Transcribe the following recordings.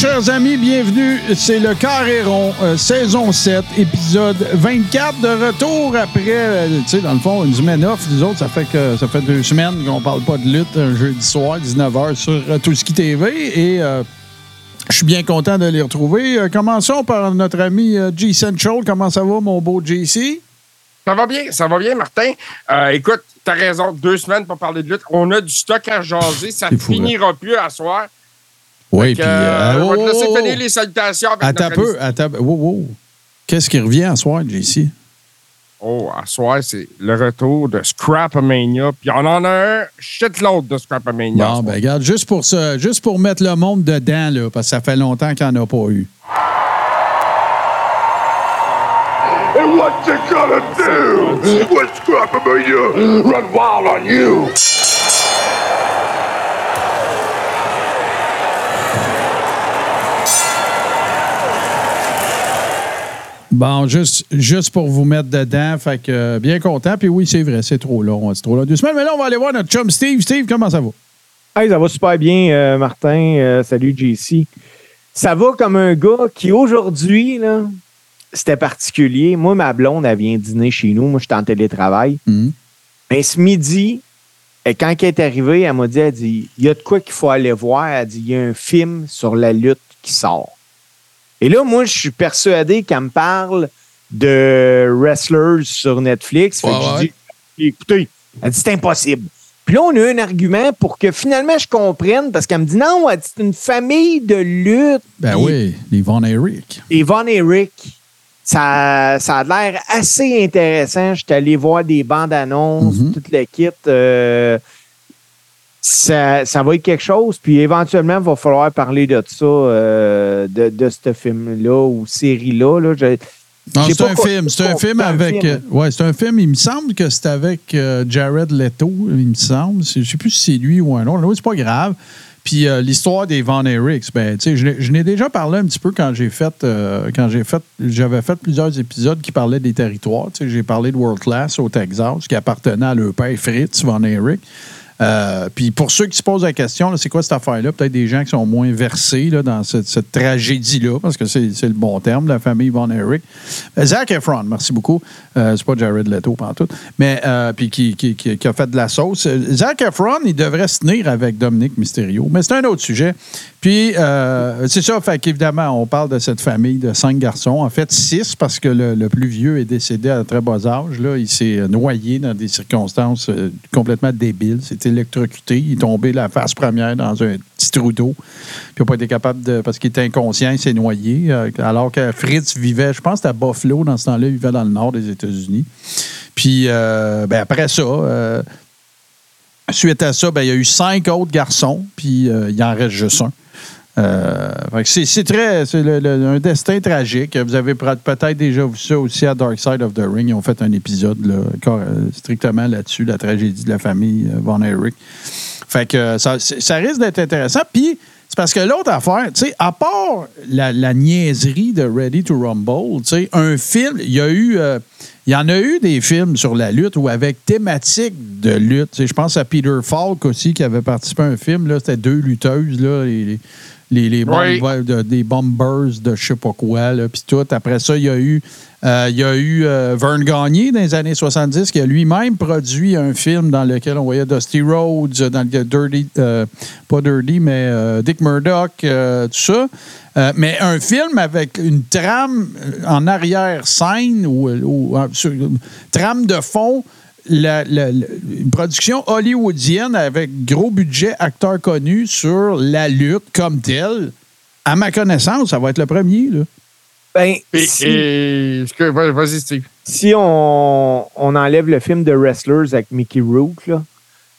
Chers amis, bienvenue. C'est le Carré rond, euh, saison 7, épisode 24, de retour après, euh, tu sais, dans le fond, une semaine off. Nous autres, ça fait que ça fait deux semaines qu'on parle pas de lutte un jeudi soir, 19h, sur Touski TV. Et euh, je suis bien content de les retrouver. Commençons par notre ami G Central. Comment ça va, mon beau JC? Ça va bien, ça va bien, Martin. Écoute, t'as raison, deux semaines pour parler de lutte. On a du stock à jaser, ça fou, finira plus à soir. Oui, Fait que, euh, on va te laisser finir les salutations avec Attends peu, attends. Wow, wow. Qu'est-ce qui revient à soir, JC? Oh, à soir, c'est le retour de Scrapamania. Puis on en a un shitload de Scrapamania. Bon, ben regarde, juste pour ça, juste pour mettre le monde dedans, là, parce que ça fait longtemps qu'il n'y en a pas eu. And what you gonna do when Scrapamania run wild on you? Bon, juste, juste pour vous mettre dedans, fait que euh, bien content. Puis oui, c'est vrai, c'est trop long, c'est trop long. Deux semaines, mais là, on va aller voir notre chum Steve. Steve, comment ça va? Hey, ça va super bien, euh, Martin. Euh, salut, JC. Ça va comme un gars qui, aujourd'hui, là, c'était particulier. Moi, ma blonde, elle vient dîner chez nous. Moi, j'étais en télétravail. Mhm. Mais ce midi, et quand elle est arrivée, elle m'a dit, elle dit, il y a de quoi qu'il faut aller voir. Elle dit, il y a un film sur la lutte qui sort. Et là, moi, je suis persuadé qu'elle me parle de wrestlers sur Netflix. Fait que Ouais, je ouais. dis, écoutez, elle dit, c'est impossible. Puis là, on a eu un argument pour que finalement je comprenne, parce qu'elle me dit, non, elle dit, c'est une famille de lutte. Ben Puis- oui, les Von Eric. et Von Eric, ça, ça a l'air assez intéressant. Je suis allé voir des bandes annonces, Mhm. toute le kit. euh, ça, ça va être quelque chose. Puis éventuellement, il va falloir parler de ça, euh, de, de ce film-là ou série-là. Là. Je- Non, j'ai c'est un film. C'est un film avec. euh, ouais, c'est un film. Il me semble que c'est avec euh, Jared Leto, il me semble. Je sais plus si c'est lui ou un autre. C'est pas grave. Puis euh, l'histoire des Von Erichs, ben, je n'ai déjà parlé un petit peu quand j'ai fait, quand j'ai fait, j'avais fait plusieurs épisodes qui parlaient des territoires. J'ai parlé de World Class au Texas, qui appartenait à leur père Fritz Von Erich. Euh, puis pour ceux qui se posent la question, c'est quoi cette affaire-là? Peut-être des gens qui sont moins versés dans cette, tragédie-là, parce que c'est le bon terme, la famille Von Erich. Euh, Zac Efron, merci beaucoup. Euh, c'est pas Jared Leto, tout. Mais euh, puis qui, qui- a fait de la sauce. Euh, Zac Efron, il devrait se tenir avec Dominique Mysterio. Mais c'est un autre sujet. Puis euh, c'est ça, fait qu'évidemment, on parle de cette famille de cinq garçons. En fait, six, parce que le, plus vieux est décédé à très bas âge. Là. Il s'est euh, noyé dans des circonstances euh, complètement débiles. C'est électrocuté. Il est tombé la face première dans un petit trou d'eau. Puis il n'a pas été capable de. Parce qu'il était inconscient, il s'est noyé. euh, alors que Fritz vivait, je pense, c'était à Buffalo dans ce temps-là, il vivait dans le nord des États-Unis. Puis ben, après ça, suite à ça, ben, il y a eu cinq autres garçons, puis euh, il en reste juste un. Euh, c'est très. C'est un destin tragique. Vous avez peut- peut-être déjà vu ça aussi à Dark Side of the Ring. Ils ont fait un épisode là, strictement là-dessus, la tragédie de la famille euh, Von Erich. Fait que ça, ça risque d'être intéressant. Puis, c'est parce que l'autre affaire, tu sais, à part la, niaiserie de Ready to Rumble, tu sais, un film, il y a eu. euh, il y en a eu des films sur la lutte ou avec thématique de lutte. Je pense à Peter Falk aussi qui avait participé à un film. C'était deux lutteuses, là, les, les, bombes- Oui. ouais, de- des bombers de je sais pas quoi, puis tout. Après ça, il y a eu, euh, il y a eu euh, Vern Gagné dans les années 70 qui a lui-même produit un film dans lequel on voyait Dusty Rhodes, dans le Dirty, euh, pas Dirty, mais euh, Dick Murdoch, euh, tout ça. Euh, mais un film avec une trame euh, en arrière-scène ou, ou euh, sur- trame de fond, la- la- la- une production hollywoodienne avec gros budget, acteurs connus sur la lutte comme telle. À ma connaissance, ça va être le premier. Là. Ben, Et, si, et- vas-y, Steve. si on, on enlève le film de Wrestlers avec Mickey Rourke, là,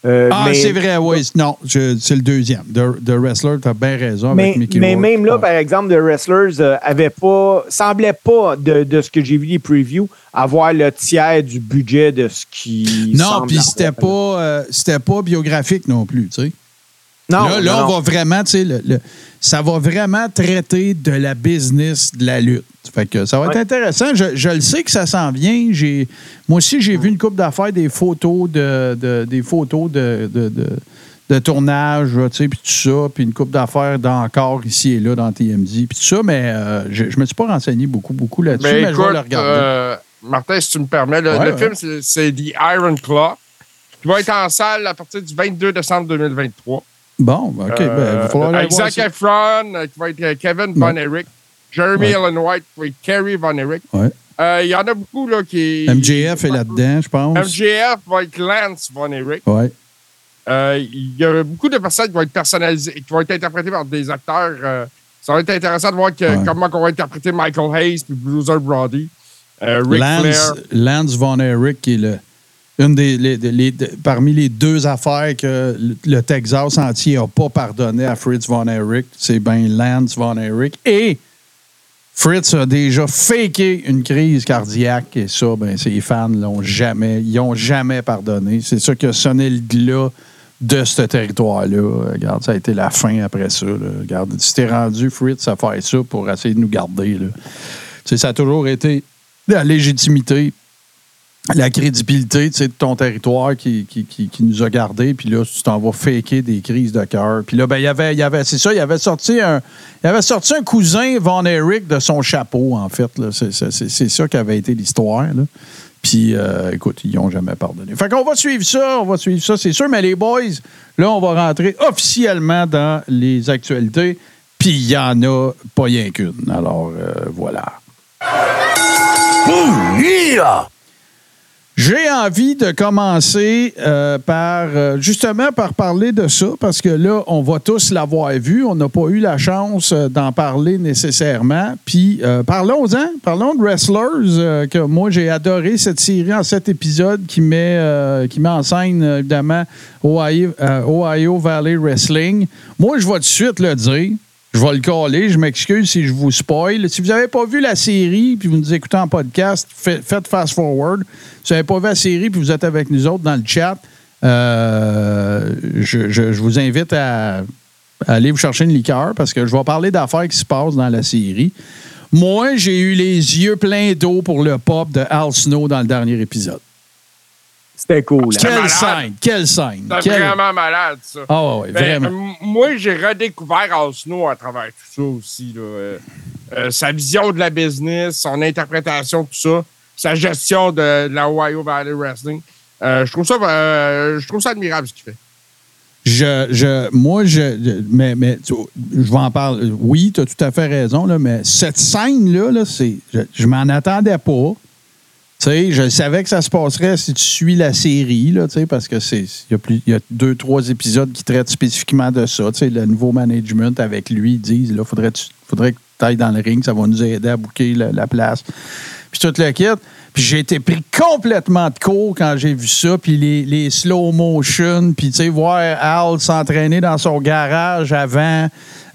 euh, Ah, mais- c'est vrai, oui. Non, c'est le deuxième. The, The Wrestler, tu as bien raison Mais, avec Mickey mais Rourke. même là, Ah. par exemple, The Wrestlers euh, avait pas, semblait pas, de, de ce que j'ai vu les previews, avoir le tiers du budget de ce qui. Non, puis c'était pas, euh, c'était pas biographique non plus, tu sais. Non, là, là, non, on va vraiment, tu sais, le- le- ça va vraiment traiter de la business de la lutte. Fait que ça va être intéressant. Je, je le sais que ça s'en vient. J'ai, moi aussi, j'ai vu une coupe d'affaires, des photos de, de- des photos de, de, de- de tournage, tu sais, puis tout ça, puis une coupe d'affaires d'encore ici et là dans TMZ, puis tout ça, mais euh, je, je me suis pas renseigné beaucoup, beaucoup là-dessus, mais, Mais je vais le regarder. euh, Martin, si tu me permets, le, Ouais, le ouais. film, c'est- c'est The Iron Claw, qui va être en salle à partir du 22 décembre 2023. Bon, OK, ben, il va falloir Euh, aller voir ça. Efron, euh, qui va être euh, Kevin Von Erich, Jeremy Ouais. Allen White, qui va être Kerry Von Erich. Ouais. Euh, Il y en a beaucoup là, qui. MJF est là-dedans, je pense. MJF va être Lance Von. Euh, Il y a beaucoup de personnes qui vont être personnalisées, qui vont être interprétées par des acteurs. euh, ça va être intéressant de voir que- Ouais. comment on va interpréter Michael Hayes puis Bruiser Brody. Euh, Ric Lance, Flair. Lance Von Erich, qui est le, une des, parmi les deux affaires que le, Texas entier n'a pas pardonné à Fritz Von Erich, c'est bien Lance Von Erich. Et Fritz a déjà faké une crise cardiaque et ça, ben, ses fans l'ont jamais, ils ont jamais pardonné. C'est ça qui a sonné le glas de ce territoire-là. Regarde, ça a été la fin après ça. là. Regarde, tu t'es rendu, Fritz, à faire ça pour essayer de nous garder. Ça a toujours été la légitimité, la crédibilité de ton territoire qui, qui, qui- nous a gardés. Puis là, tu t'en vas faker des crises de cœur. Puis là, ben, il y avait, y avait c'est ça, il avait sorti un, il avait sorti un cousin Von Eric de son chapeau, en fait. C'est, ça qui avait été l'histoire. Puis, euh, écoute, ils n'ont jamais pardonné. Fait qu'on va suivre ça, on va suivre ça, c'est sûr. Mais les boys, là, on va rentrer officiellement dans les actualités. Puis, il y en a pas rien qu'une. Alors, euh, voilà. J'ai envie de commencer euh, par euh, justement par parler de ça parce que là, on va tous l'avoir vu. On n'a pas eu la chance euh, d'en parler nécessairement. Puis parlons-en, parlons de Wrestlers. que moi, j'ai adoré cette série en sept épisodes qui met, qui met en scène évidemment Ohio, Ohio Valley Wrestling. Moi, je vais tout de suite le dire. Je vais le coller. Je m'excuse si je vous spoil. Si vous n'avez pas vu la série puis vous nous écoutez en podcast, fait- faites fast forward. Si vous n'avez pas vu la série puis vous êtes avec nous autres dans le chat, euh, je vous invite à, à aller vous chercher une liqueur parce que je vais parler d'affaires qui se passent dans la série. Moi, j'ai eu les yeux pleins d'eau pour le pop de Al Snow dans le dernier épisode. C'était cool. hein. Quelle scène! Quelle scène! C'est Quelle- vraiment malade, ça. Ah ouais, ouais, Ben, vraiment. moi, j'ai redécouvert Al Snow à travers tout ça aussi. là. Euh, euh, sa vision de la business, son interprétation, tout ça, sa gestion de, de la Ohio Valley Wrestling. Euh, je trouve ça euh, je trouve ça admirable ce qu'il fait. Je, je, moi, je, je- mais, mais tu- je vais en parler. Oui, tu as tout à fait raison, là, mais cette scène-là, là, c'est, je, je m'en attendais pas. Sais, je savais que ça se passerait si tu suis la série, là, parce que c'est il y, y a deux, trois épisodes qui traitent spécifiquement de ça. Le nouveau management avec lui, ils disent là, faudrait, faudrait que tu ailles dans le ring, ça va nous aider à bouquer la, la place. Puis tout le kit. Puis j'ai été pris complètement de court quand j'ai vu ça. Puis les, les slow motion. Puis tu sais, voir Al s'entraîner dans son garage avant.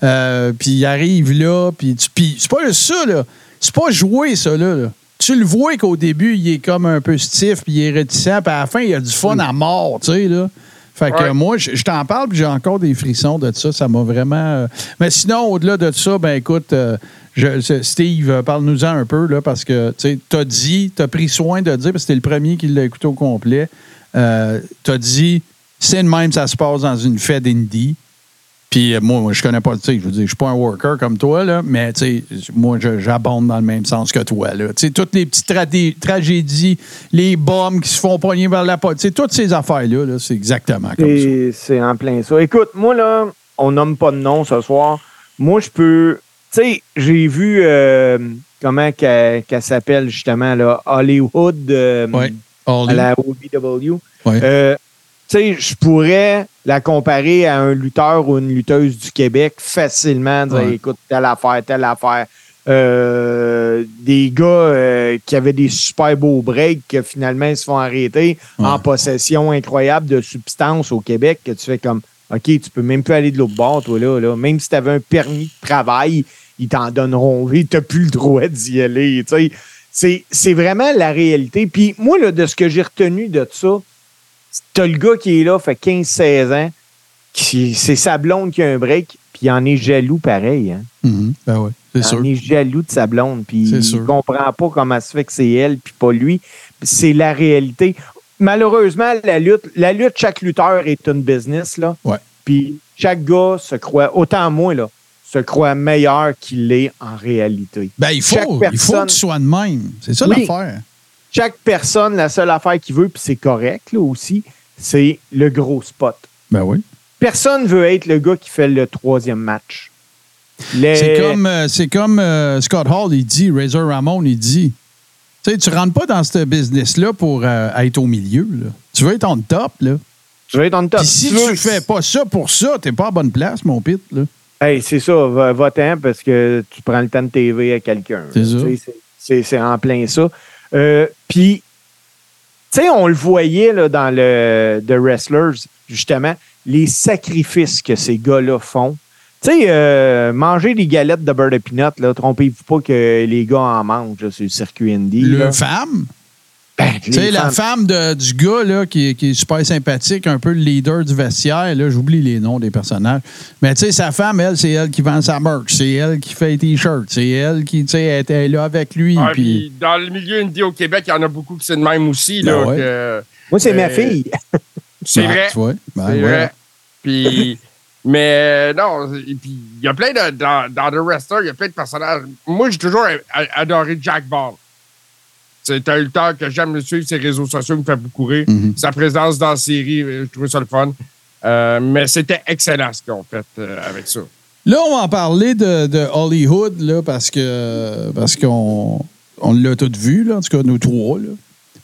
euh, puis il arrive là. Puis c'est pas ça, là. C'est pas joué, ça, là. Tu le vois qu'au début, il est comme un peu stiff, puis il est réticent. Puis à la fin, il a du fun à mort, tu sais, là. Fait que Ouais. moi, je, je t'en parle, puis j'ai encore des frissons de ça. Ça m'a vraiment. euh, Mais sinon, au-delà de ça, ben écoute, euh, je- Steve, euh, parle-nous-en un peu, là, parce que tu as dit, tu as pris soin de dire, parce que c'était le premier qui l'a écouté au complet. Euh, tu as dit, c'est de même, ça se passe dans une fête indie. Puis euh, moi, moi, je connais pas le titre. Je veux dire, je suis pas un worker comme toi, là, mais tu sais, moi, j'abonde dans le même sens que toi. Là. Tu sais, toutes les petites tragédies, les bombes qui se font pogner vers la porte, tu sais, toutes ces affaires-là, là, c'est exactement comme ça. C'est c'est en plein ça. Écoute, moi, là, on nomme pas de nom ce soir. Moi, je peux. Tu sais, j'ai vu euh, comment qu'elle s'appelle justement, là, Hollywood euh, Ouais. À la OBW. Ouais. Euh, tu sais, je pourrais la comparer à un lutteur ou une lutteuse du Québec facilement, dire Ouais. écoute, telle affaire, telle affaire. Euh, des gars euh, qui avaient des super beaux breaks que finalement ils se font arrêter Ouais. en possession incroyable de substances au Québec que tu fais comme OK, tu peux même plus aller de l'autre bord, toi, là. là. Même si tu avais un permis de travail, ils t'en donneront. Tu n'as plus le droit d'y aller. C'est, c'est vraiment la réalité. Puis moi, là, de ce que j'ai retenu de ça, t'as le gars qui est là, fait 15-16 ans, qui, c'est sa blonde qui a un break, puis il en est jaloux pareil. Hein? Mhm. Ben oui, c'est Il sûr. en est jaloux de sa blonde, puis C'est il sûr. comprend pas comment ça fait que c'est elle, puis pas lui. C'est la réalité. malheureusement, la lutte, la lutte, chaque lutteur est une business, là. Ouais. Puis chaque gars se croit, autant moi, là, se croit meilleur qu'il est en réalité. Ben, il faut, il faut que tu sois de même. C'est ça Oui. l'affaire. Chaque personne, la seule affaire qu'il veut, puis c'est correct, là, aussi, c'est le gros spot. Ben oui. Personne veut être le gars qui fait le troisième match. Les- C'est comme, euh, c'est comme euh, Scott Hall, il dit, Razor Ramon, il dit. Tu sais, tu rentres pas dans ce business-là pour euh, être au milieu. Là. Tu veux être en top. Là. Tu veux être en top. Si Tu veux- tu fais pas ça pour ça, t'es pas à bonne place, mon pit. Là. Hey, c'est ça, va- va-t'en parce que tu prends le temps de TV à quelqu'un. C'est ça. C'est en plein ça. Euh, Puis, tu sais, on le voyait là, dans le The Wrestlers, justement, les sacrifices que ces gars-là font. Tu sais, euh, manger des galettes de beurre de peanut, là, trompez-vous pas que les gars en mangent là, sur le circuit indie. Le là. femme, tu sais, la femme de- du gars là, qui, est- qui est super sympathique, un peu le leader du vestiaire, là, j'oublie les noms des personnages. Mais tu sais, sa femme, elle, c'est elle qui vend sa merch, c'est elle qui fait les t-shirts, c'est elle qui, tu sais, elle était là avec lui. Ah, dans le milieu indie au Québec, il y en a beaucoup qui c'est de même aussi. Là, Ben ouais. que- Moi, c'est ma Euh, fille. c'est Ben, vrai. Ben, C'est ouais. vrai. Puis, mais euh, non, il y a plein de. Dans, dans The Wrestler, il y a plein de personnages. Moi, j'ai toujours adoré Jack Ball. C'est un lutteur que j'aime le suivre, ses réseaux sociaux me fait beaucoup rire. Mhm. Sa présence dans la série, euh, je trouvais ça le fun. Euh, mais c'était excellent ce qu'ils ont fait euh, avec ça. Là, on va en parler de, de Hollywood, là, parce que parce qu'on on l'a tout vu, là, en tout cas, nous trois. Là.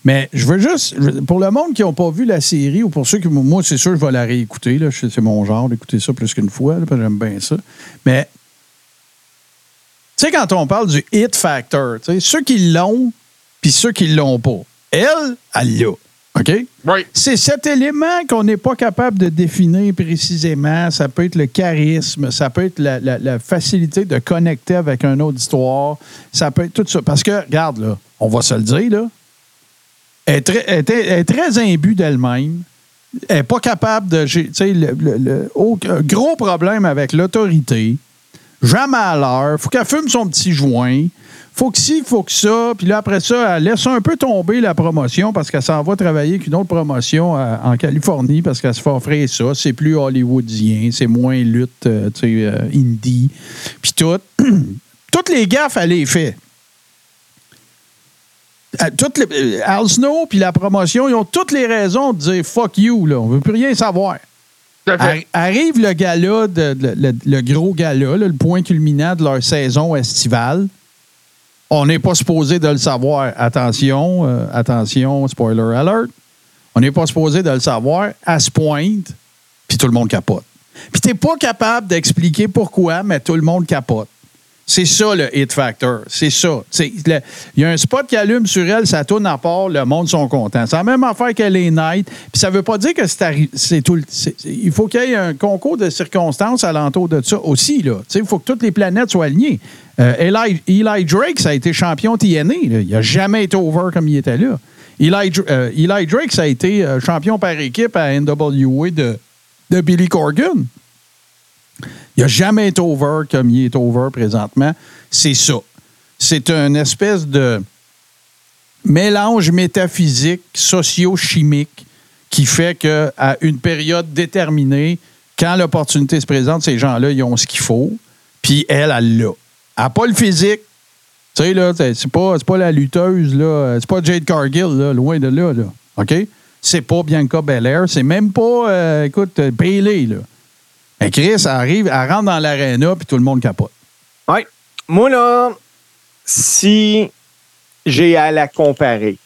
Mais je veux juste, pour le monde qui n'a pas vu la série, ou pour ceux qui, moi, c'est sûr, je vais la réécouter. C'est mon genre d'écouter ça plus qu'une fois, là, parce que j'aime bien ça. Mais, tu sais, quand on parle du hit factor, tu sais, ceux qui l'ont, puis ceux qui l'ont pas, elle, elle l'a. OK? Oui. C'est cet élément qu'on n'est pas capable de définir précisément. Ça peut être le charisme, ça peut être la, la- la facilité de connecter avec un autre histoire, ça peut être tout ça. Parce que, regarde, là, on va se le dire, là, elle est très, elle est- elle est très imbue d'elle-même. Elle n'est pas capable de. Tu sais, le, le- le- aucun- gros problème avec l'autorité. Jamais à l'heure. faut qu'elle fume son petit joint. Faut que ci, faut que ça. Puis là, après ça, elle laisse un peu tomber la promotion parce qu'elle s'en va travailler avec une autre promotion à- en Californie parce qu'elle se fait offrir ça. C'est plus hollywoodien, c'est moins lutte, euh, tu sais, euh, indie. Puis tout. Toutes les gaffes, elle les fait. Euh, toutes les- Al Snow puis la promotion, ils ont toutes les raisons de dire fuck you, là. On veut plus rien savoir. Arrive le gala, de, le, le gros gala, là, le point culminant de leur saison estivale. On n'est pas supposé de le savoir. Attention, euh, attention, spoiler alert. On n'est pas supposé de le savoir. À ce pointe, puis tout le monde capote. Puis t'es pas capable d'expliquer pourquoi, mais tout le monde capote. C'est ça le hit factor. C'est ça. Il y a un spot qui allume sur elle, ça tourne à part, le monde sont contents. C'est la même affaire que les Night. Puis ça veut pas dire que c'est tout. il faut qu'il y ait un concours de circonstances alentour de ça aussi. Il faut que toutes les planètes soient alignées. Euh, Eli, Drake, ça a été champion TNA. Il n'a jamais été over comme il était là. Eli, euh, Drake, ça a été euh, champion par équipe à NWA de, de Billy Corgan. Il n'a jamais été over comme il est over présentement. C'est ça. C'est une espèce de mélange métaphysique, socio-chimique qui fait qu'à une période déterminée, quand l'opportunité se présente, ces gens-là, ils ont ce qu'il faut. Puis elle, elle l'a. Elle n'a pas le physique. Tu sais, là, c'est pas, pas la lutteuse, là. C'est pas Jade Cargill, là, loin de là, là. OK? C'est pas Bianca Belair. C'est même pas, euh, écoute, euh, Bailey, là. Mais Chris, elle arrive, elle rentre dans l'aréna, puis tout le monde capote. Ouais. Moi, là, si j'ai à la comparer,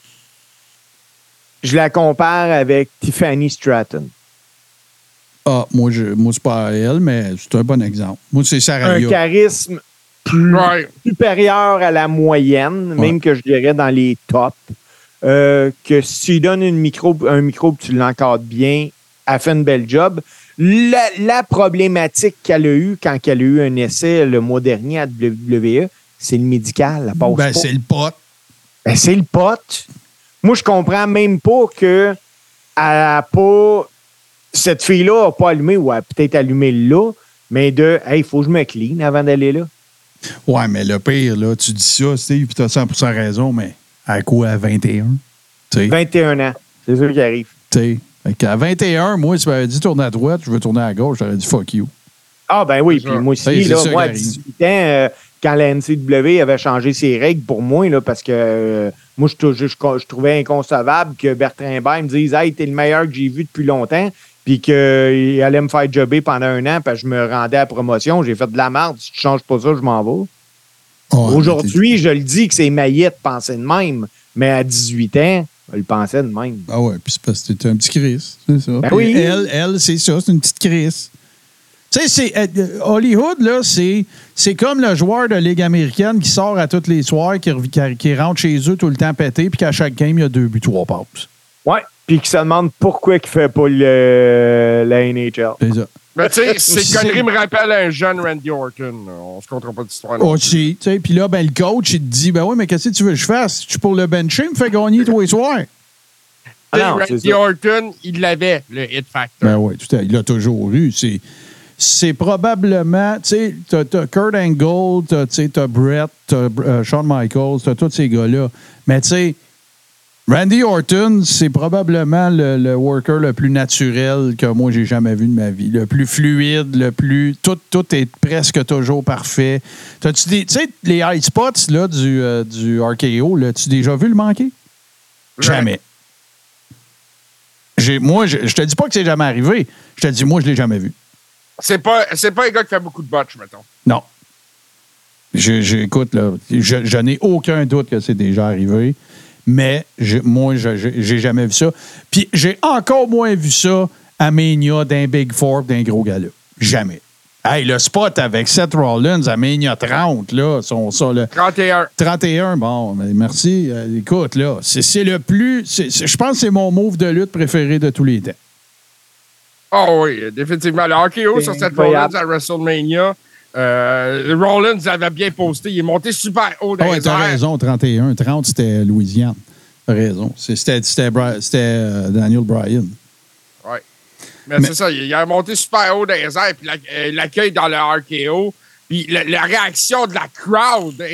je la compare avec Tiffany Stratton. Ah, moi, je, moi c'est pas elle, mais c'est un bon exemple. Moi, c'est Un Saraya. charisme plus Ouais. supérieur à la moyenne, Ouais. même que je dirais dans les tops. Euh, que si tu donnes une micro, un micro et tu l'encadres bien, elle fait une belle job. La, la problématique qu'elle a eue quand elle a eu un essai le mois dernier à WWE, c'est le médical. Passe Ben, pas. c'est le pote. Ben, c'est le pote. Moi, je comprends même pas que elle a pas. Cette fille-là n'a pas allumé, ou elle a peut-être allumé là, mais de Hey, il faut que je me clean avant d'aller là. Ouais, mais le pire, là, tu dis ça, Steve, puis t'as 100% raison, mais à quoi, à 21? Tu sais? 21 ans. C'est ça qui arrive. Tu sais? Qu'à 21, moi, si tu m'avais dit tourner à droite, je veux tourner à gauche, j'aurais dit fuck you. Ah, ben oui, puis moi aussi, là, moi, à qui arrive. 18 ans, euh, quand la NCW avait changé ses règles pour moi, là, parce que euh, moi, je, je- je- je trouvais inconcevable que Bertrand Bain me dise Hey, t'es le meilleur que j'ai vu depuis longtemps, puis qu'il allait me faire jobber pendant un an, parce que je me rendais à la promotion. J'ai fait de la merde. Si tu changes pas ça, je m'en vais. Aujourd'hui, je le dis que c'est maillet de penser de même, mais à 18 ans, je le pensais de même. Ah ouais, puis c'est parce que t'es un petit Chris, c'est ça. Ben oui. Elle, elle c'est ça, c'est une petite Chris. Tu sais, c'est, euh, Hollywood, là, c'est, c'est comme le joueur de Ligue américaine qui sort à tous les soirs, qui, rev- qui, qui rentre chez eux tout le temps pété, puis qu'à chaque game, il y a deux buts, trois passes. Ouais. Puis qui se demande pourquoi il fait pas le, la NHL. C'est ça. Mais tu sais, ces conneries me rappellent un jeune Randy Orton. On se comptera pas d'histoire. Aussi, tu sais, puis là, ben, le coach, il te dit, ben oui, mais qu'est-ce que tu veux que je fasse? Je suis pour le bencher, il me fait gagner tous les soirs. Ah Tu non, Randy. Orton, il l'avait, le hit factor. Ben oui, tout à il l'a toujours eu. C'est, c'est probablement, tu sais, t'as, t'as Kurt Angle, t'as, tu sais, t'as Brett, t'as euh, Shawn Michaels, t'as tous ces gars-là. Mais tu sais, Randy Orton, c'est probablement le, le worker le plus naturel que moi j'ai jamais vu de ma vie. Le plus fluide, le plus. Tout, tout est presque toujours parfait. T'as-tu des. Tu sais, les high spots là, du, euh, du RKO, là, tu déjà vu le manquer? Jamais. J'ai, moi, je, je te dis pas que c'est jamais arrivé. Je te dis, moi, je l'ai jamais vu. C'est pas, c'est pas un gars qui fait beaucoup de botch, mettons. Non. Je- je- écoute, là, je, je n'ai aucun doute que c'est déjà arrivé, mais je- moi, j'ai jamais vu ça. Puis j'ai encore moins vu ça à Mania d'un Big Four, d'un gros gala. Jamais. Hey, le spot avec Seth Rollins à Mania 30, là, son, ça, le 31. 31, bon, mais merci. Euh, écoute, là, c'est le plus. Je pense que c'est mon move de lutte préféré de tous les temps. Oh oui, définitivement. Le RKO C'est sur cette Rollins à WrestleMania. Euh, Rollins avait bien posté. Il est monté super haut dans Ah ouais, t'as raison, 31. 30, c'était Louisiane. T'as raison. C'était euh, Daniel Bryan. Ouais. Mais, Mais- c'est ça, il a monté super haut dans les airs, puis euh, l'accueil dans le RKO, puis la, la réaction de la crowd Ah,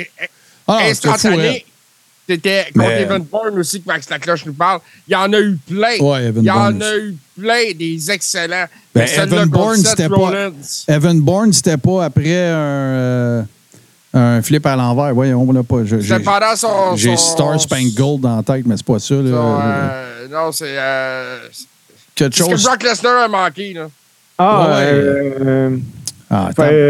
fou, hein. instantanée. C'était contre Mais- Evan Bourne aussi, que Max Lacloche nous parle. Il y en a eu plein. Ouais, Evan il y en Bourne a aussi. eu plein des excellents. Ben, Evan Bourne, Seth c'était pas-. Evan Bourne, c'était pas après un, euh, un flip à l'envers. Voyons, on l'a pas. J'ai pendant son. Star Spangled Gold dans la tête, mais c'est pas ça. Là. son, euh, non, c'est. Euh, Quelque c'est ce que chose. Brock Lesnar a manqué, là. Ah, Ouais. Ah,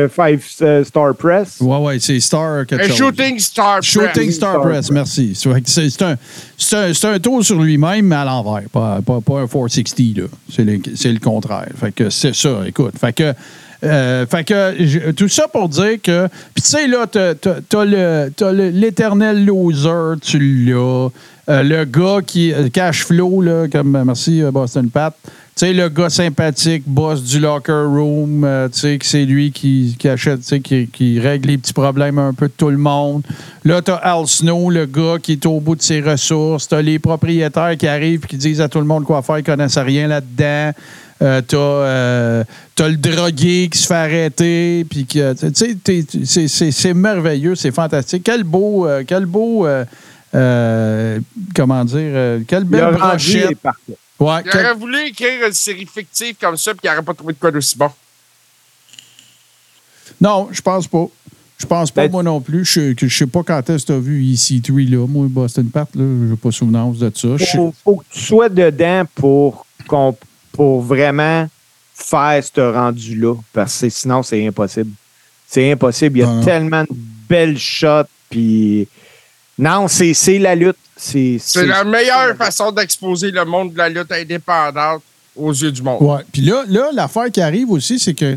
Five euh, Star Press. Ouais, ouais, c'est Star quelque chose. shooting star. press. Shooting Star Star Press, Press. merci. C'est un, c'est un, c'est un tour sur lui-même, mais à l'envers. Pas, pas, pas un 460, là. C'est le, c'est le contraire. Fait que c'est ça, écoute. Fait que, euh, fait que tout ça pour dire que. Puis tu sais, là, t'as t'as- t'as le- t'as le- l'éternel loser, tu l'as. Euh, le gars qui. euh, Cash flow, là, comme. Merci, Boston Pat. Tu sais, le gars sympathique, boss du locker room, euh, tu sais, que c'est lui qui, qui achète, tu sais, qui, qui règle les petits problèmes un peu de tout le monde. Là, t'as Al Snow, le gars qui est au bout de ses ressources. T'as les propriétaires qui arrivent et qui disent à tout le monde quoi faire, ils connaissent rien là-dedans. Euh, t'as, euh, t'as le drogué qui se fait arrêter. Puis que, tu sais, t'es- c'est, merveilleux, c'est fantastique. Quel beau, euh, quel beau, comment dire, quelle belle Le est parfait. Ouais, Il aurait voulu écrire une série fictive comme ça, puis il n'aurait pas trouvé de quoi d'aussi bon. Non, je pense pas. Je pense pas, Ben- moi non plus. Je je sais pas quand est-ce que tu as vu EC3, là. Moi, Boston Pat, là, j'ai pas souvenance de ça. Sais- faut, faut que tu sois dedans pour, qu'on- pour vraiment faire ce rendu-là. Parce que sinon, c'est impossible. C'est impossible. Il y a Non, non. tellement de belles shots. Puis. Non, c'est c'est la lutte. C'est C'est la meilleure façon d'exposer le monde de la lutte indépendante aux yeux du monde. Ouais. Puis là, là l'affaire qui arrive aussi, c'est que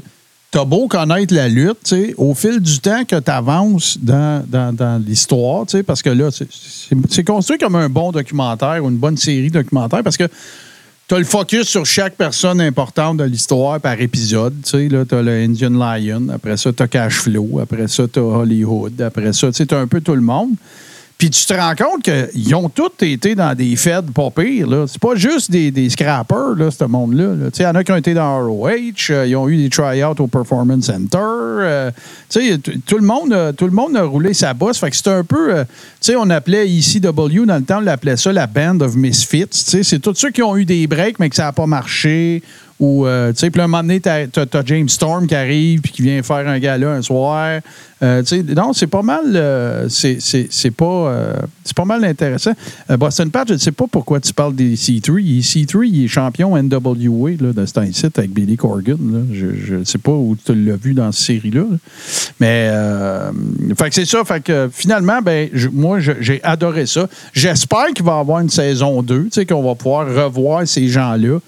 tu as beau connaître la lutte, tu sais, au fil du temps que tu avances dans, dans, dans l'histoire, tu sais, parce que là, c'est- construit comme un bon documentaire ou une bonne série documentaire parce que tu as le focus sur chaque personne importante de l'histoire par épisode. Tu sais, là, tu as le Indian Lion, après ça, tu as Cash Flow, après ça, tu as Hollywood, après ça, tu as un peu tout le monde. Puis tu te rends compte qu'ils ont tous été dans des feds pas pires. C'est pas juste des, des scrappers, là, ce monde-là. Il y en a qui ont été dans ROH, euh, ils ont eu des try-outs au Performance Center. euh, tout, le monde, a- tout le monde a roulé sa bosse. Fait que c'était un peu. euh, on appelait ECW dans le temps, on l'appelait ça la Band of Misfits. C'est tous ceux qui ont eu des breaks, mais que ça n'a pas marché. Ou, euh, tu sais, puis un moment donné, t'as, t'as James Storm qui arrive puis qui vient faire un gala un soir. Euh, tu sais, non, c'est pas mal. euh, c'est, pas, pas mal intéressant. Boston Pat, je ne sais pas pourquoi tu parles des C3. Il- C3, il est champion NWA là, de cet site avec Billy Corgan. Je ne sais pas où tu l'as vu dans cette série-là. là. Mais, fait que c'est ça. Fait que finalement, ben, moi, j'ai adoré ça. J'espère qu'il va y avoir une saison 2, tu sais, qu'on va pouvoir revoir ces gens-là.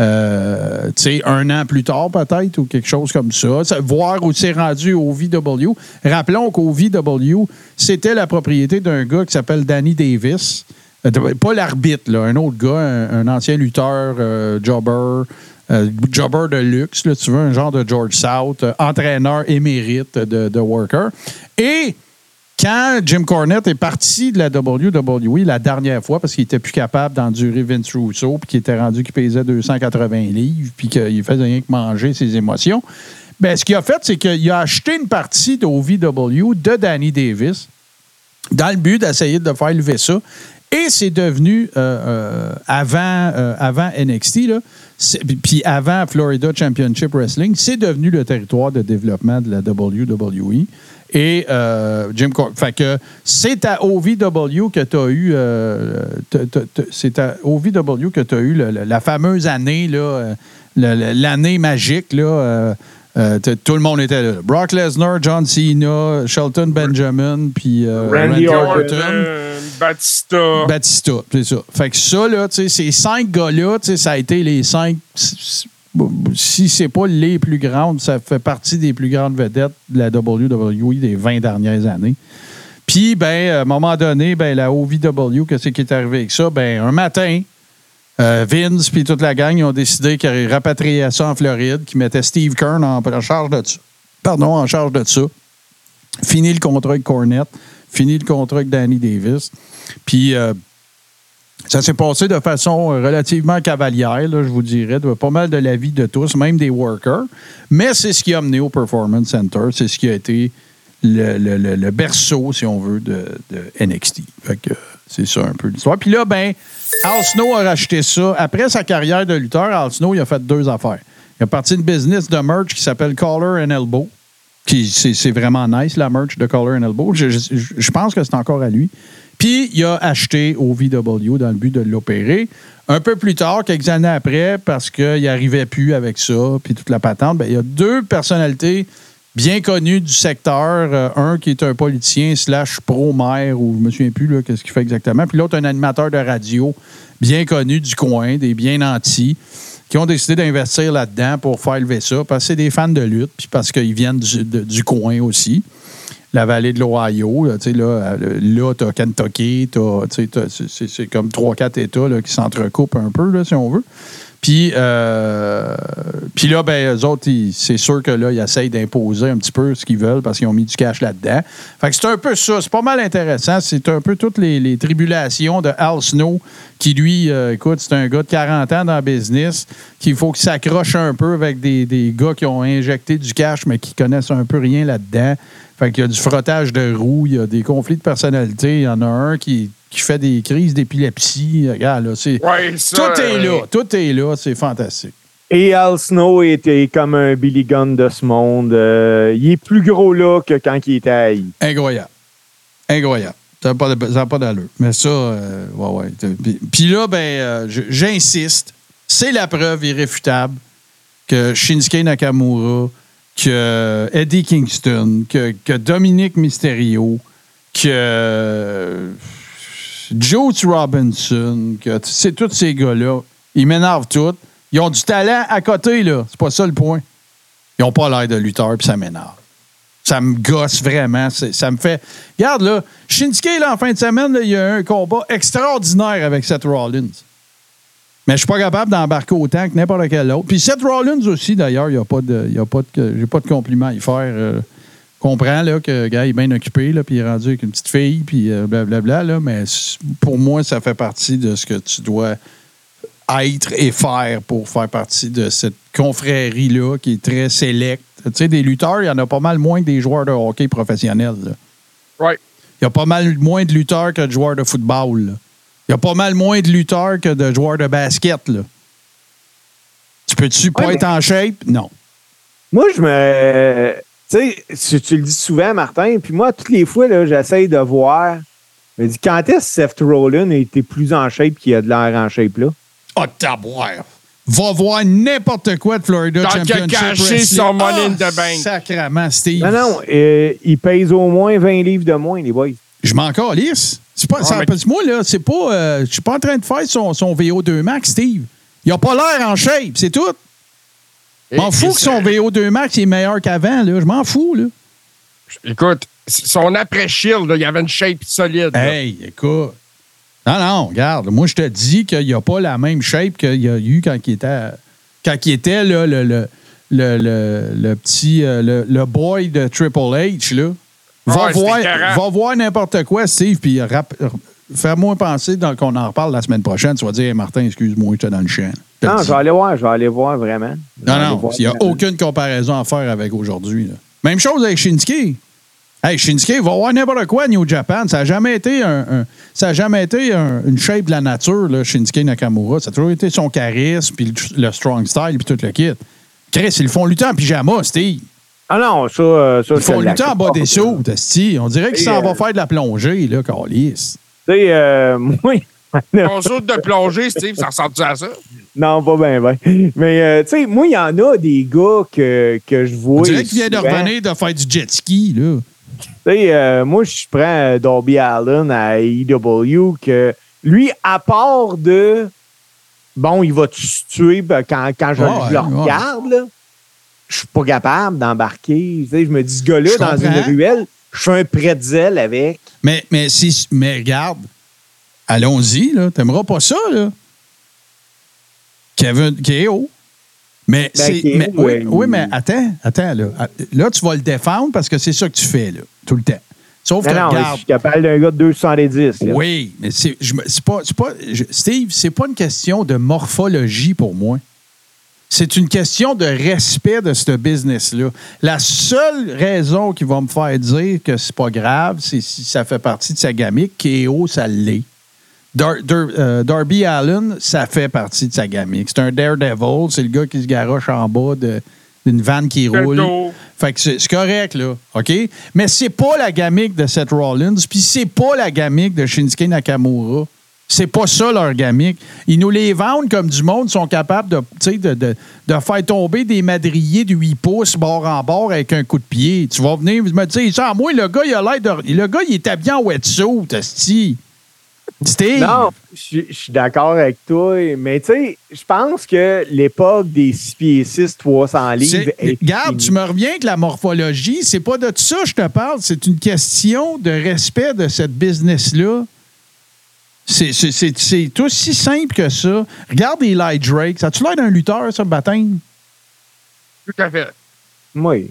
Euh, un an plus tard peut-être ou quelque chose comme ça. Voir où c'est rendu au VW. Rappelons qu'au VW, c'était la propriété d'un gars qui s'appelle Danny Davis. Euh, pas l'arbitre, là, un autre gars, un, ancien lutteur, euh, jobber, euh, jobber de luxe, là, tu veux, un genre de George South, entraîneur émérite de, de Worker. Et quand Jim Cornette est parti de la WWE la dernière fois parce qu'il était plus capable d'endurer Vince Russo puis qu'il était rendu qu'il pesait 280 livres puis qu'il faisait rien que manger ses émotions, ben, ce qu'il a fait, c'est qu'il a acheté une partie de OVW de Danny Davis dans le but d'essayer de faire lever ça. Et c'est devenu, euh, euh, avant, euh, avant NXT, puis avant Florida Championship Wrestling, c'est devenu le territoire de développement de la WWE. Et euh, Jim Cor fait que c'est à OVW que tu as eu, euh, c'est à OVW que tu as eu la fameuse année, là, euh, l'année magique, là. euh, tout le monde était là. Brock Lesnar, John Cena, Shelton Benjamin, puis euh, Randy Orton. Batista. Batista, c'est ça. Fait que ça, là, ces cinq gars-là, ça a été les cinq. Si c'est pas les plus grandes, ça fait partie des plus grandes vedettes de la WWE des 20 dernières années. Puis, ben, à un moment donné, ben, la OVW, qu'est-ce qui est arrivé avec ça? Ben, un matin, euh, Vince puis toute la gang ont décidé qu'ils rapatriaient ça en Floride, qu'ils mettaient Steve Kern en, en charge de ça. Pardon, en charge de ça. Fini le contrat avec Cornette, fini le contrat avec Danny Davis. Puis euh, ça s'est passé de façon euh, relativement cavalière, je vous dirais, de pas mal de l'avis de tous, même des workers. Mais c'est ce qui a amené au Performance Center. C'est ce qui a été le, berceau, si on veut, de, NXT. Euh, c'est ça un peu l'histoire. Puis là, ben, Al Snow a racheté ça. Après sa carrière de lutteur, Al Snow, il a fait deux affaires. Il a parti une business de merch qui s'appelle Collar and Elbow. Qui, c'est, vraiment nice, la merch de Collar and Elbow. Je pense que c'est encore à lui. Il a acheté au VW dans le but de l'opérer. Un peu plus tard, quelques années après, parce qu'il n'arrivait plus avec ça, puis toute la patente, ben, il y a deux personnalités bien connues du secteur. Euh, un qui est un politicien slash pro-maire, ou je me souviens plus qu'est-ce qu'il fait exactement. Puis l'autre, un animateur de radio bien connu du coin, des bien nantis, qui ont décidé d'investir là-dedans pour faire lever ça, parce que c'est des fans de lutte, puis parce qu'ils viennent du coin aussi la vallée de l'Ohio. Là, là, euh, là tu as Kentucky, c'est- comme trois, quatre États là, qui s'entrecoupent un peu, là, si on veut. Puis, euh, puis là, ben, eux autres, c'est sûr que là, ils essayent d'imposer un petit peu ce qu'ils veulent parce qu'ils ont mis du cash là-dedans. Fait que c'est un peu ça. C'est pas mal intéressant. C'est un peu toutes les, les tribulations de Al Snow qui, lui, euh, écoute, c'est un gars de 40 ans dans le business qu'il faut qu'il s'accroche un peu avec des, des gars qui ont injecté du cash mais qui connaissent un peu rien là-dedans. Fait qu'il y a du frottage de roues, il y a des conflits de personnalité. Il y en a un qui, qui fait des crises d'épilepsie. Regarde, là, c'est... Ouais, ça, Tout est euh, là, tout est là, c'est fantastique. Et Al Snow était comme un Billy Gunn de ce monde. Euh, il est plus gros là que quand il était à I. Incroyable. Incroyable. Ça n'a pas, de- ça a pas d'allure. Mais ça, euh, ouais, ouais. Puis- là, ben, euh, j'insiste, c'est la preuve irréfutable que Shinsuke Nakamura, que Eddie Kingston, que, que Dominique Mysterio, que Joe Robinson, que c'est tous ces gars-là, ils m'énervent tous. Ils ont du talent à côté, là. C'est pas ça le point. Ils n'ont pas l'air de lutteurs, puis ça m'énerve. Ça me gosse vraiment. Ça me fait. Regarde, là, Shinsuke, là, en fin de semaine, il y a eu un combat extraordinaire avec Seth Rollins. Mais je suis pas capable d'embarquer autant que n'importe quel autre. Puis Seth Rollins aussi, d'ailleurs, il n'y a pas de. y a pas de j'ai pas de compliment à y faire euh, comprends là, que le gars est bien occupé, là, puis il est rendu avec une petite fille, puis euh, blablabla, là, mais pour moi, ça fait partie de ce que tu dois être et faire pour faire partie de cette confrérie-là qui est très sélecte. Tu sais, des lutteurs, il y en a pas mal moins que des joueurs de hockey professionnels. là. Ouais. Il y a pas mal moins de lutteurs que de joueurs de football. là. Il y a pas mal moins de lutteurs que de joueurs de basket. Là. Tu peux-tu pas Ouais, être en shape? Non. Moi, je me. Tu sais, tu le dis souvent, Martin, puis moi, toutes les fois, là, j'essaye de voir. Je me dis, quand est-ce que Seth Rollin a été plus en shape qu'il a de l'air en shape, là? Ah, taboire. Va voir n'importe quoi de Florida Tant Championship caché son money in Ah, the bank. Sacrement, Steve. Non, non, euh, il pèse au moins 20 livres de moins, les boys. Je m'en calisse. Mais- parce que moi, là, c'est pas. euh, je suis pas en train de faire son, son VO2 Max, Steve. Il a pas l'air en shape, c'est tout. Je m'en fous que son ça- VO2 Max est meilleur qu'avant, là. Je m'en fous, là. Écoute, son après-shield, il y avait une shape solide. là. Hey, écoute. Non, non, regarde. Moi, je te dis qu'il n'y a pas la même shape qu'il y a eu quand il était, quand il était là, le, le, le, le- le petit euh, le, le boy de Triple H. Là. Va, Ouais, voir, va voir n'importe quoi, Steve, puis rap- fais-moi penser dans- qu'on en reparle la semaine prochaine. Tu vas dire, Hey, Martin, excuse-moi, j'étais dans le champ. Non, je vais aller voir, je vais aller voir vraiment. Non, non, il n'y a aucune comparaison à faire avec aujourd'hui. là. Même chose avec Shinsuke. Hey, Shinsuke va voir n'importe quoi à New Japan. Ça n'a jamais été, un, un- ça a jamais été un- une shape de la nature, là, Shinsuke Nakamura. Ça a toujours été son charisme, puis le, le strong style, puis tout le kit. Chris, ils le font lutter en pyjama, Steve. Ah non, ça, euh, ça Ils font lutter en bas des sauts, Esti. On dirait qu'il s'en va euh, faire de la plongée, là, Carlis. Tu sais, euh, moi, Ton saut de plongée, Steve, ça ressemble à ça? non, pas bien, ben. Mais, euh, tu sais, moi, il y en a des gars que, que je vois. On dirait qu'il vient de revenir de faire du jet ski, là. Tu sais, euh, moi, je prends Darby Allen à AEW, que lui, à part de. Bon, il va te tuer ben, quand, quand je, le ouais. regarde, là? Je suis pas capable d'embarquer. Tu sais, je me dis, ce gars-là, Je dans une ruelle, je fais un pretzel avec. Mais, mais, si, mais regarde, allons-y, là. T'aimeras pas ça, là. Kevin KO. Mais, Ben, c'est, mais- oui, ouais, oui, il- mais attends, attends, là. Là, tu vas le défendre parce que c'est ça que tu fais, là, tout le temps. Sauf que, Non, je regarde, suis capable d'un gars de 270. là. oui, mais c'est, je c'est pas, c'est pas, je- Steve, c'est pas une question de morphologie pour moi. C'est une question de respect de ce business-là. La seule raison qui va me faire dire que c'est pas grave, c'est si ça fait partie de sa gamique. KO, ça l'est. Dar- Dar- euh, Darby Allen, ça fait partie de sa gamique. C'est un daredevil. C'est le gars qui se garoche en bas d'une vanne qui roule. Fait que c'est c'est correct, là. OK? Mais c'est pas la gamique de Seth Rollins, puis c'est pas la gamique de Shinsuke Nakamura. C'est pas ça leur gamique. Ils nous les vendent comme du monde sont capables de, de, de, de faire tomber des madriers de 8 pouces bord en bord avec un coup de pied. Tu vas venir me dire ça. Moi, le gars, il a l'air de. Le gars, il est habillé en wetsuit, esti. Steve? Non, je suis- je suis d'accord avec toi, mais tu sais, je pense que l'époque des 6 pieds 6, 300 livres est Regarde, tu me reviens avec la morphologie. C'est pas de ça que je te parle. C'est une question de respect de cette business-là. C'est- C'est c'est- c'est aussi simple que ça. Regarde Eli Drake. Ça a-tu l'air d'un lutteur, ça, baptême? Tout à fait. Oui.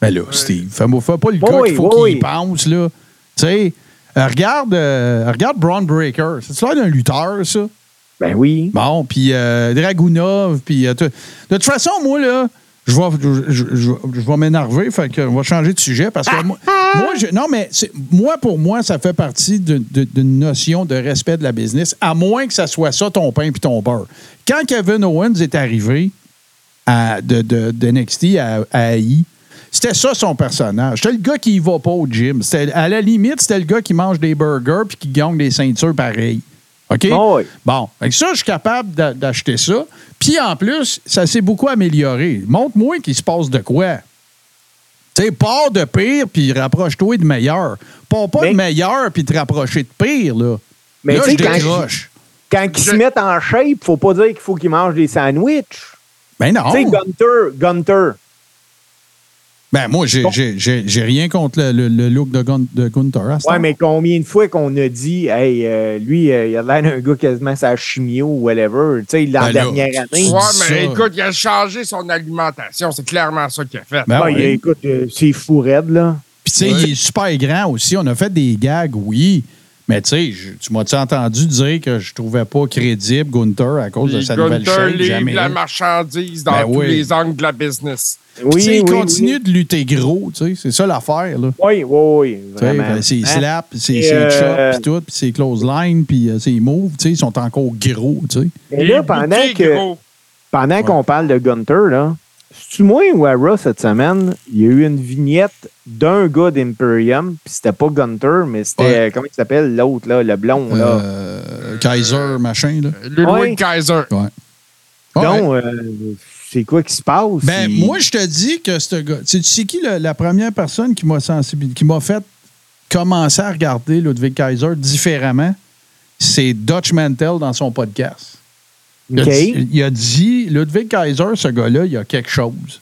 Ben là, Steve, fais-moi fais pas le gars oui, qu'il faut oui, qu'il pense, là. Tu sais, euh, regarde, euh, regarde Braun Breaker. Ça a-tu l'air d'un lutteur, ça? Ben oui. Bon, puis euh, Dragunov, puis... euh, tout. de toute façon, moi, là, je vais, je, je- je- vais m'énerver, fait qu'on va changer de sujet, parce que moi, moi, je- non, mais moi, pour moi, ça fait partie d'une notion de respect de la business, à moins que ça soit ça, ton pain puis ton beurre. Quand Kevin Owens est arrivé à, de, de, de NXT à, à AI, c'était ça son personnage. C'était le gars qui y va pas au gym. À la limite, c'était le gars qui mange des burgers puis qui gagne des ceintures pareilles. OK? Ah oui. Bon, avec ça, je suis capable d'a- d'acheter ça. Puis en plus, ça s'est beaucoup amélioré. Montre-moi qu'il se passe de quoi. Tu sais, pars de pire, puis rapproche-toi de meilleur. Pas pas de meilleur, puis te rapprocher de pire, là. Mais là, je sais, quand, décroche. quand ils se mettent en shape, faut pas dire qu'il faut qu'ils mangent des sandwichs. Ben non. Tu sais, Gunter, Gunter. Ben, moi, j'ai j'ai- j'ai- j'ai rien contre le, le- le look de, Gun- de Gunther. Ouais, temps. mais combien de fois qu'on a dit, hey, euh, lui, euh, il a l'air d'un gars quasiment sa chimio ou whatever, tu sais, l'an Ben là, dernière année. Ouais, ça. mais écoute, il a changé son alimentation. C'est clairement ça qu'il a fait. Ben Ouais, oui. il- écoute, euh, c'est fou raide, là. Puis, tu sais, il est super grand aussi. On a fait des gags, oui. Mais, tu sais, tu m'as-tu entendu dire que je trouvais pas crédible Gunther à cause de sa nouvelle Gunther shape? livre Jamais? la marchandise dans Ben tous oui. les angles de la business. Oui, Tu sais, il oui, continue oui. de lutter gros, tu sais. C'est ça l'affaire, là. Oui, oui, oui, ben, Ses Hein? slaps, ses, Et, ses euh, chops, puis tout, puis ses close lines, puis euh, ses moves, tu sais, ils sont encore gros, tu sais. Mais Il là, pendant que gros. pendant qu'on parle de Gunter, là, c'est-tu moi ou à Raw cette semaine, il y a eu une vignette d'un gars d'Imperium, puis c'était pas Gunter, mais c'était, Ouais. comment il s'appelle, l'autre, là, le blond, là. Euh, Kaiser, machin, là. Ludwig Ouais. Kaiser. Ouais. Donc, euh, c'est quoi qui se passe? Ben, Il- moi, je te dis que ce gars. Tu sais, qui le- la première personne qui m'a sensibilisé, qui m'a fait commencer à regarder Ludwig Kaiser différemment? C'est Dutch Mantel dans son podcast. Il, a dit, il a dit, Ludwig Kaiser, ce gars-là, il a quelque chose.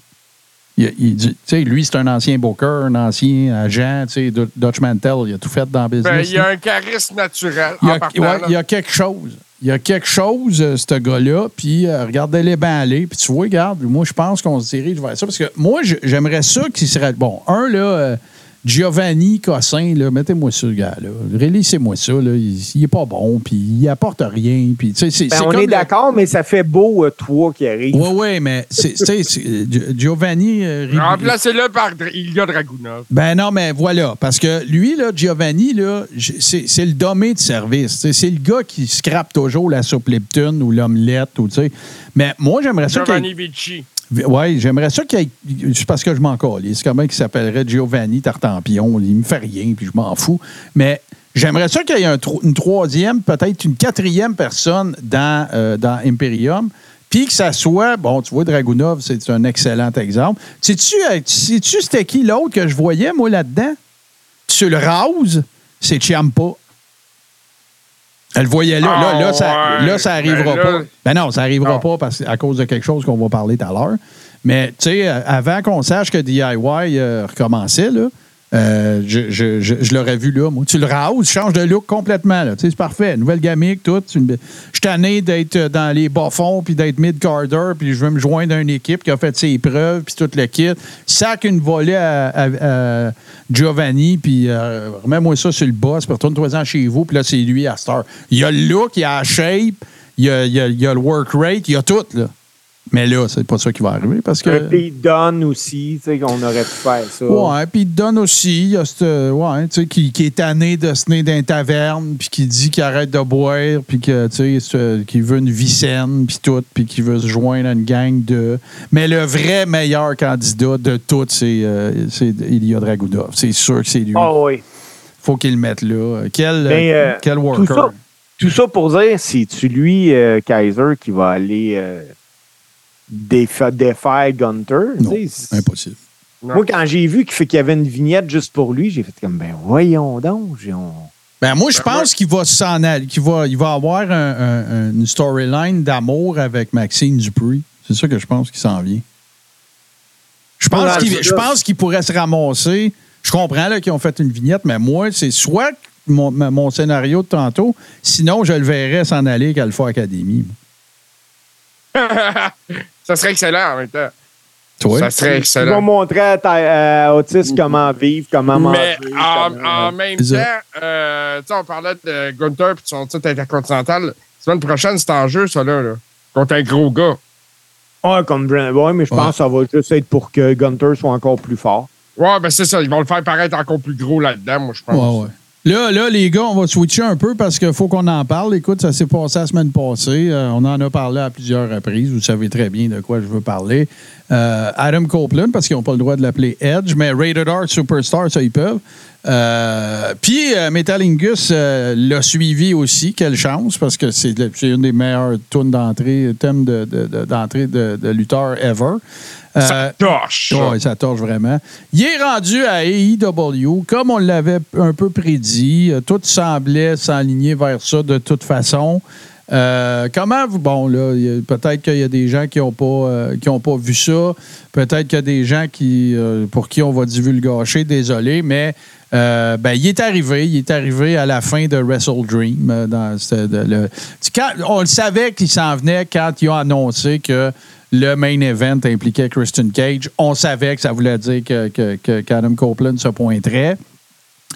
Il, il dit, tu sais, lui, c'est un ancien booker, un ancien agent, tu sais, Du- Dutch Mantel, il a tout fait dans le business. Ben, il y là. a un charisme naturel. Il en a, partant, ouais, là. il y a quelque chose. Il y a quelque chose, euh, ce gars-là, puis euh, regardez les bains aller, puis tu vois, regarde, moi, je pense qu'on se dirige vers ça, parce que moi, j'aimerais ça qu'il serait... Bon, un, là, euh, Giovanni Cossin, là, mettez-moi ça, le gars-là. Rélissez-moi ça, là. Il, il est pas bon, puis il apporte rien, puis tu sais, c'est Ben, c'est on comme est le- d'accord, mais ça fait beau, euh, toi qui arrive. Oui, oui, mais c'est, tu sais, c'est- euh, Giovanni... euh, Remplacez-le par Dr- Ilya Dragunov. Ben non, mais voilà. Parce que lui, là, Giovanni, là, c'est, c'est le dommé de service. C'est le gars qui scrape toujours la soupe Lipton ou l'omelette. Ou, tu sais. mais moi, j'aimerais ça Giovanni Vici. Oui, j'aimerais ça qu'il y ait- C'est parce que je m'en. C'est comment il s'appellerait Giovanni Tartampion. Il me fait rien, puis je m'en fous. Mais j'aimerais ça qu'il y ait un une troisième, peut-être une quatrième personne dans, euh, dans Imperium. Puis que ça soit, bon, tu vois, Dragunov, c'est un excellent exemple. Sais-tu, euh, sais-tu c'était qui l'autre que je voyais, moi, là-dedans? Sur le Rouse, c'est Ciampa. Elle le voyait là. là, là, ça, Ah, ouais. là, ça arrivera Ben là- pas. Ben non, ça arrivera Non. pas parce, à cause de quelque chose qu'on va parler tout à l'heure. Mais, tu sais, euh, avant qu'on sache que DIY euh, recommençait, là, euh, je, je, je, l'aurais vu là, moi. Tu le rouses, change de look complètement. là. C'est parfait. Nouvelle gamique, tout. Je suis tanné d'être euh, dans les bas-fonds puis d'être mid-carder, puis je veux me joindre à une équipe qui a fait ses preuves, puis tout le kit. Sac une volée à Giovanni, puis euh, remets-moi ça sur le boss, puis retourne-toi-en chez vous, puis là, c'est lui à Star. Il y a le look, il y a la shape, il y a, il y a- il y a le work rate, il y a tout, là. Mais là, c'est pas ça qui va arriver parce que. Pays donne aussi, tu sais, qu'on aurait pu faire ça. Ouais, puis donne aussi, il y a ce, ouais, tu sais, qui, qui est tanné de se tenir dans taverne, puis qui dit qu'il arrête de boire, puis que, tu sais, qu'il veut une vie saine, puis tout, puis qu'il veut se joindre à une gang de... Mais le vrai meilleur candidat de tous, c'est euh, Ilya Dragunov. C'est sûr que c'est lui. Ah oui. faut qu'il le mette là. Quel, euh, quel Tout worker? ça, tout ça pour dire, c'est-tu lui, euh, Kaiser, qui va aller euh, défaire Gunter? Non, impossible. Moi, quand j'ai vu qu'il fait qu'il y avait une vignette juste pour lui, j'ai fait comme, ben voyons donc. on- Ben moi, je Ben, pense qu'il va s'en aller, qu'il va, il va avoir un- un- un- une storyline d'amour avec Maxine Dupree. C'est ça que je pense qu'il s'en vient. Je pense qu'il c'est je ça. pense qu'il pourrait se ramasser. Je comprends là, qu'ils ont fait une vignette, mais moi, c'est soit mon, mon scénario de tantôt, sinon je le verrais s'en aller avec Alpha Academy. ça serait excellent en même temps. Toi? Ça serait Il va excellent. montrer à, ta- à Otis comment vivre, comment Mais manger. en, comment- en même temps, euh, tu sais, on parlait de Gunther et de son titre intercontinental. La semaine prochaine, c'est en jeu, ça, là, là. Contre un gros gars. Ouais, comme Brand Boy, mais je Ouais. pense que ça va juste être pour que Gunter soit encore plus fort. Ouais, ben c'est ça. Ils vont le faire paraître encore plus gros là-dedans, moi, je pense. Ouais, ouais. Là, là, les gars, on va switcher un peu parce qu'il faut qu'on en parle. Écoute, ça s'est passé la semaine passée. Euh, on en a parlé à plusieurs reprises. Vous savez très bien de quoi je veux parler. Euh, Adam Copeland, parce qu'ils n'ont pas le droit de l'appeler Edge, mais Rated R Superstar, ça, ils peuvent. Euh, Puis Metalingus l'a suivi aussi. Quelle chance, parce que c'est une des meilleures tunes d'entrée, thèmes de- de- de- d'entrée de, de, lutteur ever. Euh, Ça torche. ça. oui, ça torche vraiment. Il est rendu à AEW, comme on l'avait un peu prédit. euh, Tout semblait s'aligner vers ça de toute façon. Euh, comment vous. Bon, là, peut-être qu'il y a des gens qui n'ont pas, euh, qui ont pas vu ça. Peut-être qu'il y a des gens qui, euh, pour qui on va divulgacher. Désolé, mais euh, ben, il est arrivé. Il est arrivé à la fin de Wrestle Dream. euh, dans, ce- de- le- quand- on le savait qu'il s'en venait quand ils ont annoncé que le main event impliquait Christian Cage. On savait que ça voulait dire que, que, que- qu'Adam Copeland se pointerait.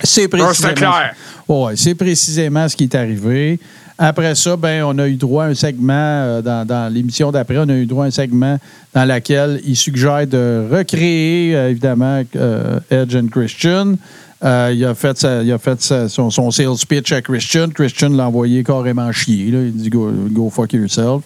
C'est précisément. clair. Ouais, c'est précisément ce qui est arrivé. Après ça, ben, on a eu droit à un segment, euh, dans, dans l'émission d'après, on a eu droit à un segment dans lequel il suggère de recréer, euh, évidemment, euh, Edge and Christian. Il a fait, sa- il a fait sa- son, son sales pitch à Christian. Christian l'a envoyé carrément chier. là. Il dit go, go fuck yourself.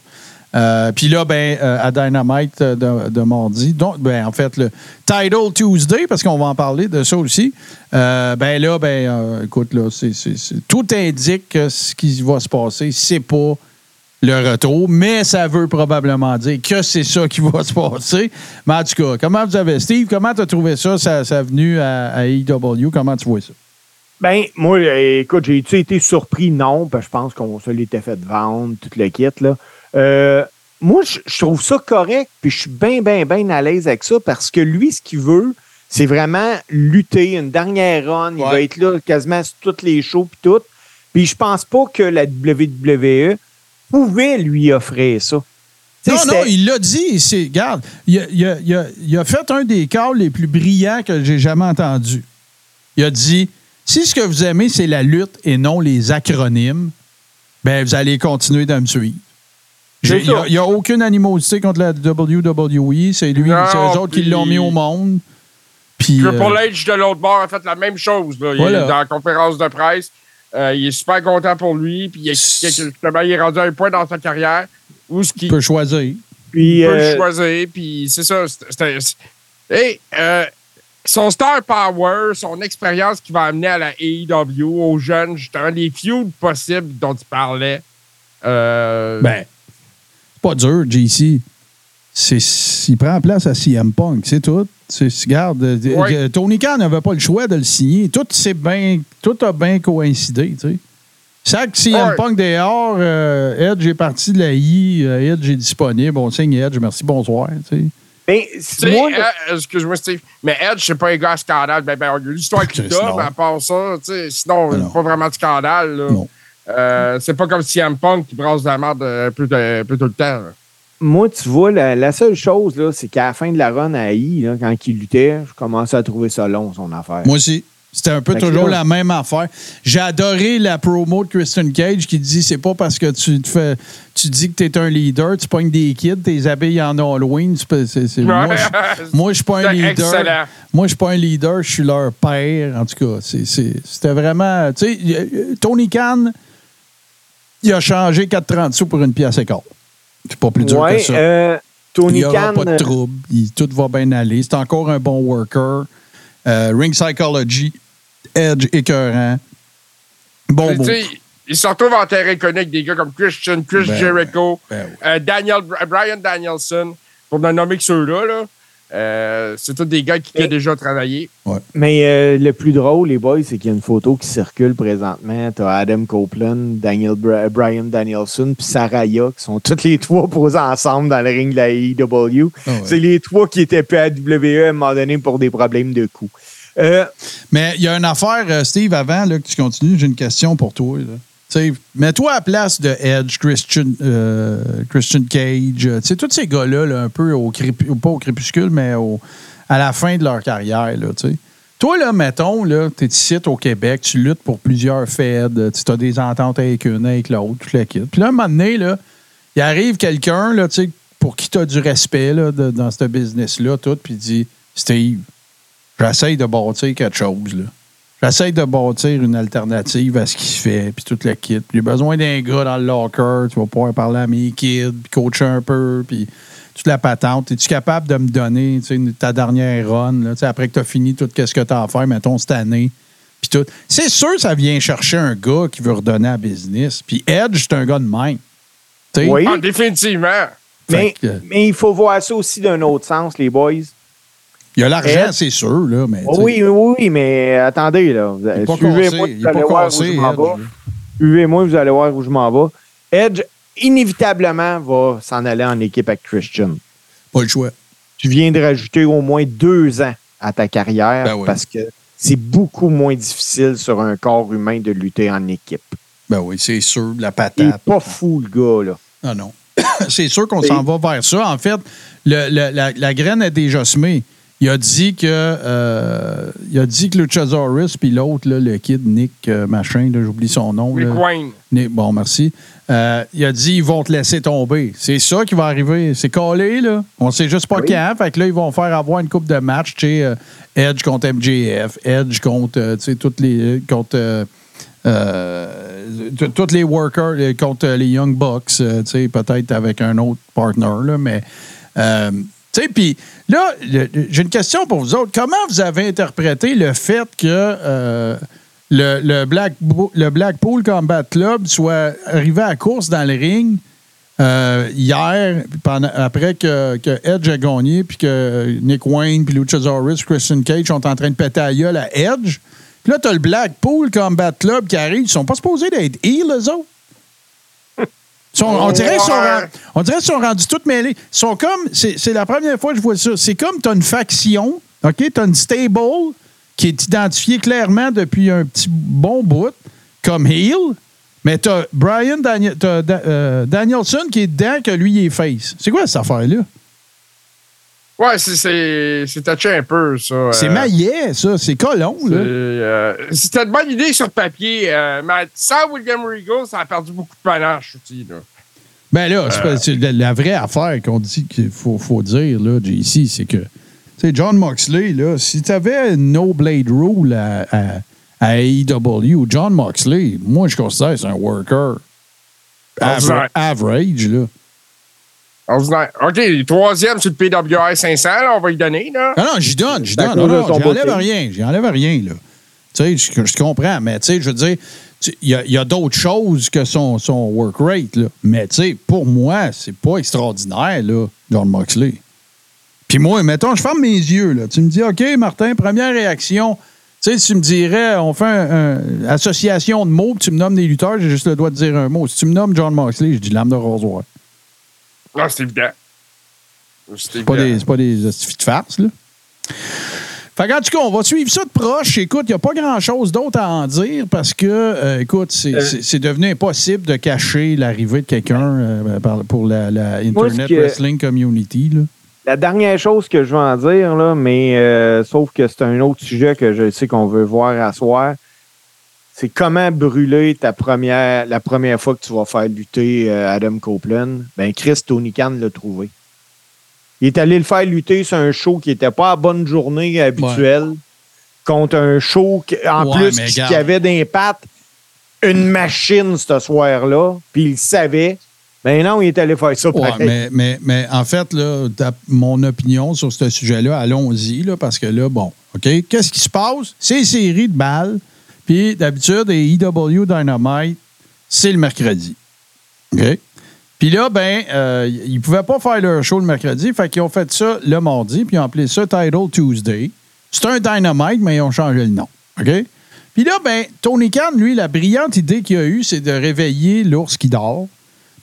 Euh, Puis là, ben, euh, à Dynamite euh, de, mardi, donc, ben, en fait, le Title Tuesday, parce qu'on va en parler de ça aussi, ben là, ben, écoute, là, c'est- tout indique que ce qui va se passer, c'est pas le retour, mais ça veut probablement dire que c'est ça qui va se passer. Mais en tout cas, comment vous avez, Steve, comment tu as trouvé ça, sa, sa venue à, AEW? Comment tu vois ça? Ben, moi, écoute, j'ai-tu été surpris? Non, parce que je pense qu'on se l'était fait vendre, tout le kit, là. Euh, moi, je je trouve ça correct, puis je suis bien, bien, bien à l'aise avec ça, parce que lui, ce qu'il veut, c'est vraiment lutter, une dernière run. Il Ouais. va être là quasiment sur toutes les shows, puis tout. Puis je pense pas que la WWE pouvait lui offrir ça. Non, non, il l'a dit. C'est, regarde, il a, il a- il a- il a fait un des calls les plus brillants que j'ai jamais entendus. Il a dit si ce que vous aimez, c'est la lutte et non les acronymes, ben vous allez continuer de me suivre. Il n'y a, il a aucune animosité contre la WWE. C'est lui, c'est eux autres qui l'ont mis au monde. Puis, Triple euh, H de l'autre bord a fait la même chose. Là. Il est dans la conférence de presse. Euh, il est super content pour lui. Puis il que justement, il est rendu à un point dans sa carrière où ce tu qu'il peux choisir. puis, peut euh, choisir. Puis c'est ça. euh, son star power, son expérience qui va amener à la AEW aux jeunes, justement, les feuds possibles dont il parlait. Euh, Ben, pas dur, JC. C'est, il prend place à CM Punk, c'est tout. Regarde, euh, Ouais. euh, Tony Khan n'avait pas le choix de le signer. Tout, c'est bien, tout a bien coïncidé, tu sais. Que CM Ouais. Punk dehors, euh, Edge est parti de la I, euh, Edge est disponible, on signe Edge, merci, bonsoir, tu sais. ben, Tu sais, moi, euh, excuse-moi, Steve, mais Edge, c'est pas un gars scandale. Ben, ben, il y a l'histoire qu'il a, mais à part ça, tu sais, sinon, Ben non. pas vraiment de scandale. là. Non. Euh, c'est pas comme CM Punk qui brasse de la merde euh, un peu, de- un peu tout le temps. là. Moi, tu vois, la, la seule chose, là, c'est qu'à la fin de la run à I, là, quand il luttait, je commençais à trouver ça long, son affaire. Moi aussi. C'était un peu Fait toujours là- la même affaire. J'ai adoré la promo de Christian Cage qui dit c'est pas parce que tu te fais tu dis que tu es un leader, tu pognes des kids, tes habilles en Halloween. c'est moi, je- moi, je suis pas un leader. excellent. Moi, je suis pas un leader, je suis leur père. En tout cas, c'était vraiment. Tu sais, euh, Tony Khan, il a changé 4,30 sous pour une pièce et quart. C'est pas plus dur ouais, que ça. euh, Il Tony n'y aura Khan, pas de trouble. Il- tout va bien aller. C'est encore un bon worker. Euh, ring Psychology, Edge écœurant. Bon mot. il se retrouve en terrain connu avec des gars comme Christian, Chris Ben Jericho, Ben oui. euh, Daniel, Brian Danielson, pour ne nommer que ceux-là. Là. Euh, c'est tous des gars qui ont déjà travaillé. Mais euh, le plus drôle, les boys, c'est qu'il y a une photo qui circule présentement. Tu as Adam Copeland, Daniel Bra- Brian Danielson, puis Saraya, qui sont tous les trois posés ensemble dans le ring de la AEW. Ah ouais. C'est les trois qui étaient plus à WWE à un moment donné pour des problèmes de. Euh, Mais il y a une affaire, euh, Steve, avant là, que tu continues, j'ai une question pour toi. là. Mets-toi à la place de Edge, Christian, euh, Christian Cage, euh, sais, tous ces gars-là, là, un peu au crépu- pas au crépuscule, mais au- à la fin de leur carrière. Là. Toi, là, mettons, là, tu es ici au Québec, tu luttes pour plusieurs feds, tu as des ententes avec une, avec l'autre, tout le kit. Puis là, un moment donné, il arrive quelqu'un pour qui tu as du respect là, dans ce business-là, tout, puis dit Steve, j'essaye de bâtir quelque chose. Là. J'essaye de bâtir une alternative à ce qui se fait, puis tout le kit. Puis j'ai besoin d'un gars dans le locker, tu vas pouvoir parler à mes kids, puis coacher un peu, puis toute la patente. Es-tu capable de me donner tu sais, une- ta dernière run, là, tu sais, après que tu as fini tout ce que tu as à faire, mettons, cette année? Puis tout? C'est sûr ça vient chercher un gars qui veut redonner à business. Puis Edge, c'est un gars de même. Tu sais? Oui. Ah, définitivement. mais, que- mais il faut voir ça aussi d'un autre sens, les boys. Il y a l'argent, c'est sûr, là, mais. Oh oui, oui, oui, mais attendez, là. Suivez-moi, vous allez voir où je m'en vais. Suivez-moi, vous allez voir où je m'en vais. Edge inévitablement va s'en aller en équipe avec Christian. Pas le choix. Tu viens de rajouter au moins deux ans à ta carrière Ben oui. parce que c'est beaucoup moins difficile sur un corps humain de lutter en équipe. Ben oui, c'est sûr, la Il patate. est pas fou, le gars, là. Ah non. c'est sûr qu'on s'en va vers ça. En fait, le- le- la, la graine est déjà semée. Il a dit que euh, il a dit que Luchasaurus puis l'autre, le kid Nick euh, machin, j'oublie son nom. Rick là. Wayne. Nick- bon, merci. Euh, il a dit ils vont te laisser tomber. C'est ça qui va arriver. C'est collé, là. On sait juste pas Oui. quand. Fait que là, ils vont faire avoir une coupe de matchs, tu sais, euh, Edge contre MJF, Edge contre, tu sais, toutes les. contre. tous les workers contre les Young Bucks, tu sais, peut-être avec un autre partner, là, mais. Tu puis là, j'ai une question pour vous autres. Comment vous avez interprété le fait que euh, le, Black, le Blackpool Combat Club soit arrivé à course dans le ring euh, hier, après que, que Edge a gagné, puis que Nick Wayne, puis Luchasaurus, Christian Cage sont en train de péter à gueule à Edge? Puis là, t'as le Blackpool Combat Club qui arrive. Ils sont pas supposés d'être heal, eux autres. Sont- on, dirait sont, on dirait qu'ils sont rendus toutes mêlés. Ils sont comme. C'est c'est la première fois que je vois ça. C'est comme tu as une faction, OK? Tu as une stable qui est identifiée clairement depuis un petit bon bout comme heel, mais tu as Brian Daniel- t'as Da- euh, Danielson qui est dedans, que lui, il est face. C'est quoi cette affaire-là? Ouais, c'est- touché un peu, ça. C'est euh, maillet, ça. C'est colon, là. euh, C'était une bonne idée sur papier, euh, mais sans William Regal, ça a perdu beaucoup de panache aussi. Là. Ben là, c'est la, la vraie affaire qu'on dit qu'il faut, faut dire, là, JC, c'est que, tu sais, John Moxley, là, si tu avais No Blade Rule à, à, à AEW, John Moxley, moi, je considère que c'est un worker aver- Ordinaire. average, là. Ordinaire. OK, troisième sur le PWI 500, là, on va y donner. Là. Ah non, j'y donne, j'y à donne. Non, non, son j'y enlève booking. rien, j'y enlève rien, là. Tu sais, je, je comprends, mais tu sais, je veux dire, il y a, il y a d'autres choses que son, son work rate, là. Mais tu sais, pour moi, c'est pas extraordinaire, là, John Moxley. Puis moi, mettons, je ferme mes yeux, là. Tu me dis, OK, Martin, première réaction. Tu sais, si tu me dirais, on fait une association de mots, puis tu me nommes des lutteurs, j'ai juste le droit de dire un mot. Si tu me nommes John Moxley, je dis lame de rasoir. Non, c'est évident. C'est pas des, pas des de farce, là. Fait qu'en tout cas, on va suivre ça de proche. Écoute, il n'y a pas grand-chose d'autre à en dire parce que, euh, écoute, c'est Euh. c'est- devenu impossible de cacher l'arrivée de quelqu'un euh, pour la, Internet Wrestling Community. Là. La dernière chose que je veux en dire, là, mais sauf que c'est un autre sujet que je sais qu'on veut voir à soir, c'est comment brûler ta première, la première fois que tu vas faire lutter euh, Adam Copeland? Ben, Chris Tony Khan l'a trouvé. Il est allé le faire lutter sur un show qui n'était pas à bonne journée habituelle, contre un show qui- en Ouais, plus mais qui, avait d'impact une machine ce soir-là, puis il savait. Ben non, il est allé faire ça Ouais, mais, mais, mais en fait, là, mon opinion sur ce sujet-là, allons-y, là, parce que là, bon, OK, qu'est-ce qui se passe? C'est une série de balles, puis d'habitude, les EW Dynamite, c'est le mercredi. OK? Puis là, ben, euh, ils ne pouvaient pas faire leur show le mercredi, fait qu'ils ont fait ça le mardi, puis ils ont appelé ça Title Tuesday. C'est un Dynamite, mais ils ont changé le nom. OK? Puis là, ben, Tony Khan, lui, la brillante idée qu'il a eue, c'est de réveiller l'ours qui dort.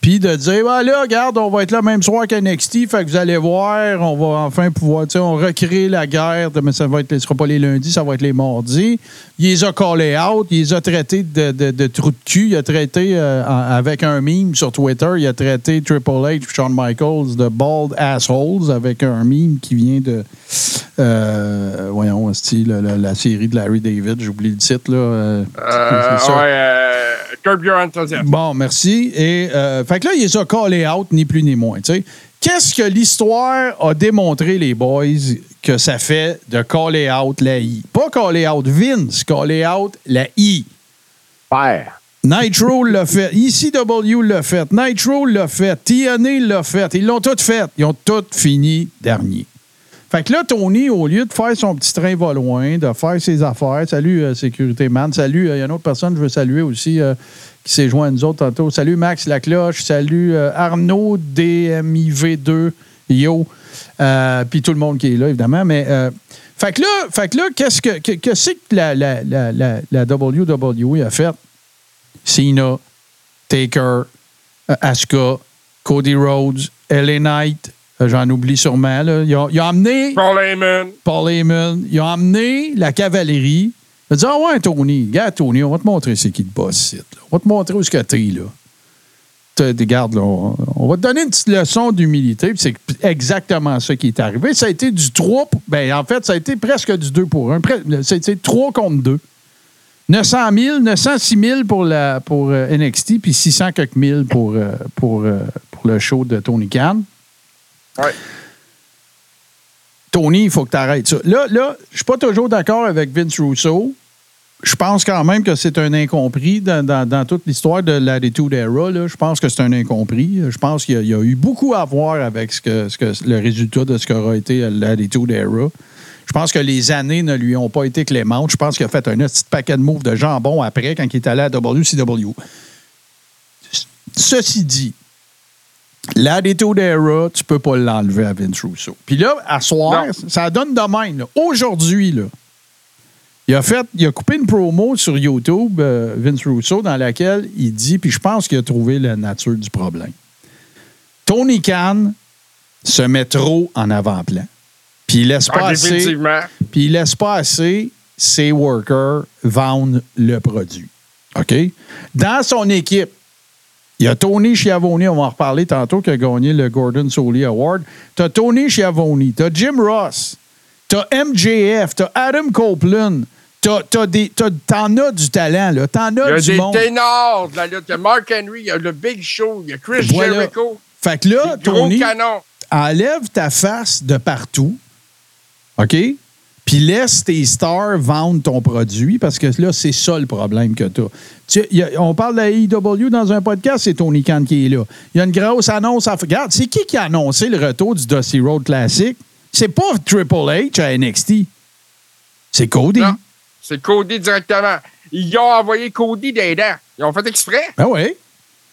Puis de dire, ah là, regarde, on va être là même soir qu'à NXT, fait que vous allez voir, on va enfin pouvoir, tu sais, on recrée la guerre, mais ça va être, ce sera pas les lundis, ça va être les mardis. Il les a callés out, il les a traités de, de, de trous de cul, il a traité, euh, avec un meme sur Twitter, il a traité Triple H, Shawn Michaels de bald assholes avec un meme qui vient de, euh, voyons, style, la, la série de Larry David, j'oublie le titre, là. euh, Euh, ouais, euh, Curb Your Enthusiasm. Bon, merci. Et euh, fait que là, il les a callés out, ni plus ni moins. Qu'est-ce que l'histoire a démontré, les boys, que ça fait de caller out la I? Pas caller out Vince, caller out la I. Père. Nitro l'a fait, ECW l'a fait, Nitro l'a fait, TNA l'a fait. Ils l'ont tout fait. Ils ont tout fini dernier. Fait que là, Tony, au lieu de faire son petit train va loin, de faire ses affaires, salut euh, Sécurité Man, salut, euh, il y a une autre personne que je veux saluer aussi euh, qui s'est joint à nous autres tantôt. Salut Max Lacloche, salut euh, Arnaud DMIV2, yo, puis tout le monde qui est là, évidemment. Mais, fait que là, là qu'est-ce que, que, la, la, la, la, la WWE a fait? Cena, Taker, Asuka, Cody Rhodes, LA Knight, j'en oublie sûrement. Là. Ils, ont, ils ont emmené Paul Heyman. Paul Heyman, ils ont emmené la cavalerie. Ils ont dit Ah ouais, Tony, regarde Tony, on va te montrer c'est qui le boss là. On va te montrer où ce que t'es, là. Regarde, là, on, va te donner une petite leçon d'humilité. puis C'est exactement ça qui est arrivé. Ça a été du 3. pour- Ben, en fait, ça a été presque du 2 pour 1. Ça a été 3 contre 2. 900 000, 906 000 pour, la, pour euh, NXT, puis 600 quelques mille pour, euh, pour, euh, pour le show de Tony Khan. Tony, il faut que tu arrêtes ça. Là, là je suis pas toujours d'accord avec Vince Russo. Je pense quand même que c'est un incompris dans, toute l'histoire de l'Attitude Era. Je pense que c'est un incompris. Je pense qu'il y, a- eu beaucoup à voir avec ce que, ce que- le résultat de ce qu'aura été l'Attitude Era. Je pense que les années ne lui ont pas été clémentes. Je pense qu'il a fait un petit paquet de moves de jambon après quand il est allé à WCW. Ceci dit, L'attitude era, tu peux pas l'enlever à Vince Russo. Puis là, à soir, Non. ça donne de même. Aujourd'hui, là, il a fait, il a coupé une promo sur YouTube, euh, Vince Russo, dans laquelle il dit, puis je pense qu'il a trouvé la nature du problème. Tony Khan se met trop en avant-plan. Puis il laisse Ah, pas assez puis il laisse pas assez ses workers vendre le produit. OK? Dans son équipe, il y a Tony Schiavone, on va en reparler tantôt, qui a gagné le Gordon Soley Award. Tu as Tony Schiavone, tu as Jim Ross, tu as MJF, tu as Adam Copeland, t'en as du talent, là. T'en Il y as a du des monde. ténors de la lutte. Il y a Mark Henry, il y a le Big Show, il y a Chris Voilà. Jericho. Fait que là, Tony, enlève ta face de partout, OK? Puis laisse tes stars vendre ton produit parce que là, c'est ça le problème que tu as. on parle de la AEW dans un podcast, c'est Tony Khan qui est là. Il y a une grosse annonce à Regarde, c'est qui qui a annoncé le retour du Dusty Road Classic? C'est pas Triple H à NXT. C'est Cody. Non. C'est Cody directement. Ils ont envoyé Cody des dents. Ils ont fait exprès. Ben oui. Tu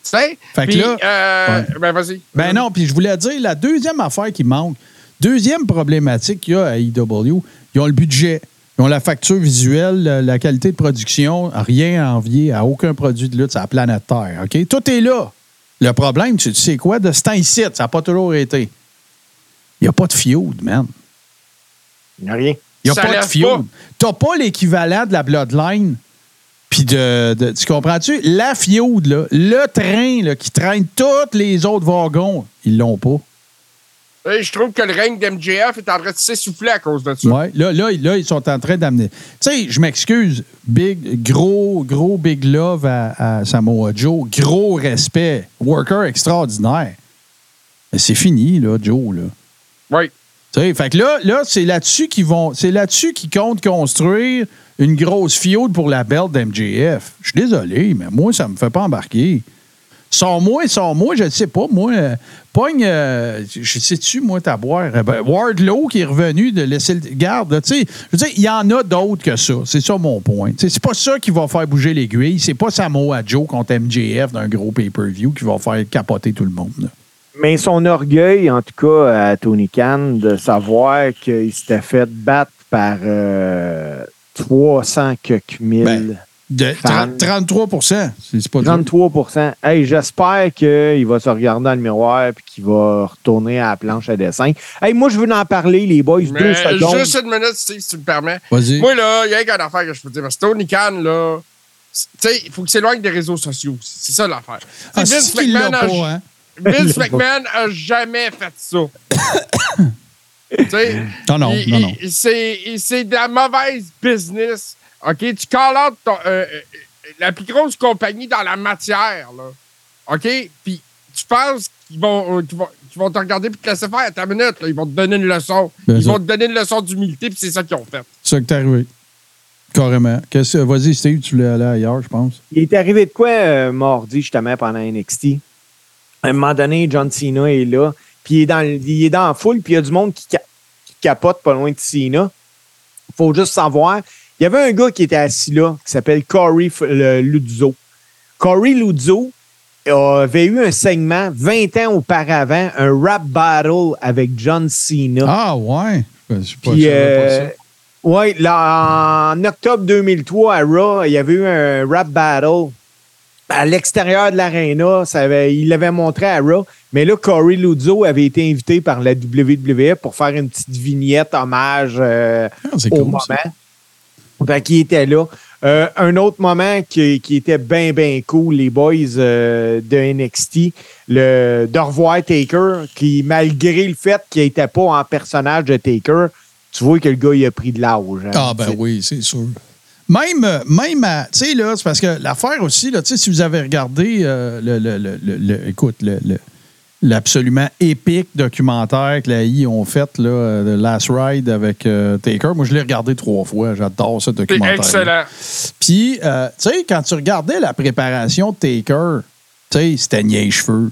sais? Fait que là- euh, Ouais. ben vas-y. Ben non, puis je voulais dire, la deuxième affaire qui manque, deuxième problématique qu'il y a à IW, ils ont le budget, ils ont la facture visuelle, la, la qualité de production, rien à envier à aucun produit de lutte sur la planète Terre. OK? Tout est là. Le problème, tu tu sais quoi, de ce temps-ci, ça n'a pas toujours été. Il n'y a pas de feud, man. Il n'y a rien. Il n'y a Ça pas de feud. pas. Tu n'as pas l'équivalent de la Bloodline. Puis de, de- Tu comprends-tu? La feud, là, le train là, qui traîne tous les autres wagons, ils l'ont pas. Et je trouve que le règne d'MJF est en train de s'essouffler à cause de ça. Ouais, là, là, là, ils sont en train d'amener. Tu sais, je m'excuse. Big, gros, gros big love à, à Samoa Joe. Gros respect. Worker extraordinaire. Mais c'est fini, là, Joe, là. Oui. Tu sais, fait que là, là c'est là-dessus qu'ils vont. C'est là-dessus qu'ils comptent construire une grosse fiode pour la belle d'MJF. Je suis désolé, mais moi, ça me fait pas embarquer. Sors-moi, sors-moi, je ne sais pas, moi. euh, pogne, euh, je sais-tu, moi, ta boire? Euh, ben, Wardlow qui est revenu de laisser le. Garde, tu sais. Je veux dire, il y en a d'autres que ça. C'est ça mon point. C'est pas ça qui va faire bouger l'aiguille. C'est pas Samoa Joe contre MJF d'un gros pay-per-view qui va faire capoter tout le monde. là. Mais son orgueil, en tout cas, à Tony Khan, de savoir qu'il s'était fait battre par euh, 300 quelques mille. Ben, De Fan. 30 33 C'est pas dur. 33% Hey, j'espère qu'il va se regarder dans le miroir et qu'il va retourner à la planche à dessin. Hey, moi, je veux en parler, les boys, deux Mais secondes. juste une minute, Steve, si tu me permets. Vas-y. Moi, là, il y a une affaire que je peux dire. Parce que Tony Khan, là, tu sais, il faut qu'il s'éloigne des réseaux sociaux. C'est ça l'affaire. Ah, Vince McMahon a- pas, hein? Vince McMahon a jamais fait ça. tu sais, Non, non, il- non, non. C'est c'est de la mauvaise business. OK? Tu call out ton- euh, euh, la plus grosse compagnie dans la matière, là. OK? Puis tu penses qu'ils vont, euh, qu'ils vont, qu'ils vont te regarder et te laisser faire à ta minute. là. Ils vont te donner une leçon. Ben, Ils ça. vont te donner une leçon d'humilité, puis c'est ça qu'ils ont fait. C'est ça que t'es arrivé. Carrément. Qu'est-ce que- Vas-y, Steve, tu voulais aller ailleurs, je pense. Il est arrivé de quoi euh, mardi, justement, pendant NXT? À un moment donné, John Cena est là, puis il est dans, le- il est dans la foule, puis il y a du monde qui, ca- qui capote pas loin de Cena. Il faut juste savoir, il y avait un gars qui était assis là, qui s'appelle Corey Luzzo. Corey Luzzo avait eu un segment 20 ans auparavant, un rap battle avec John Cena. Ah, ouais. Je sais pas, Puis, pas euh, ça. ouais, là, en octobre 2003, à Raw, il y avait eu un rap battle à l'extérieur de l'aréna. Il l'avait montré à Raw. Mais là, Corey Ludzo avait été invité par la WWE pour faire une petite vignette hommage euh, Ah, au cool, moment. ça. Fait qu'il était là. Euh, un autre moment qui, qui était bien, bien cool, les boys euh, de NXT, le, de revoir Taker, qui, malgré le fait qu'il n'était pas en personnage de Taker, tu vois que le gars, il a pris de l'âge. hein. Ah, ben oui, c'est sûr. Même, même à- tu sais, là, c'est parce que l'affaire aussi, là, tu sais, si vous avez regardé, euh, le, le- le- le- écoute, le- l'absolument épique documentaire que la I ont fait, là, euh, The Last Ride avec euh, Taker, moi, je l'ai regardé trois fois. J'adore ce C'est documentaire. excellent. Puis, euh, tu sais, quand tu regardais la préparation de Taker, tu sais, teignait les cheveux.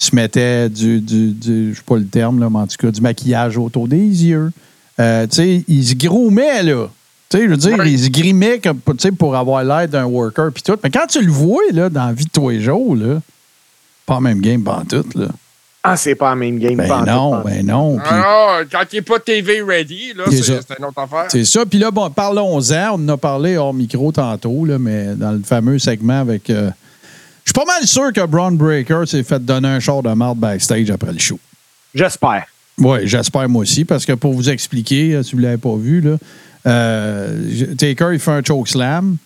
Il se mettait du, du, du- je sais pas le terme, là, mais en tout cas, du maquillage autour des yeux. Euh, tu sais, il se groomait, là. Tu sais, je veux dire, Ouais. il se grimait comme, pour avoir l'air d'un worker, puis tout. Mais quand tu le vois, là, dans la vie de tous les jours, là, pas même game, pas en tout, là. Ah, c'est pas la même game. Ben pas non, pas ben non. Ah, quand il n'est pas TV ready, là, C'est une autre affaire. C'est ça. Puis là, bon, parlons-en. On en a parlé hors micro tantôt, là, mais dans le fameux segment avec. euh, je suis pas mal sûr que Braun Breaker s'est fait donner un char de marde backstage après le show. J'espère. Oui, j'espère moi aussi, parce que pour vous expliquer, euh, si vous ne l'avez pas vu, là, euh, Taker, il fait un choke slam.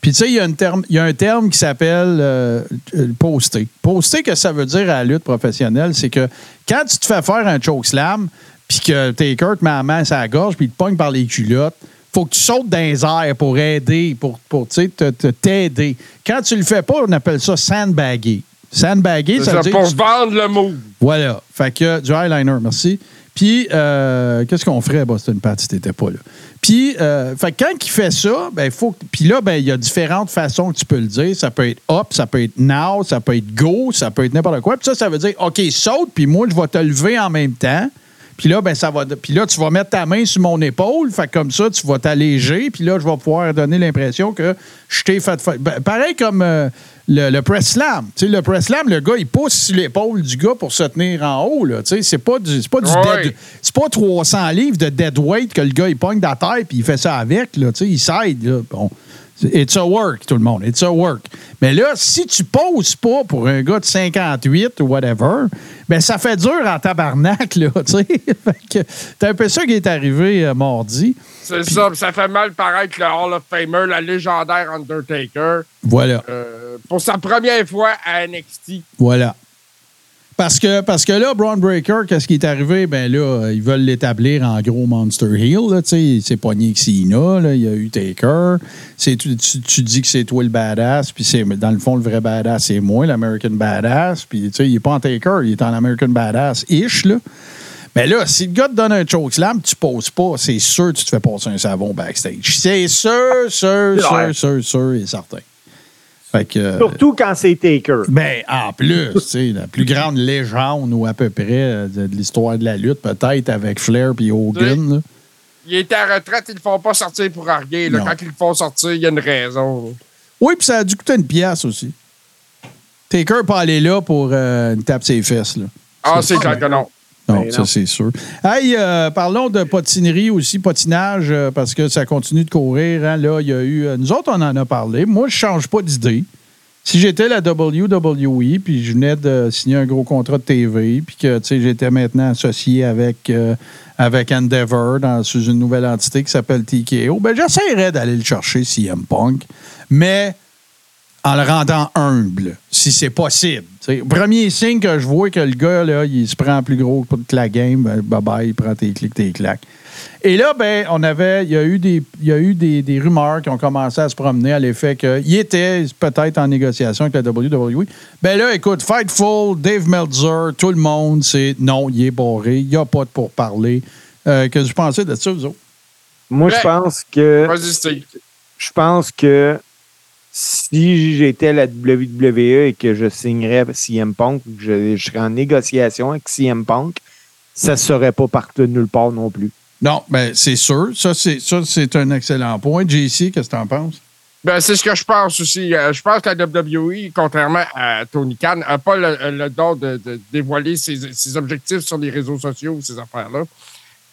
Puis, tu sais, il y, a y un terme qui s'appelle euh, euh, poster. Poster, que ça veut dire à la lutte professionnelle, c'est que quand tu te fais faire un choke slam, puis que Taker te met la main la gorge, puis il te pogne par les culottes, faut que tu sautes dans les airs pour aider, pour, pour tu sais, te- te- t'aider. Quand tu le fais pas, on appelle ça. Sandbaguer, C'est ça ça, veut dire pour vendre le move. voilà. Fait que du eyeliner, merci. Puis, euh, qu'est-ce qu'on ferait, Boston Pat, si t'étais pas là? Puis, euh, fait quand il fait ça, ben, faut. Puis là, ben, il y a différentes façons que tu peux le dire. Ça peut être up, ça peut être now, ça peut être go, ça peut être n'importe quoi. Puis ça, ça veut dire, OK, saute, puis moi, je vais te lever en même temps. Puis là, ben, ça va. Puis là, tu vas mettre ta main sur mon épaule. Fait comme ça, tu vas t'alléger. Puis là, je vais pouvoir donner l'impression que je t'ai fait. fa- Ben, pareil comme euh, le, le press slam. Tu sais, le press slam, le gars, il pousse sur l'épaule du gars pour se tenir en haut. Là. Tu sais, c'est pas du, c'est pas du Ouais. dead- C'est pas 300 livres de dead weight que le gars, il pogne dans la terre puis il fait ça avec. Là. Tu sais, il s'aide. là. Bon. It's a work, tout le monde. It's a work. Mais là, si tu poses pas pour un gars de 58 ou whatever, ben ça fait dur en tabarnak, là, tu sais. C'est un peu ça qui est arrivé euh, mardi. C'est ça, ça fait mal paraître le Hall of Famer, la légendaire Undertaker, Voilà. euh, pour sa première fois à NXT. Voilà. Parce que, parce que là, Braun Breaker, qu'est-ce qui est arrivé? Ben là, ils veulent l'établir en gros Monster Hill. Là, il s'est pogné avec Cena, là, il y a eu Taker. Tu, tu- tu dis que c'est toi le badass, puis c'est, dans le fond, le vrai badass, c'est moi, l'American badass. Puis il n'est pas en Taker, il est en American badass-ish. Là. Mais là, si le gars te donne un chokeslam, tu poses pas, c'est sûr que tu te fais passer un savon backstage. C'est sûr, sûr, sûr, Ouais. sûr, sûr et certain. Fait que. euh, Surtout quand c'est Taker. ben, en plus, tu sais, la plus grande légende ou à peu près euh, de, de l'histoire de la lutte, peut-être avec Flair puis Hogan. là. Il était à retraite, ils le font pas sortir pour arguer. Là. Quand ils le font sortir, il y a une raison. là. Oui, puis ça a dû coûter une pièce aussi. Taker pas aller là pour euh, une tape ses fesses. Là. Ah, c'est clair que non. Non, Ben ça c'est sûr. Hey, euh, parlons de patinerie aussi, patinage, euh, parce que ça continue de courir. hein. Là, il y a eu. euh, nous autres, on en a parlé. Moi, je change pas d'idée. Si j'étais la WWE, puis je venais de signer un gros contrat de TV, puis que j'étais maintenant associé avec, avec Endeavor dans, sous une nouvelle entité qui s'appelle TKO, ben j'essaierais d'aller le chercher CM Punk, mais en le rendant humble, si c'est possible. T'sais, premier signe que je vois que le gars, là, il se prend plus gros que la game, ben, bye-bye, il prend tes clics, tes claques. Et là, ben, on avait, il y a eu des, il y a eu des, des rumeurs qui ont commencé à se promener à l'effet qu'il était peut-être en négociation avec la WWE. Ben là, écoute, Fightful, Dave Meltzer, tout le monde, c'est non, il est barré, il n'y a pas de pourparler. Euh, que je pensais de ça, vous autres? Moi, je Ouais. pense que je pense que si j'étais la WWE et que je signerais CM Punk, ou que je, je serais en négociation avec CM Punk, ça ne serait pas parti de nulle part non plus. Non, ben c'est sûr. Ça, c'est, ça, c'est un excellent point. JC, qu'est-ce que tu en penses? Ben, c'est ce que je pense aussi. Euh, je pense que la WWE, contrairement à Tony Khan, n'a pas le, le don de, de dévoiler ses, ses objectifs sur les réseaux sociaux, ces affaires-là.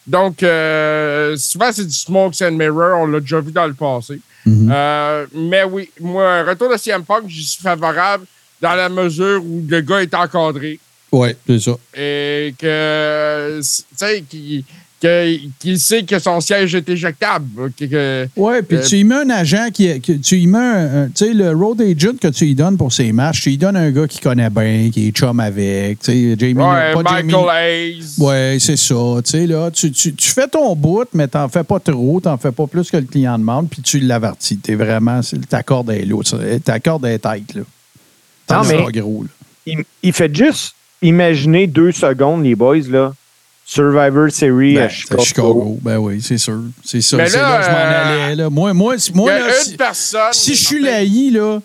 Donc, euh, souvent, c'est du smoke and mirror. On l'a déjà vu dans le passé. Mhm. Euh, mais oui, moi, retour de CM Punk, j'y suis favorable dans la mesure où le gars est encadré Oui, c'est ça. et que, tu sais, qu'il sait que son siège est éjectable. que- que- Oui, puis Euh, tu y mets un agent qui. qui- tu y mets un. Tu sais, le road agent que tu y donnes pour ses matchs, tu y donnes un gars qui connaît bien, qui est chum avec. Tu sais, Jamie. ouais, pas Michael Jamie- Hayes. Oui, c'est ça. Tu sais, là, tu, tu, tu fais ton bout, mais t'en fais pas trop, t'en fais pas plus que le client demande, puis tu l'avertis. T'es vraiment. Ta corde est ça. Ta corde est tête, là. T'en Non, mais- gros, là. Il, il fait juste imaginer deux secondes, les boys, là. Survivor Series Ben, à Chicago. Chicago. Ben oui, c'est sûr. C'est ça. Mais C'est là, là, que je m'en euh, allais. Là. Moi, moi, si- Il y moi a là, une si, personne. si je suis laï, là,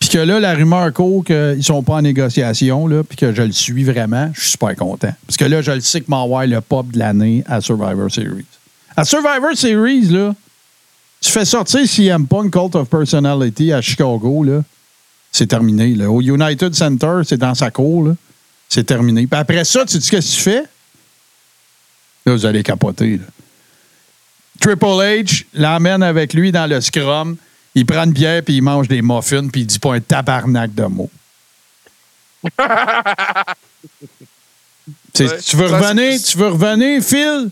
puis que là, la rumeur court qu'ils sont pas en négociation, là, puis que je le suis vraiment, je suis super content. Parce que là, je le sais que m'envoie le pop de l'année à Survivor Series. À Survivor Series, là, tu fais sortir CM Punk Cult of Personality à Chicago, là, c'est terminé. Là. Au United Center, c'est dans sa cour, là, c'est terminé. Puis après ça, tu sais ce que tu fais? Là, vous allez capoter. là. Triple H l'emmène avec lui dans le scrum. Il prend une bière, puis il mange des muffins, puis il dit pas un tabarnak de mots. Tu sais, Ouais, tu veux revenir, tu veux revenir, Phil?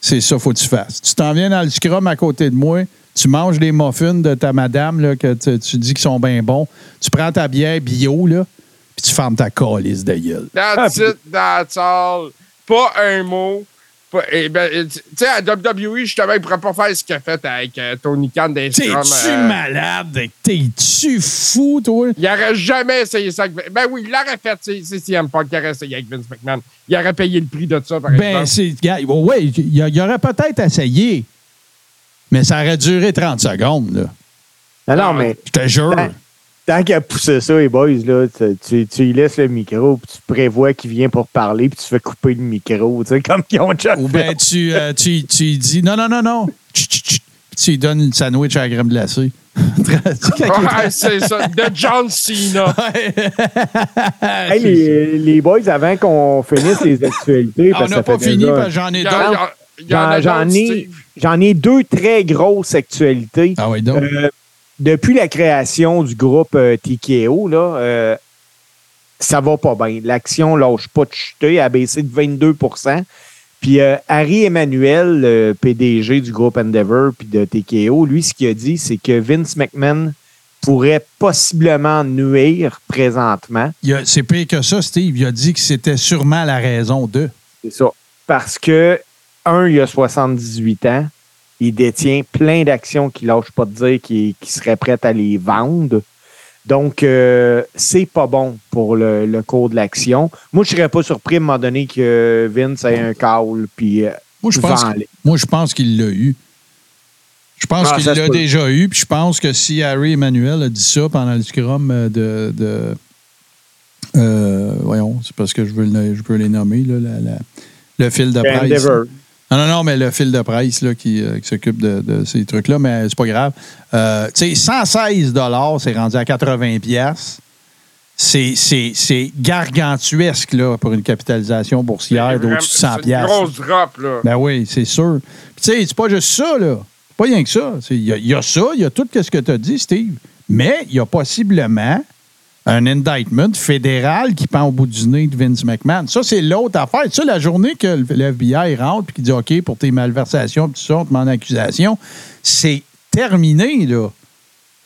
C'est ça, faut que tu fasses. Tu t'en viens dans le scrum à côté de moi, tu manges des muffins de ta madame là, que tu, tu dis qu'ils sont bien bons, tu prends ta bière bio, là, puis tu fermes ta calice de gueule. That's it, that's all. Pas un mot. Eh ben, eh, tu sais, à WWE, justement, il pourrait pas faire ce qu'il a fait avec euh, Tony Khan des T'es-tu euh, malade? T'es-tu fou, toi? Il aurait jamais essayé ça. avec- Ben oui, il l'aurait fait. C'est CM Punk qui aurait essayé avec Vince McMahon. Il aurait payé le prix de ça, par Ben, exemple. c'est. gars, ouais, il y, il y aurait peut-être essayé, mais ça aurait duré 30 secondes, là. Non, non, mais Je te jure. Ben, tant qu'il a poussé ça, les boys, là, tu, tu, tu lui laisses le micro, puis tu prévois qu'il vient pour parler, puis tu fais couper le micro, tu sais, comme ils ont déjà Ou bien tu, euh, tu, tu lui dis non, non, non, non. Puis tu lui donnes une sandwich à la crème glacée. Ouais, c'est ça. De John Cena. Hey, les, les boys, avant qu'on finisse les actualités, On parce que n'a pas fini parce que j'en ai d'autres. J'en ai, ai deux très grosses actualités. Ah oui, donc. Euh, depuis la création du groupe euh, TKO, là, euh, ça va pas bien. L'action lâche pas de chuter, elle a baissé de 22% Puis euh, Harry Emmanuel, le PDG du groupe Endeavor puis de TKO, lui, ce qu'il a dit, c'est que Vince McMahon pourrait possiblement nuire présentement. C'est pire que ça, Steve. Il a dit que c'était sûrement la raison de. C'est ça. Parce que, un, il a 78 ans. Il détient plein d'actions qu'il lâche pas de dire qu'il qu'il serait prêt à les vendre. Donc, euh, c'est pas bon pour le, le cours de l'action. Moi, je serais pas surpris à un moment donné que Vince ait un call puis euh, Moi, je pense, vend-les. moi, je pense qu'il l'a eu. Je pense Ah, qu'il l'a déjà eu. Puis je pense que si Harry Emmanuel a dit ça pendant le scrum de. de euh, voyons, c'est parce que je veux, le- je veux les nommer, là, la- la- le fil de presse. Non, non, non, mais le fil de presse là, qui, euh, qui s'occupe de, de ces trucs-là, mais c'est pas grave. Euh, tu sais, 116 c'est rendu à 80 pièces. C'est, gargantuesque là, pour une capitalisation boursière d'au-dessus de 100 C'est une grosse drop, là. Ben oui, c'est sûr. Tu sais, c'est pas juste ça, là. C'est pas rien que ça. Y, il y a ça, il y a tout ce que tu as dit, Steve. Mais il y a possiblement un indictment fédéral qui pend au bout du nez de Vince McMahon. Ça, c'est l'autre affaire. Ça, la journée que le FBI rentre et qu'il dit OK, pour tes malversations, tout ça, on accusation, c'est terminé, là.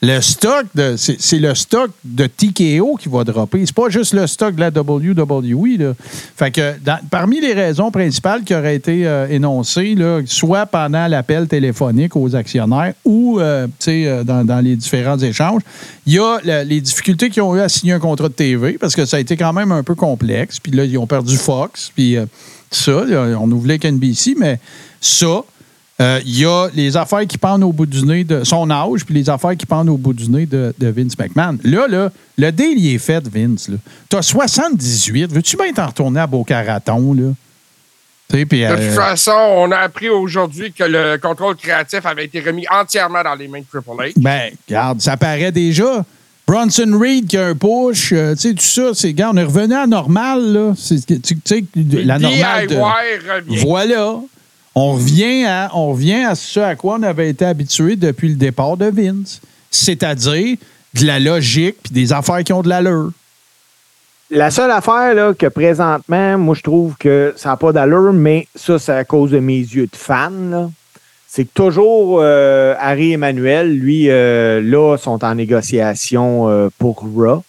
Le stock, de, c'est, le stock de TKO qui va dropper. C'est pas juste le stock de la WWE. Fait que parmi les raisons principales qui auraient été euh, énoncées, là, soit pendant l'appel téléphonique aux actionnaires ou euh, euh, dans, dans les différents échanges, il y a les difficultés qu'ils ont eu à signer un contrat de TV parce que ça a été quand même un peu complexe. Puis là, ils ont perdu Fox, puis ça, on nous voulait mais ça, euh, Il y a les affaires qui pendent au bout du nez de son âge, puis les affaires qui pendent au bout du nez de, de Vince McMahon. Là, là, le deal, il est fait, Vince. Tu as 78. Veux-tu bien t'en retourner à Boca Raton, là? Sais, puis, De euh, toute façon, on a appris aujourd'hui que le contrôle créatif avait été remis entièrement dans les mains de Triple H. ben, regarde, ça paraît déjà. Bronson Reed qui a un push, euh, tu sais, tout ça, c'est, gars, on est revenu à normal, là. C'est, tu sais, la normale. de- revient. Voilà. On revient, à, on revient ce à quoi on avait été habitué depuis le départ de Vince. C'est-à-dire de la logique puis des affaires qui ont de l'allure. La seule affaire là, que présentement, moi, je trouve que ça n'a pas d'allure, mais ça, c'est à cause de mes yeux de fan. C'est que toujours euh, Harry Emmanuel, lui, euh, là, sont en négociation euh, pour Raw.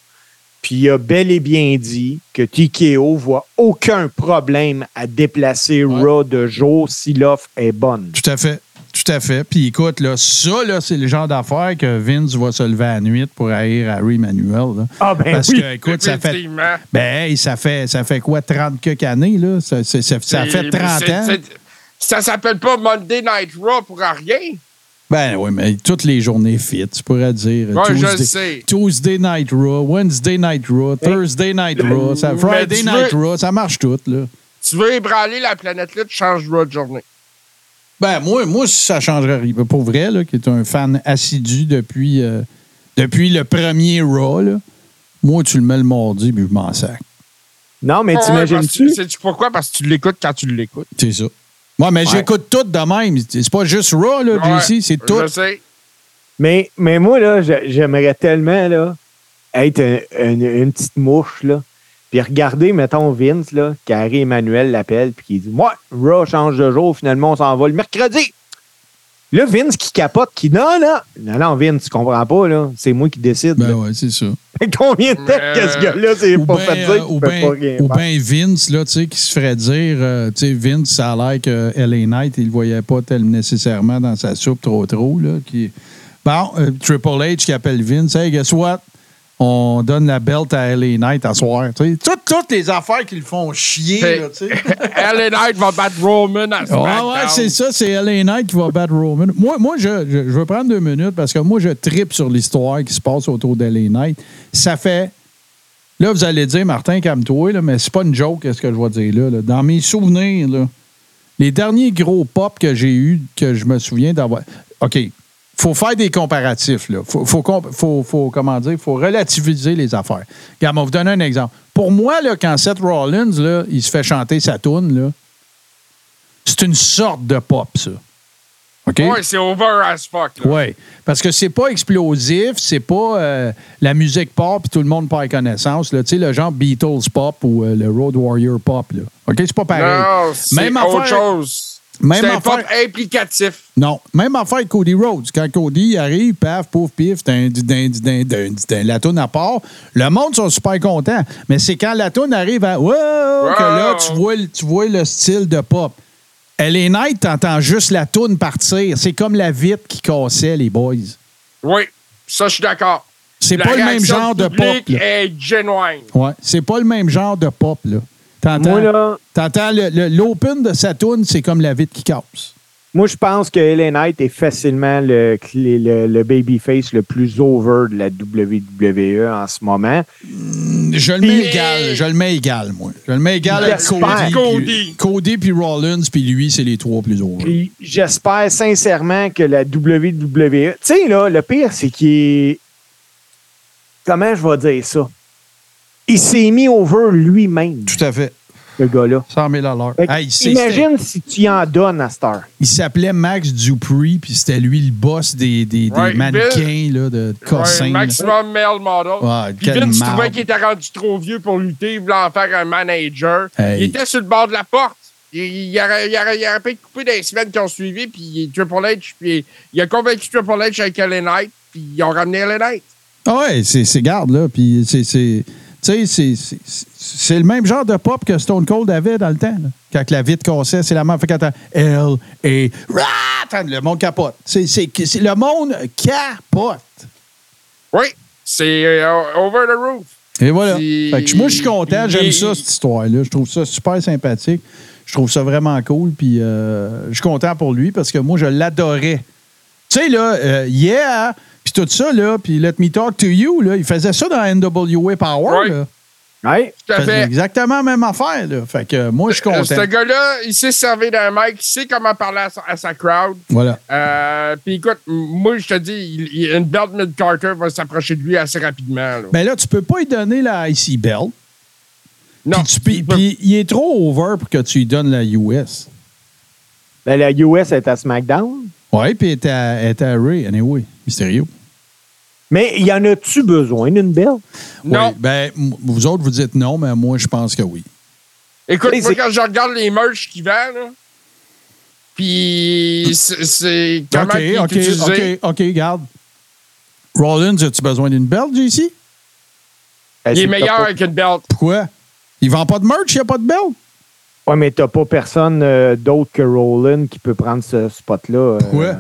Puis il a bel et bien dit que TKO voit aucun problème à déplacer Ouais. Raw de jour si l'offre est bonne. Tout à fait. Tout à fait. Puis écoute, là, ça, là, c'est le genre d'affaires que Vince va se lever à la nuit pour haïr Harry Manuel. là. Ah ben Parce oui. que, écoute, ça fait. Effectivement. Ben, hey, ça fait, ça fait quoi, 30 quelques années, là? Ça, c'est- ça- fait 30 c'est- ans. c'est- Ça s'appelle pas Monday Night Raw pour rien. Ben oui, mais toutes les journées fit, tu pourrais dire. Ouais, je Tuesday, le sais. Tuesday Night Raw, Wednesday Night Raw, Thursday Night Raw, ça- Friday Night veux- Raw, ça marche tout, là. Tu veux ébranler la planète là, tu changes Raw de journée. Ben, moi, moi ça changerait rien. Pour vrai, là, qui est un fan assidu depuis, euh, depuis le premier Raw, là, moi, tu le mets le mardi, puis je m'en sac. Non, mais parce t'imagines-tu? Sais-tu pourquoi? Parce que tu l'écoutes quand tu l'écoutes. C'est ça. Moi, mais j'écoute tout de même. C'est pas juste Raw, là, Ouais, JC, c'est tout. Je sais. Mais, mais moi, là, je- j'aimerais tellement là, être un- un- une petite mouche, là. Puis regarder, mettons, Vince, là, qu'Harry Emmanuel l'appelle, puis qui dit Moi, Raw change de jour, finalement, on s'en va le mercredi. Là, Vince qui capote, qui Non, non, non, non, Vince, tu comprends pas, là. C'est moi qui décide. Ben là. ouais, c'est ça. Combien de temps Mais- que ce gars-là, c'est Ou pas bien fait dire qu'il peut pas rien faire? ben Vince, là, tu sais, qui se ferait dire, euh, tu sais, Vince, ça a l'air que LA Knight, il le voyait pas tel nécessairement dans sa soupe trop trop, là. Qui... Bon, euh, Triple H qui appelle Vince, hey, guess what? On donne la belt à LA Knight à soir. Toutes, toutes les affaires qui le font chier, là. LA Knight va battre Roman à Ouais, SmackDown. ouais, c'est ça, c'est LA Knight qui va battre Roman. Moi, moi je, je, je veux prendre deux minutes parce que moi, je tripe sur l'histoire qui se passe autour d'LA Knight. Ça fait. Là, vous allez dire, Martin, calme-toi, mais c'est pas une joke, ce que je vais dire là. là. Dans mes souvenirs, là, les derniers gros pop que j'ai eus, que je me souviens d'avoir. OK. Faut faire des comparatifs. Là. Faut, faut, faut, faut, comment dire, faut relativiser les affaires. Regarde, on va vous donner un exemple. Pour moi, là, quand Seth Rollins, là, il se fait chanter sa toune, là, c'est une sorte de pop, ça. Ouais, c'est over as fuck. Oui, parce que c'est pas explosif, c'est pas euh, la musique pop puis tout le monde perd connaissance. là. Tu sais, le genre Beatles pop ou euh, le Road Warrior pop. Là. OK, c'est pas pareil. Non, c'est Même autre affaire- chose. Même C'est un affaire- pop implicatif. Non, même affaire avec Cody Rhodes. Quand Cody arrive, paf, pouf, pif, la toune à part, le monde sont super contents. Mais c'est quand la toune arrive à wow, que là, tu vois, le- tu vois le style de pop. Elle est nette, t'entends juste la toune partir. C'est comme la vitre qui cassait, les boys. Oui, ça, je suis d'accord. C'est pas le même genre de pop. là. est genuine. Ouais, c'est pas le même genre de pop, là. T'entends, là, l'open de sa toune, c'est comme la vitre qui casse. moi, je pense que LA Knight est facilement le, le, le babyface le plus over de la WWE en ce moment. Je le mets égal, je le mets égal, moi. Je le mets égal avec. Cody. Cody. puis- Cody puis Rollins, puis lui, c'est les trois plus. Puis j'espère sincèrement que la WWE. Tu sais, là, le pire, c'est qu'il est. Comment je vais dire ça? Il s'est mis over lui-même, Tout à fait. Ce gars-là. 100 000 à l'heure. Hey, imagine si tu y en donnes à cette heure. Il s'appelait Max Dupree, puis c'était lui le boss des, des, des Ouais, mannequins là, de. Ouais, là. maximum male model. Ouais, Puis Vince marde. trouvait qu'il était rendu trop vieux pour lutter, il voulait en faire un manager. Hey. Il était sur le bord de la porte. Il, il aurait, il, aurait, il aurait pu être coupé dans les semaines qui ont suivi, puis Triple H, puis il a convaincu Triple H avec LA Knight, puis ils ont ramené LA Knight. Ah ouais, c'est, c'est garde, là. Puis c'est. c'est tu sais, c'est, c'est, le même genre de pop que Stone Cold avait dans le temps. là. Quand la vitre cassait, c'est la même. Fait L et. Attends, le monde capote. C'est, c'est, c'est- le monde capote. Oui, c'est euh, over the roof. Et voilà. Puis- Fait que moi, je suis content. J'aime ça, cette histoire-là. Je trouve ça super sympathique. Je trouve ça vraiment cool. Puis euh, je suis content pour lui parce que moi, je l'adorais. Tu sais, là, euh, yeah, puis tout ça, là, puis Let Me Talk to You, là, il faisait ça dans NWA Power. Ouais. Là. Tout à fait. exactement la même affaire. Là. Fait que moi, je suis Euh, content. Ce gars-là, il sait se servir d'un mic, il sait comment parler à sa, à sa crowd. Voilà. Euh, Puis écoute, moi, je te dis, il, il- une belt mid Carter va s'approcher de lui assez rapidement. là. Ben là, tu peux pas lui donner la IC Belt. non, Puis, il est trop over pour que tu lui donnes la US. Ben, la US est à SmackDown. Ouais, puis elle était à Ray, anyway, Mysterio. Mais y en a-tu besoin d'une belle? Non. Oui, ben, vous autres, vous dites non, mais moi, je pense que oui. Écoute, Mais moi, c'est- quand je regarde les merch qu'il vend, là, puis c'est- comment OK, il est OK, utilisé. OK, OK, garde. Rollins, as-tu besoin d'une belt, JC? Ben, Il est c'est meilleur pas- avec une belt. Pourquoi? Il vend pas de merch, il n'y a pas de belt? Ouais, mais t'as pas personne euh, d'autre que Roland qui peut prendre ce spot-là. euh, Pourquoi?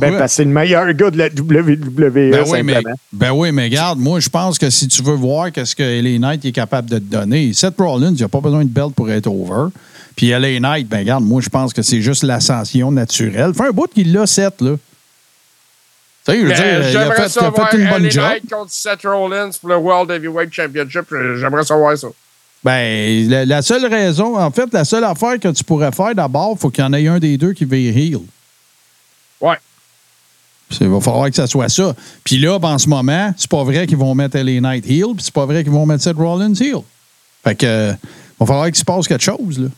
Ben, parce que c'est le meilleur gars de la WWE, Ben oui, mais, simplement. ben oui, mais regarde, moi, je pense que si tu veux voir qu'est-ce que LA Knight est capable de te donner, Seth Rollins, il n'a pas besoin de belt pour être over. Puis LA Knight, ben regarde, moi, je pense que c'est juste l'ascension naturelle. Fait un bout qu'il l'a, Seth, là. Tu sais, je veux Mais dire, il a J'aimerais fait, il ça a voir fait une bonne LA job. Knight contre Seth Rollins pour le World Heavyweight Championship. J'aimerais savoir ça. Ben, la, la seule raison, en fait, la seule affaire que tu pourrais faire d'abord, il faut qu'il y en ait un des deux qui vire heel. Ouais. Il va falloir que ça soit ça. Puis là, ben, en ce moment, c'est pas vrai qu'ils vont mettre LA Knight heel, puis c'est pas vrai qu'ils vont mettre Seth Rollins heel. Fait que, va falloir qu'il se passe quelque chose, là.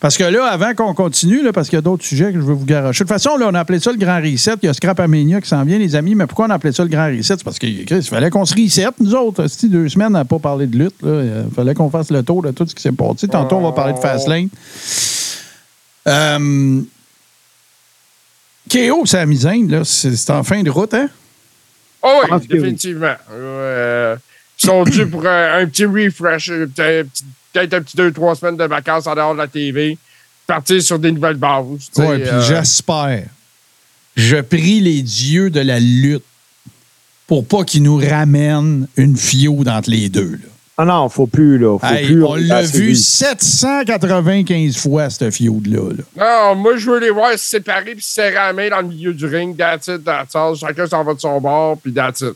Parce que là, avant qu'on continue, là, parce qu'il y a d'autres sujets que je veux vous garocher. De toute façon, là, on a appelé ça le Grand Reset. Il y a Scrap Amenia qui s'en vient, les amis. Mais pourquoi on a appelé ça le Grand Reset? C'est parce qu'il il fallait qu'on se reset, nous autres. Si deux semaines, n'a pas parlé de lutte. Il fallait qu'on fasse le tour de tout ce qui s'est passé. Tantôt, on va parler de Fastlane. Euh, KO, c'est la misaine, là. C'est en fin de route, hein? Oh oui, définitivement. Euh, ils sont dus pour un, un petit refresh, euh, peut-être un petit- deux, trois semaines de vacances en dehors de la TV, partir sur des nouvelles bases. Oui, puis euh, j'espère. Je prie les dieux de la lutte pour pas qu'ils nous ramènent une fiode entre les deux. Là. Ah non, faut plus, là. Faut Hey, plus, on l'a vu vu. 795 fois, cette fiode-là. là. Non, moi, je veux les voir se séparer puis se serrer la main dans le milieu du ring. That's it, that's all. Chacun s'en va de son bord, puis that's it.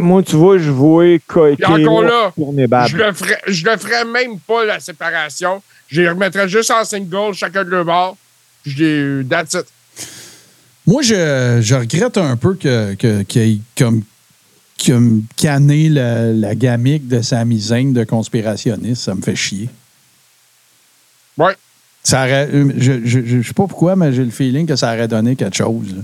Moi, tu vois, je Puis encore là, Je le, ferais, je le ferais même pas, la séparation. Je les remettrais juste en single, chacun de leur bord. Puis je les... That's it. Moi, je, je regrette un peu que, que, qu'il y ait comme, comme canné la, la gamique de sa misaine de conspirationniste. Ça me fait chier. Ouais. Ça aurait- je ne sais pas pourquoi, mais j'ai le feeling que ça aurait donné quelque chose. là.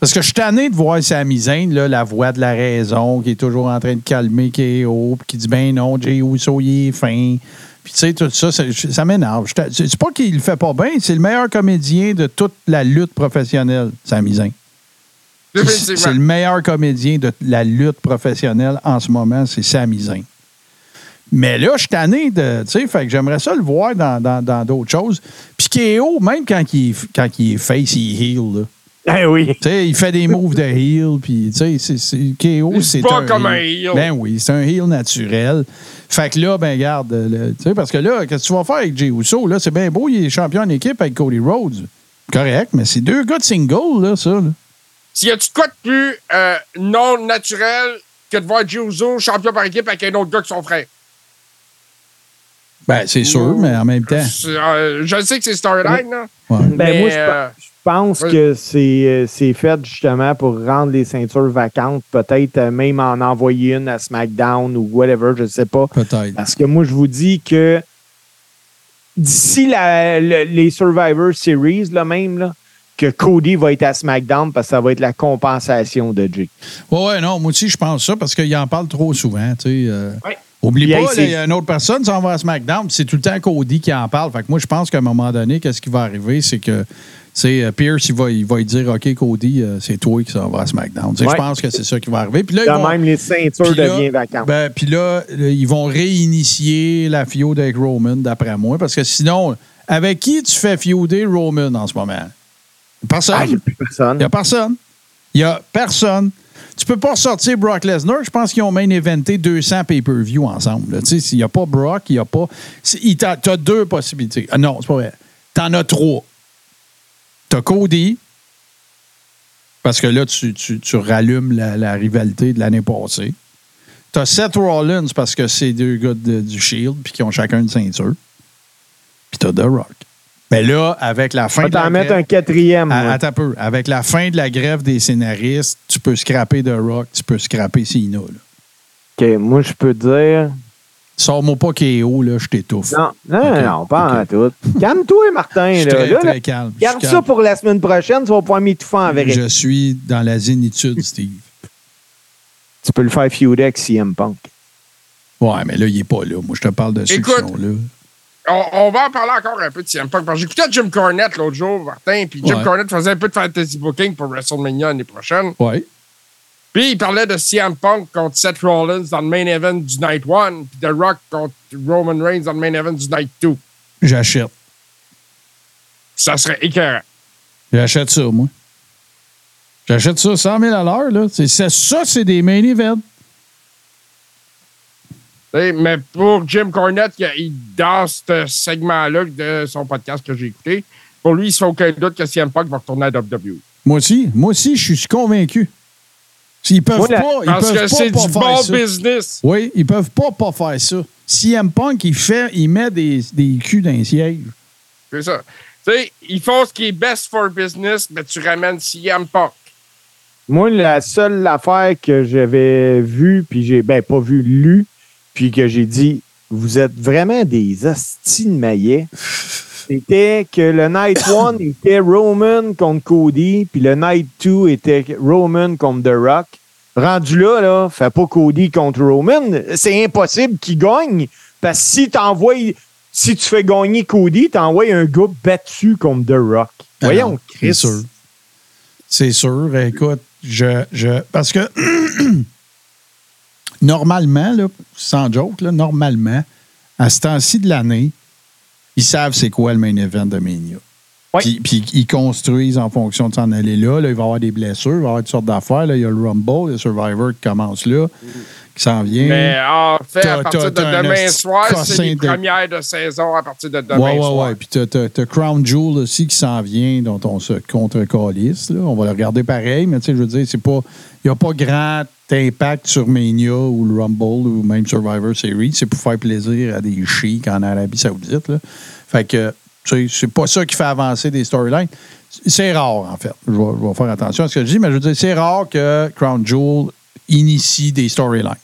Parce que je suis tanné de voir sa misaine, là, la voix de la raison, qui est toujours en train de calmer KO, puis qui dit ben non, Jay Uso, il est fin. Puis tu sais, tout ça, ça, ça m'énerve. C'est pas qu'il le fait pas bien, c'est le meilleur comédien de toute la lutte professionnelle, sa misaine. C'est c'est le meilleur comédien de la lutte professionnelle en ce moment, c'est Sami Zayn. Mais là, je suis tanné de. Tu sais, fait que j'aimerais ça le voir dans dans- dans d'autres choses. Puis KO, même quand il, est- quand il est face, il heel. là. Eh oui. Tu sais, il fait des moves de heel, puis tu sais, c'est- c'est- KO, c'est un comme un heel. Ben oui, c'est un heel naturel. Fait que là, ben garde, tu sais, parce que là, qu'est-ce que tu vas faire avec Jey Uso? Là, c'est bien beau, il est champion en équipe avec Cody Rhodes. Correct, mais c'est deux gars de single, là, ça. là. S'il y a-tu de quoi de plus euh, non naturel que de voir Juzo champion par équipe avec un autre gars que son frère? Ben, c'est sûr, mais en même temps. Euh, je sais que c'est storyline, là. ouais. Ben, mais, moi, je, euh, je pense que c'est c'est fait justement pour rendre les ceintures vacantes, peut-être même en envoyer une à SmackDown ou whatever, je sais pas. Peut-être. Parce que moi, je vous dis que d'ici les Survivor Series, là même, là, que Cody va être à SmackDown parce que ça va être la compensation de Jay. Ouais, ouais, non, moi aussi, je pense ça parce qu'il en parle trop souvent, tu sais. euh. Ouais. Oublie Puis, pas, il y a une autre personne, ça va à SmackDown, puis c'est tout le temps Cody qui en parle. Fait que moi, je pense qu'à un moment donné, qu'est-ce qui va arriver, c'est que c'est euh, Pierce, il va, il va lui dire OK, Cody, euh, c'est toi qui s'en va à SmackDown. Ouais. Je pense que c'est ça qui va arriver. Puis là, ils Quand vont- même, les ceintures deviennent vacantes. ben, puis là, là, ils vont réinitier la feud avec Roman, d'après moi, parce que sinon, avec qui tu fais feuder Roman en ce moment? Personne. Ah, il n'y a plus Il personne. n'y a personne. Il n'y a personne. Tu peux pas sortir Brock Lesnar. Je pense qu'ils ont main éventé 200 pay-per-view ensemble. Tu sais, s'il n'y a pas Brock, il n'y a pas. Tu as deux possibilités. Ah non, c'est pas vrai. Tu en as trois. Tu as Cody, parce que là, tu, tu- tu rallumes la, la rivalité de l'année passée. Tu as Seth Rollins, parce que c'est deux gars de- du Shield, puis qui ont chacun une ceinture. Puis tu as The Rock. Mais là, avec la fin On t'en mettre grève- un quatrième. à- moi. Attends un peu. Avec la fin de la grève des scénaristes, tu peux scraper The Rock, tu peux scraper là. OK, moi, je peux dire Sors-moi pas KO, là, je t'étouffe. Non, non, non, pas ok. en tout. Calme-toi, Martin. Je suis Là. très, Là, très là, calme. Garde ça calme. pour la semaine prochaine, tu vas pouvoir m'étouffer en vérité. Je suis dans la zénitude, Steve. Tu peux le faire feuder avec CM Punk. Ouais, mais là, il est pas là. Moi, je te parle de ceux qui Écoute. sont là. On, on va en parler encore un peu de CM Punk. Parce que J'écoutais Jim Cornette l'autre jour, Martin, puis Jim Ouais. Cornette faisait un peu de fantasy booking pour WrestleMania l'année prochaine. Ouais. Puis il parlait de CM Punk contre Seth Rollins dans le main event du Night 1, puis The Rock contre Roman Reigns dans le main event du Night 2. J'achète. Ça serait écœurant. J'achète ça, moi. J'achète ça 100 000 à l'heure, là. C'est, c'est- ça, c'est des main events. T'sais, Mais pour Jim Cornette, il, il- dans ce segment-là de son podcast que j'ai écouté, pour lui, il se fait aucun doute que CM Punk va retourner à WWE. Moi aussi. Moi aussi, je suis convaincu. S'ils peuvent pas, ils Parce peuvent que pas, c'est du faire bon ça. business. Oui, ils peuvent pas pas faire ça. CM Punk, il fait, il met des, des culs dans les sièges. C'est ça. Tu sais, ils font ce qui est best for business, mais tu ramènes CM Punk. Moi, la seule affaire que j'avais vue, puis j'ai, ben, pas vu, lu, puis que j'ai dit, vous êtes vraiment des hosties de maillets. C'était que le Night 1 était Roman contre Cody, puis le Night 2 était Roman contre The Rock. Rendu là, là, fais pas Cody contre Roman. C'est impossible qu'il gagne. Parce que si t'envoies, si tu fais gagner Cody, t'envoies un gars battu contre The Rock. Ah Voyons, Chris. C'est sûr. C'est sûr. Écoute, je, je. Parce que. normalement, là, sans joke, là, normalement, à ce temps-ci de l'année, ils savent c'est quoi le main event de Mania. Puis, puis ils construisent en fonction de s'en aller là. Là, il va y avoir des blessures, il va y avoir toutes sortes d'affaires. Là, il y a le Rumble, le Survivor qui commence là, qui s'en vient. Mais en fait, à partir de demain soir, c'est les de- premières de saison à partir de demain Ouais, ouais, soir. ouais. Puis t'as, t'as- t'as Crown Jewel aussi qui s'en vient, dont on se contre-calisse. On va le regarder pareil, mais tu sais, je veux dire, c'est pas. Il n'y a pas grand impact sur Mania ou le Rumble ou même Survivor Series. C'est pour faire plaisir à des chics en Arabie Saoudite. Fait que, c'est pas ça qui fait avancer des storylines. C'est rare, en fait. Je vais, faire attention à ce que je dis, mais je veux dire, c'est rare que Crown Jewel initie des storylines.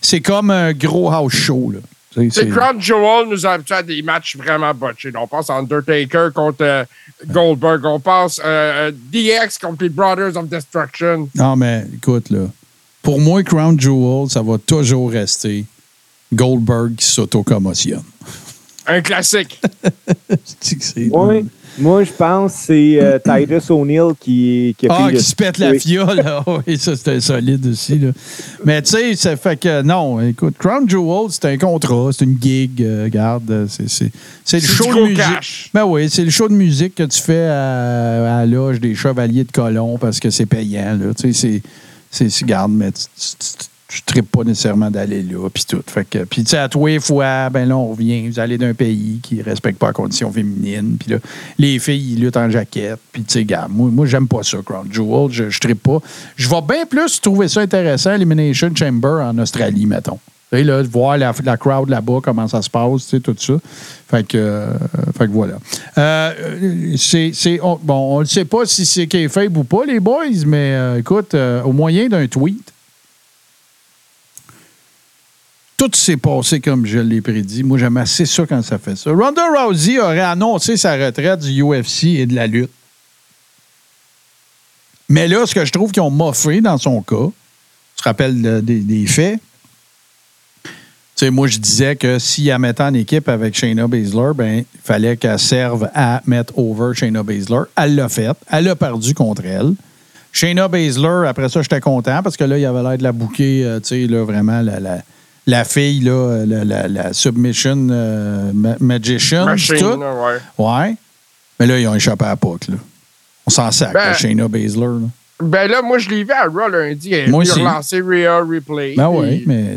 C'est comme un gros house show. Là. C'est Crown Jewel nous a habitués à des matchs vraiment botchés. On pense à Undertaker contre euh, Goldberg. On pense euh, euh, DX contre les Brothers of Destruction. Non, mais écoute, là. Pour moi, Crown Jewel, ça va toujours rester Goldberg qui s'auto-commotionne. Un classique. C'est que c'est- Oui. Moi, je pense que c'est euh, Titus O'Neill qui, qui a Ah, le- qui se pète la Oui. fiole. là. Oui, ça, c'était solide aussi. Là. Mais tu sais, ça fait que non, écoute, Crown Jewel, c'est un contrat, c'est une gig. euh, regarde, euh, c'est, c'est, c'est le C'est show du de musique. Ben oui, c'est le show de musique que tu fais à, à la loge des Chevaliers de Colomb parce que c'est payant. Là. Tu sais, c'est, c'est, c'est- garde, mais tu, tu, tu- tu tripes pas nécessairement d'aller là, puis tout. Fait que, puis tu sais, à tous les fois, ben là, on revient, vous allez d'un pays qui respecte pas la condition féminine, puis là, les filles, ils luttent en jaquette, puis tu sais, garde, moi, moi j'aime pas ça, Crown Jewel, je, je trippe pas. Je vais bien plus trouver ça intéressant, Elimination Chamber en Australie, mettons. Sais, là, voir la, crowd là-bas, comment ça se passe, tu sais, tout ça. Fait que, euh, fait que voilà. Euh, c'est, c'est- on, bon, on ne sait pas si c'est kayfabe ou pas, les boys, mais euh, écoute, euh, au moyen d'un tweet, tout s'est passé comme je l'ai prédit. Moi, j'aime assez ça quand ça fait ça. Ronda Rousey aurait annoncé sa retraite du UFC et de la lutte. Mais là, ce que je trouve qu'ils ont moffé dans son cas, tu te rappelles de- des, faits? Moi, je disais que si elle mettait en équipe avec Shayna Baszler, ben, il fallait qu'elle serve à mettre over Shayna Baszler. Elle l'a fait. Elle a perdu contre elle. Shayna Baszler, après ça, j'étais content parce que là, il avait l'air de la bouquer, euh, tu sais, là, vraiment, la, la fille, là, la, la- la submission euh, ma- magician. Machine, tout. là, ouais. Ouais. Mais là, ils ont échappé à la POC, là. On s'en sac, Ben, à Shayna Baszler, là. Ben là, moi, je l'ai vu à Raw lundi. Elle Moi aussi. relancé Rhea Replay. Ben oui, mais.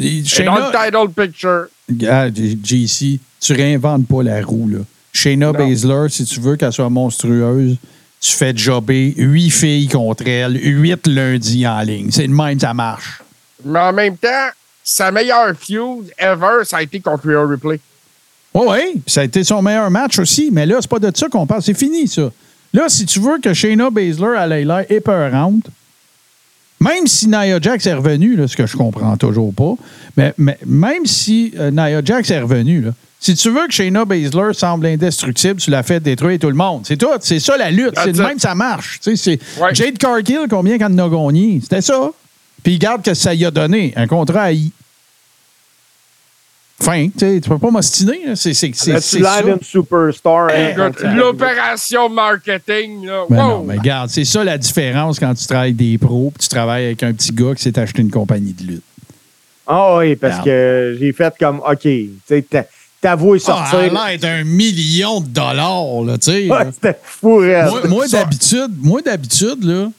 Et dans Shayna, le title picture. Regarde, J- JC, tu réinventes pas la roue, là. Shayna. Baszler, si tu veux qu'elle soit monstrueuse, tu fais jobber huit filles contre elle, huit lundis en ligne. C'est de même, ça marche. Mais en même temps, sa meilleure feud ever, ça a été contre Rhea Replay. Oui, oui. Ça a été son meilleur match aussi, mais là, c'est pas de ça qu'on parle. C'est fini, ça. Là, si tu veux que Shayna Baszler elle ait l'air épeurante, Même si Nia Jax est revenu, là, ce que je comprends toujours pas, mais, mais même si euh, Nia Jax est revenu, là, si tu veux que Shayna Baszler semble indestructible, tu l'as fait détruire tout le monde. C'est tout. C'est ça la lutte. C'est même ça marche. Ouais. Jade Cargill, combien qu'elle en a gagné? C'était ça? Puis regarde que ça y a donné. Un contrat à I. Fin, tu sais, tu peux pas m'ostiner. C'est c'est- c'est- As-tu c'est l'air ça. superstar? hein, L'opération marketing, là. Mais wow! non, mais regarde, c'est ça la différence quand tu travailles des pros puis tu travailles avec un petit gars qui s'est acheté une compagnie de lutte. Ah oui, parce Regarde. que j'ai fait comme, OK, tu sais, t'a- t'avoues Ah, sortir. elle a l'air d'un million de dollars, là, tu sais. Ouais, C'était fou, raide. moi, moi, d'habitude, moi, d'habitude, là,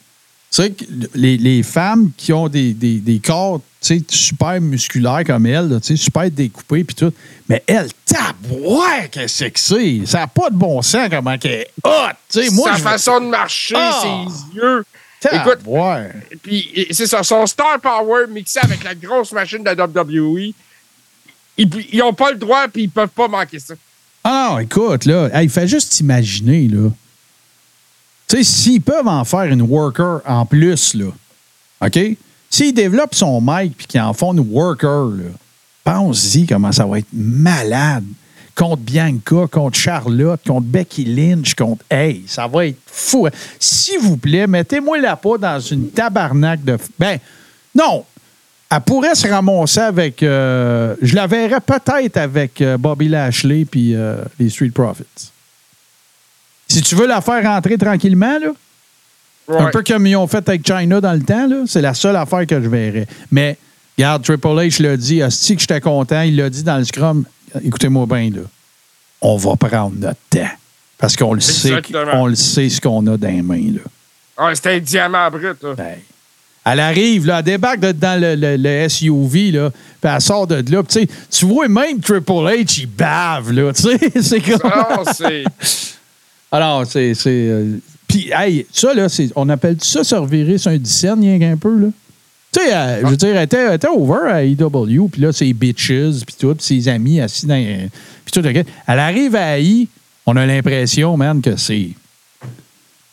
tu sais, que les, les femmes qui ont des, des, des corps, super musculaires comme elle, là, super découpés puis tout, mais elle, tabouère, qu'est-ce que c'est? Ça n'a pas de bon sens comment qu'elle est hot. Moi, Sa façon de marcher, Ah! ses yeux. Écoute, Tabouère. Puis c'est ça, son star power mixé avec la grosse machine de WWE. Ils, ils ont pas le droit, puis ils peuvent pas manquer ça. Ah non, écoute, là, hey, fait juste imaginer, là. Tu sais, s'ils peuvent en faire une worker en plus, là, OK? S'ils développent son mic puis qu'ils en font une worker, là, pense-y comment ça va être malade. Contre Bianca, contre Charlotte, contre Becky Lynch, contre. Hey, ça va être fou. S'il vous plaît, mettez-moi la pas dans une tabarnak de. Ben, non, elle pourrait se ramasser avec. euh, je la verrais peut-être avec euh, Bobby Lashley puis euh, les Street Profits. Si tu veux la faire rentrer tranquillement, là, un peu comme ils ont fait avec China dans le temps, là, c'est la seule affaire que je verrais. Mais, regarde, Triple H l'a dit, Asti que j'étais content, il l'a dit dans le scrum. Écoutez-moi bien, là. On va prendre notre temps. Parce qu'on le sait, on le sait ce qu'on a dans les mains, là. Ah, C'était un diamant brut. Là. Ben, elle arrive, là, elle débarque de- dans le, le- le SUV, là, puis elle sort de là. puis tu vois même Triple H, il bave, là. C'est comme. Ah, c'est. Alors, c'est. euh, Puis, hey, ça, là, c'est- on appelle ça se revirer sur un dizaine, rien qu'un peu, là? Tu sais, euh, je veux dire, elle était, elle était over à EW, puis là, ses bitches, puis tout, puis ses amis assis dans. Puis tout, ok. Elle arrive à AI, on a l'impression, man, que c'est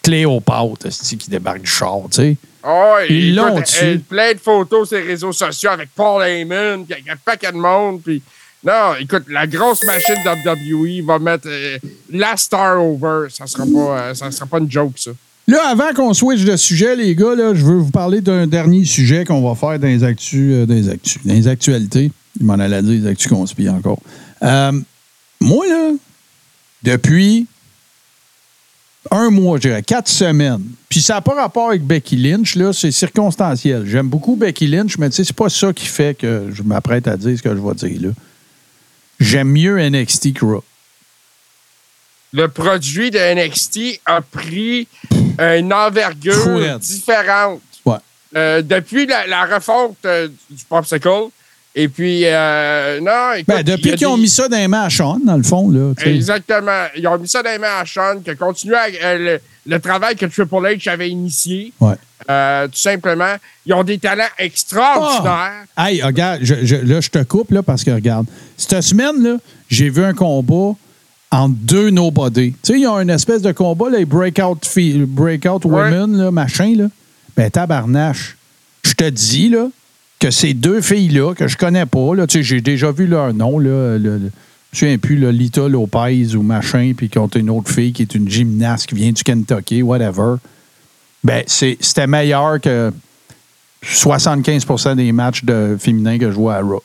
Cléopâtre, qui débarque du char, tu sais. Ah, Ils l'ont elle- plein de photos sur les réseaux sociaux avec Paul Heyman, puis avec un paquet de monde. Puis... Non, écoute, la grosse machine WWE va mettre euh, la star over. Ça sera pas, euh, ça sera pas une joke, ça. Là, avant qu'on switch de sujet, les gars, là, je veux vous parler d'un dernier sujet qu'on va faire dans les actus, euh, dans les les actualités. Il m'en allait dire les actus encore. Euh, moi, là, depuis un mois, je dirais, quatre semaines, puis ça n'a pas rapport avec Becky Lynch, là, c'est circonstanciel. J'aime beaucoup Becky Lynch, mais tu sais, c'est pas ça qui fait que je m'apprête à dire ce que je vais dire, là. J'aime mieux NXT que Raw. Le produit de NXT a pris une envergure différente. Ouais. Euh, depuis la, la refonte euh, du popsicle. Et puis, euh, non, écoute, Ben, depuis qu'ils ont mis ça dans les mains à Sean, dans le fond, là. Exactement. Ils ont mis ça dans les mains à Sean, continué à- euh, le, le travail que Triple H avait initié. Ouais. Euh, tout simplement. Ils ont des talents extraordinaires. Hey, regarde, je- je- là, je te coupe là, parce que, regarde, cette semaine-là, j'ai vu un combat entre deux nobody. Tu sais, il y a une espèce de combat, les breakout, breakout Ouais. women, là, machin, là. Ben, tabarnache. Je te dis, là, que ces deux filles-là, que je connais pas, là, tu sais, j'ai déjà vu leur nom, là, le, le- je plus, là, Lita Lopez ou machin, puis contre une autre fille qui est une gymnaste qui vient du Kentucky, whatever. Ben, c'était meilleur que 75% des matchs de féminins que je vois à Raw.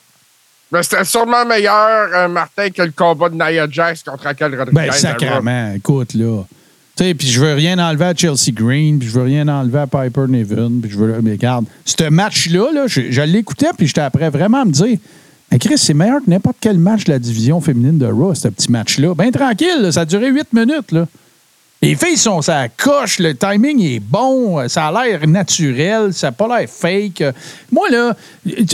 Mais c'était sûrement meilleur, euh, Martin, que le combat de Nia Jax contre Raquel Rodriguez. Ben, sacrément, écoute, là. Sais, puis je veux rien enlever à Chelsea Green, puis je veux rien enlever à Piper Niven, puis je veux. Mais regarde, ce match-là, là, je, l'écoutais, puis j'étais après vraiment à me dire. Mais Chris, c'est meilleur que n'importe quel match de la division féminine de Raw, ce petit match-là. Ben tranquille, ça a duré 8 minutes, là. Les filles sont ça coche, le timing est bon, ça a l'air naturel, ça n'a pas l'air fake. Moi, là,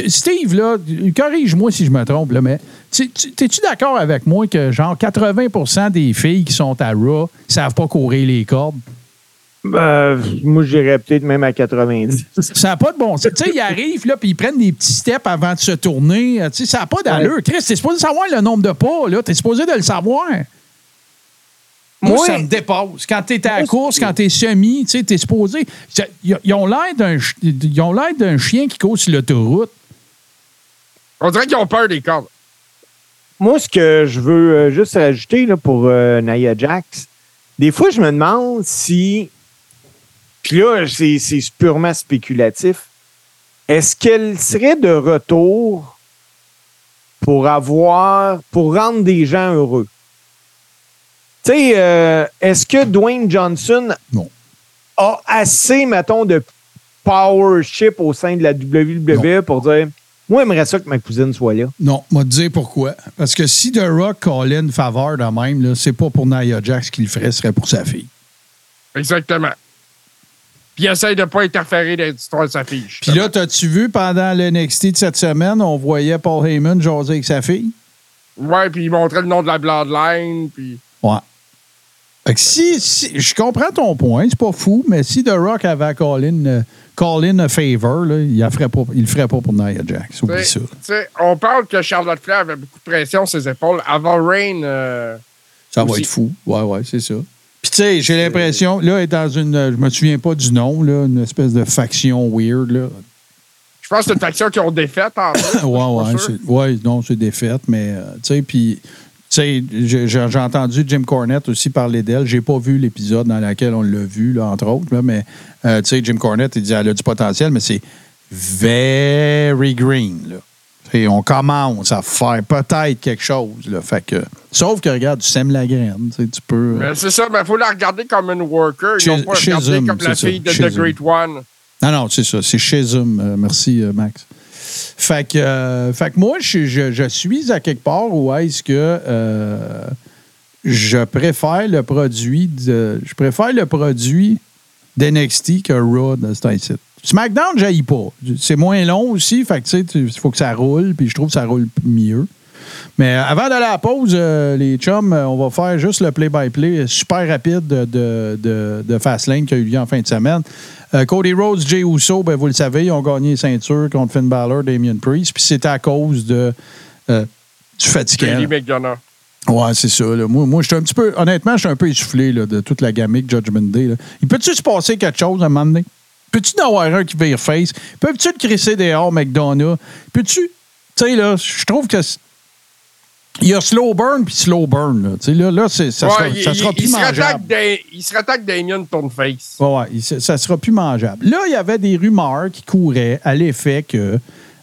Steve, là, corrige-moi si je me trompe, là, mais t'es-tu d'accord avec moi que genre 80% des filles qui sont à Raw savent pas courir les cordes? Euh, moi, j'irais peut-être même à 90. Ça n'a pas de bon sens. Tu sais, ils arrivent, là, puis ils prennent des petits steps avant de se tourner. Tu sais, ça n'a pas d'allure. Chris, t'es supposé savoir le nombre de pas, là. T'es supposé de le savoir. Moi, Moi- ça me dépasse. Quand t'es à la course, quand t'es semi, tu sais, t'es supposé. Ils ils ont l'air d'un ch- ils ont l'air d'un chien qui court sur l'autoroute. On dirait qu'ils ont peur des cordes. Moi, ce que je veux euh, juste rajouter là, pour euh, Nia Jax, des fois, je me demande si. Puis là, c'est c'est purement spéculatif. Est-ce qu'elle serait de retour pour avoir. pour rendre des gens heureux? Tu sais, euh, est-ce que Dwayne Johnson Non. a assez, mettons, de powership au sein de la WWE pour dire Moi, j'aimerais ça que ma cousine soit là? Non, moi te dire pourquoi. Parce que si The Rock collait une faveur de même, là, c'est pas pour Nia Jax qu'il le ferait, ce serait pour sa fille. Exactement. Puis il essaye de ne pas interférer dans l'histoire de sa fille. Puis là, t'as-tu vu pendant le NXT de cette semaine, on voyait Paul Heyman jaser avec sa fille? Ouais, puis il montrait le nom de la Bloodline, puis... Ouais. Fait que si, si- je comprends ton point, c'est pas fou, mais si The Rock avait à call in, euh, call in a favor, là, il ne ferait, pas- il le ferait pas pour Nia Jax. Oublie ça. on parle que Charlotte Flair avait beaucoup de pression sur ses épaules. Avant Rain, euh, Ça va être fou. Ouais, ouais, c'est ça. Puis, tu sais, j'ai l'impression, là, elle est dans une. Je me souviens pas du nom, là, une espèce de faction weird, là. je pense que c'est une faction qui ont défaite en fait. ouais, ouais, ouais, non, c'est fêtes, mais, euh, tu sais, puis. Tu sais, j'ai j'ai entendu Jim Cornette aussi parler d'elle. J'ai pas vu l'épisode dans lequel on l'a vu, là, entre autres, là, mais euh, tu sais, Jim Cornette, il dit elle a du potentiel, mais c'est very green. Là. Et on commence à faire peut-être quelque chose. Là, fait que, sauf que, regarde, tu sèmes la graine. Tu sais, tu peux. euh, Mais c'est ça, mais il faut la regarder comme une worker. Chez- n'ont pas regarder comme la ça, fille de The Great One. Non, non, c'est ça. C'est chez Zoom. Euh, merci, Max. Fait que, euh, fait que moi, je, suis à quelque part où est-ce que euh, je préfère le produit de. Je préfère le produit d'NXT que Raw de site. SmackDown, j'aille pas. C'est moins long aussi, fait que tu sais, il faut que ça roule, puis je trouve que ça roule mieux. Mais avant d'aller à la pause, euh, les chums, on va faire juste le play-by-play super rapide de, de, de, de Fastlane qui a eu lieu en fin de semaine. Euh, Cody Rhodes, Jay Uso, ben, vous le savez, ils ont gagné les ceintures contre Finn Balor, Damien Priest, puis c'était à cause de, euh, du fatigant. Kelly McDonough. Ouais, c'est ça. là. Moi, moi je suis un petit peu. Honnêtement, je suis un peu essoufflé là, de toute la gamique Judgment Day. là. Il peut-tu se passer quelque chose à un moment donné? Peux-tu en avoir un qui vire face? Peux-tu le crisser dehors, McDonough? Peux-tu. Tu sais, là, je trouve que. Il y a slow burn puis slow burn. Là, là, là ça, sera, il, ça il- sera il plus se mangeable. Da- il se rattaque Damien Tourneface. Ouais, ouais, il- ça sera plus mangeable. Là, il y avait des rumeurs qui couraient à l'effet que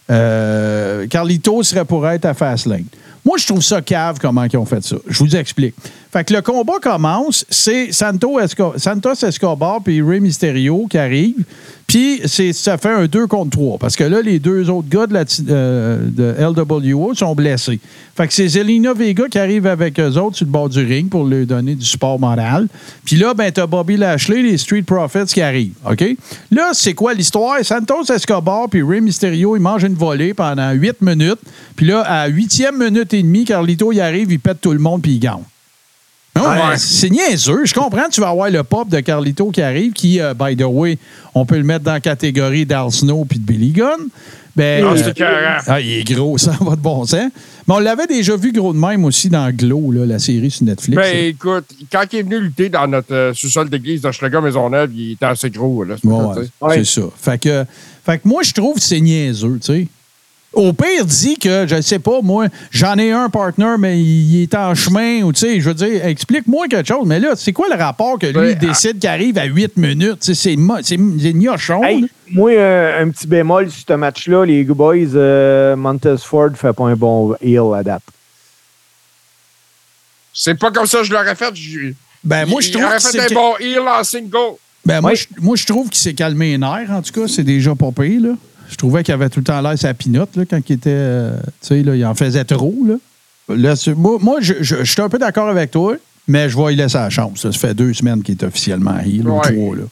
euh, Carlito serait pour être à Fastlane. Moi, je trouve ça cave comment ils ont fait ça. Je vous explique. Fait que le combat commence, c'est Santo Esco- Santos Escobar puis Rey Mysterio qui arrivent. Ça fait un 2 contre 3. Parce que là, les deux autres gars de, la, euh, de LWO sont blessés. Fait que c'est Zelina Vega qui arrive avec eux autres sur le bord du ring pour lui donner du support moral. Puis là, ben, t'as Bobby Lashley, les Street Profits qui arrivent. OK? Là, c'est quoi l'histoire? Santos Escobar puis Rey Mysterio, ils mangent une volée pendant 8 minutes. Puis là, à 8e minute et demie, Carlito, il arrive, il pète tout le monde puis il gagne. Non, Ouais. C'est niaiseux. Je comprends, tu vas avoir le pop de Carlito qui arrive, qui, euh, by the way, on peut le mettre dans la catégorie d'Al Snow puis de Billy Gunn. Ben, Ah, euh, c'est écœurant. ah, il est gros, ça va de bon sens. Mais on l'avait déjà vu gros de même aussi dans Glow, là, la série sur Netflix. Ben écoute, quand il est venu lutter dans notre euh, sous-sol d'église de Schlager Maisonneuve, il était assez gros. Là, ouais. Ouais. c'est ça. Fait que, fait que moi, je trouve que c'est niaiseux, tu sais. Au pire, dit que, je sais pas, moi, j'en ai un partner, mais il est en chemin, ou tu sais, je veux dire, explique-moi quelque chose. Mais là, c'est quoi le rapport que lui, Ouais, il décide qu'il arrive à 8 minutes? C'est mo- c'est c'est gnochon. Hey, moi, euh, un petit bémol sur ce match-là, les boys, euh, Montez Ford fait pas un bon heel à date. C'est pas comme ça que je l'aurais fait. Je- Ben, moi, je il trouve aurait fait c'est- un bon heel en single. Ben, moi, je, moi, je trouve qu'il s'est calmé les nerfs, en tout cas. C'est déjà pas pire, là. Je trouvais qu'il avait tout le temps l'air sa pinotte, là, quand il était. euh, tu sais, là, il en faisait trop, là. Moi, moi, je, je, je suis un peu d'accord avec toi, mais je vais lui laisser la chance. Ça, ça fait deux semaines qu'il est officiellement heel, ou Ouais. trois, là.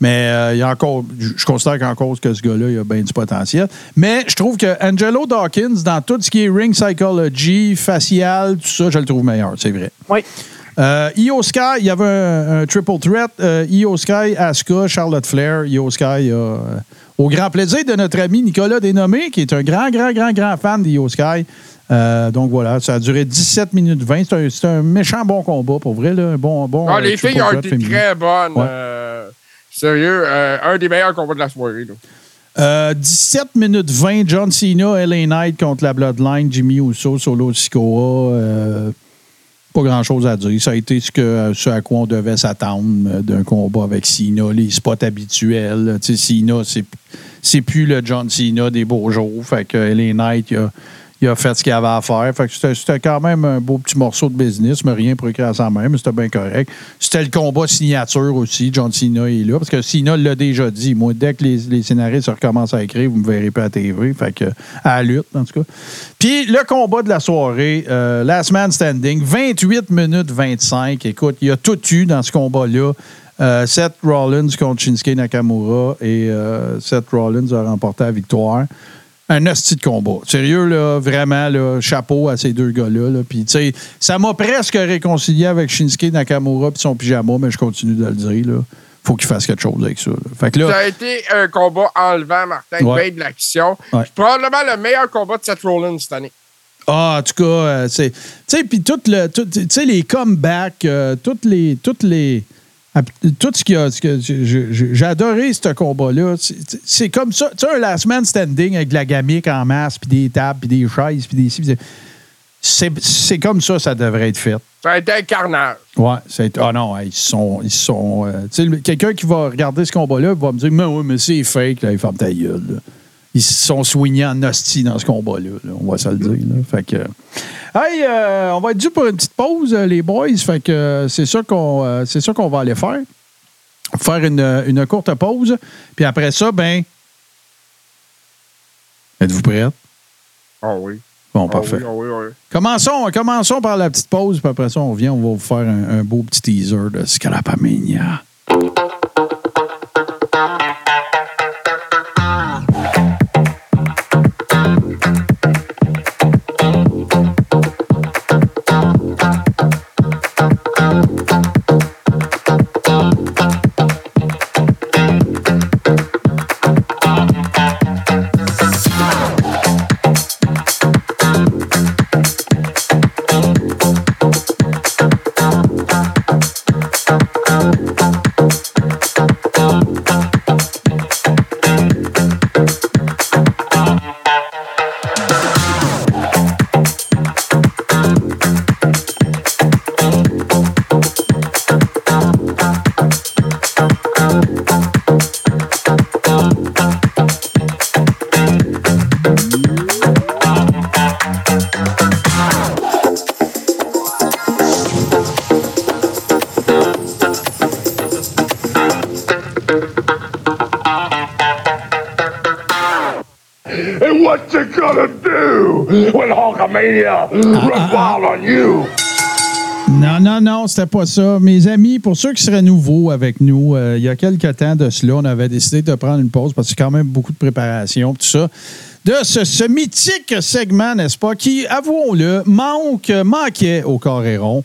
Mais euh, il y a encore, je je considère qu'en cause que ce gars-là, il a bien du potentiel. Mais je trouve que Angelo Dawkins, dans tout ce qui est ring psychology, facial, tout ça, je le trouve meilleur, c'est vrai. Oui. Euh, Io Sky, il y avait un, un triple threat. Euh, Io Sky, Asuka, Charlotte Flair. Io Sky, a, au grand plaisir de notre ami Nicolas Dénommé, qui est un grand, grand, grand, grand fan d'Io Sky, Euh, donc voilà, ça a duré 17 minutes 20. C'est un, méchant bon combat, pour vrai. Là. Un bon, bon, Ah, euh, les triple filles ont été très bonnes. Ouais. euh, sérieux, euh, un des meilleurs combats de la soirée. là. Euh, 17 minutes 20, John Cena, LA Knight contre la Bloodline, Jimmy Uso, Solo Sikoa. Euh, pas grand-chose à dire. Ça a été ce, que, ce à quoi on devait s'attendre euh, d'un combat avec Cena, les spots habituels. Tu sais, Cena, c'est, c'est plus le John Cena des beaux jours. Fait que LA Knight, il a, il a fait ce qu'il avait à faire. Fait que c'était, quand même un beau petit morceau de business, mais rien pour écrire à sa même. C'était bien correct. C'était le combat signature aussi. John Cena est là. Parce que Cena l'a déjà dit. Moi, dès que les, scénaristes recommencent à écrire, vous me verrez pas à TV. Fait que, à la lutte, en tout cas. Puis le combat de la soirée, euh, Last Man Standing, 28 minutes 25. Écoute, il a tout eu dans ce combat-là. Euh, Seth Rollins contre Shinsuke Nakamura et euh, Seth Rollins a remporté la victoire. Un hostie de combat. Sérieux, là, vraiment, là, chapeau à ces deux gars-là. là. Puis, tu sais, ça m'a presque réconcilié avec Shinsuke Nakamura et son pyjama, mais je continue de le dire. Là. Faut qu'il fasse quelque chose avec ça. là. Fait que là, Ça a été un combat enlevant, Martin, Ouais. de l'action. Ouais. Probablement le meilleur combat de Seth Rollins cette année. Ah, en tout cas, euh, c'est. Tu sais, puis tout le. tout- Tu sais, les comebacks, euh, toutes les. Toutes les tout ce qu'il y a. ce que J'ai adoré ce combat-là. C'est- comme ça. Tu sais, un last man standing avec de la gamique en masse, puis des tables, puis des chaises, puis des. C'est comme ça, ça devrait être fait. Ça a été un carnage. Ouais, c'est. Ah non, hey, ils sont. Ils sont euh, tu sais, le- quelqu'un qui va regarder ce combat-là va me dire Mais oui, mais c'est fake, là, ils ferment ta gueule. là. Ils se sont soignés en hostie dans ce combat-là. là, on va se le dire. là. Fait que. Hey, euh, on va être dû pour une petite pause, euh, les boys. Fait que euh, c'est ça qu'on euh, c'est qu'on va aller faire. Faire une, une courte pause. Puis après ça, ben. Êtes-vous prêts? Ah oui. Bon, Ah parfait. ah oui, ah oui. Commençons, commençons par la petite pause, puis après ça, on vient, on va vous faire un, un beau petit teaser de Scrapamania. Wild on you? Non, non, non, c'était pas ça. Mes amis, pour ceux qui seraient nouveaux avec nous, euh, il y a quelques temps de cela, on avait décidé de prendre une pause parce que c'est quand même beaucoup de préparation, tout ça. De ce, ce mythique segment, n'est-ce pas, qui, avouons-le, manque, manquait au Coréron.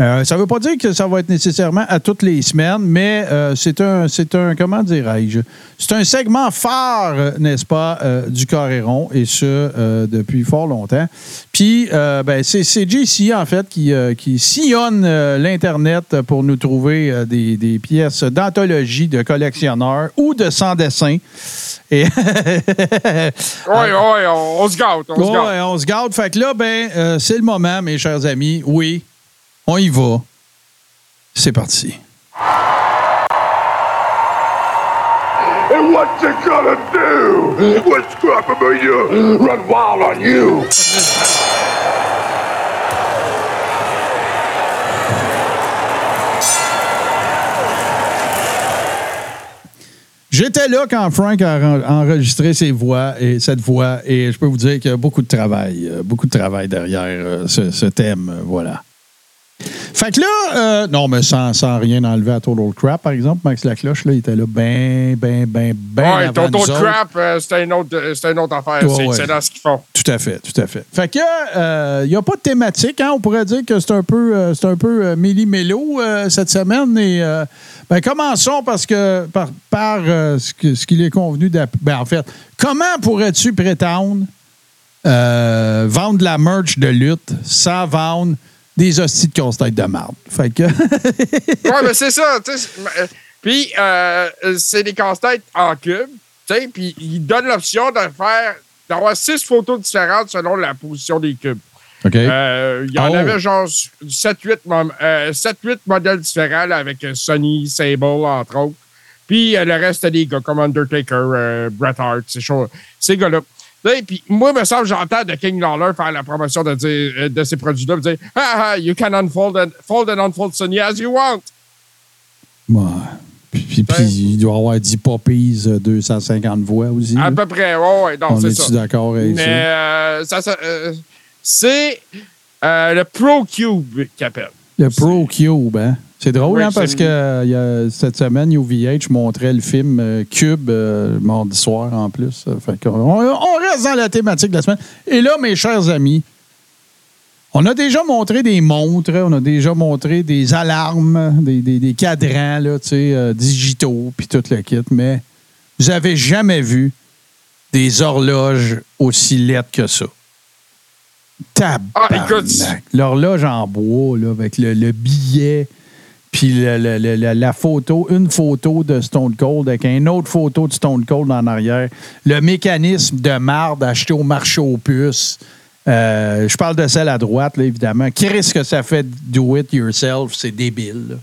Euh, ça ne veut pas dire que ça va être nécessairement à toutes les semaines, mais euh, c'est un, c'est un, comment dirais-je, c'est un segment phare, n'est-ce pas, euh, du Coréron, et ce, depuis fort longtemps. Puis, ben, c'est, c'est JC, en fait, qui, qui sillonne l'Internet pour nous trouver des, des pièces d'anthologie de collectionneurs ou de sans-dessin. Et Oui, oui, on, se gâte, on se Ouais, gâte. on se garde. Fait que là, ben, c'est le moment, mes chers amis. Oui, on y va. C'est parti. And what you gonna do when Scrapamania run wild on you? J'étais là quand Frank a en- enregistré ses voix et cette voix, et je peux vous dire qu'il y a beaucoup de travail, euh, beaucoup de travail derrière euh, ce, ce thème, euh, voilà. Fait que là, euh, non, mais sans, sans rien enlever à Total Crap, par exemple, Max Lacloche, là, il était là ben, ben, ben, ben. Ouais, avant nous autres. crap, euh, c'était une, autre- euh, une autre affaire. Ouais, c'est ouais. excellent ce qu'ils font. Tout à fait, tout à fait. Fait que, euh, il n'y a pas de thématique, hein? On pourrait dire que c'est un peu, c'est un peu méli-mélo cette semaine. Et, ben, commençons parce que, par, par ce qu'il est convenu d'app- Ben, en fait, comment pourrais-tu prétendre vendre de la merch de lutte sans vendre des hosties de casse-tête de marde. Fait que. Ouais, mais c'est ça. Puis, euh, c'est des casse-têtes en cube. tu sais, Puis, ils donnent l'option de faire, d'avoir six photos différentes selon la position des cubes. OK. Euh, Il y en Oh. avait genre 7-8 mom- euh, 7-8 modèles différents là, avec Sony, Sable, entre autres. Puis le reste, c'était des gars comme Undertaker, Bret Hart, ces, choses- ces gars-là. Puis moi, me semble, j'entends de King Lawler faire la promotion de, dire, euh, de ces produits-là, dire ah, ah, You can unfold and, fold and unfold Sony as you want. Ouais. Puis, puis- puis il doit avoir 10 poppies, euh, 250 voix aussi. À là. peu près, ouais, ouais, non, On c'est ça. d'accord avec Mais ça? euh, ça, ça, euh, c'est euh, le Pro Cube qui appelle. Le Pro Cube, hein? C'est drôle, hein, parce que euh, il y a- cette semaine, UVH montrait le film euh, Cube euh, mardi soir en plus. Fait on, on reste dans la thématique de la semaine. Et là, mes chers amis, on a déjà montré des montres, on a déjà montré des alarmes, des, des- des cadrans là, euh, digitaux, puis tout le kit, mais vous avez jamais vu des horloges aussi laides que ça. Tabarnak. Ah, écoute. L'horloge en bois, là, avec le, le billet, puis la, la photo, une photo de Stone Cold avec une autre photo de Stone Cold en arrière. Le mécanisme de marde acheté au marché aux puces. Euh, je parle de celle à droite, là, évidemment. Qu'est-ce que ça fait do it yourself? C'est débile. là.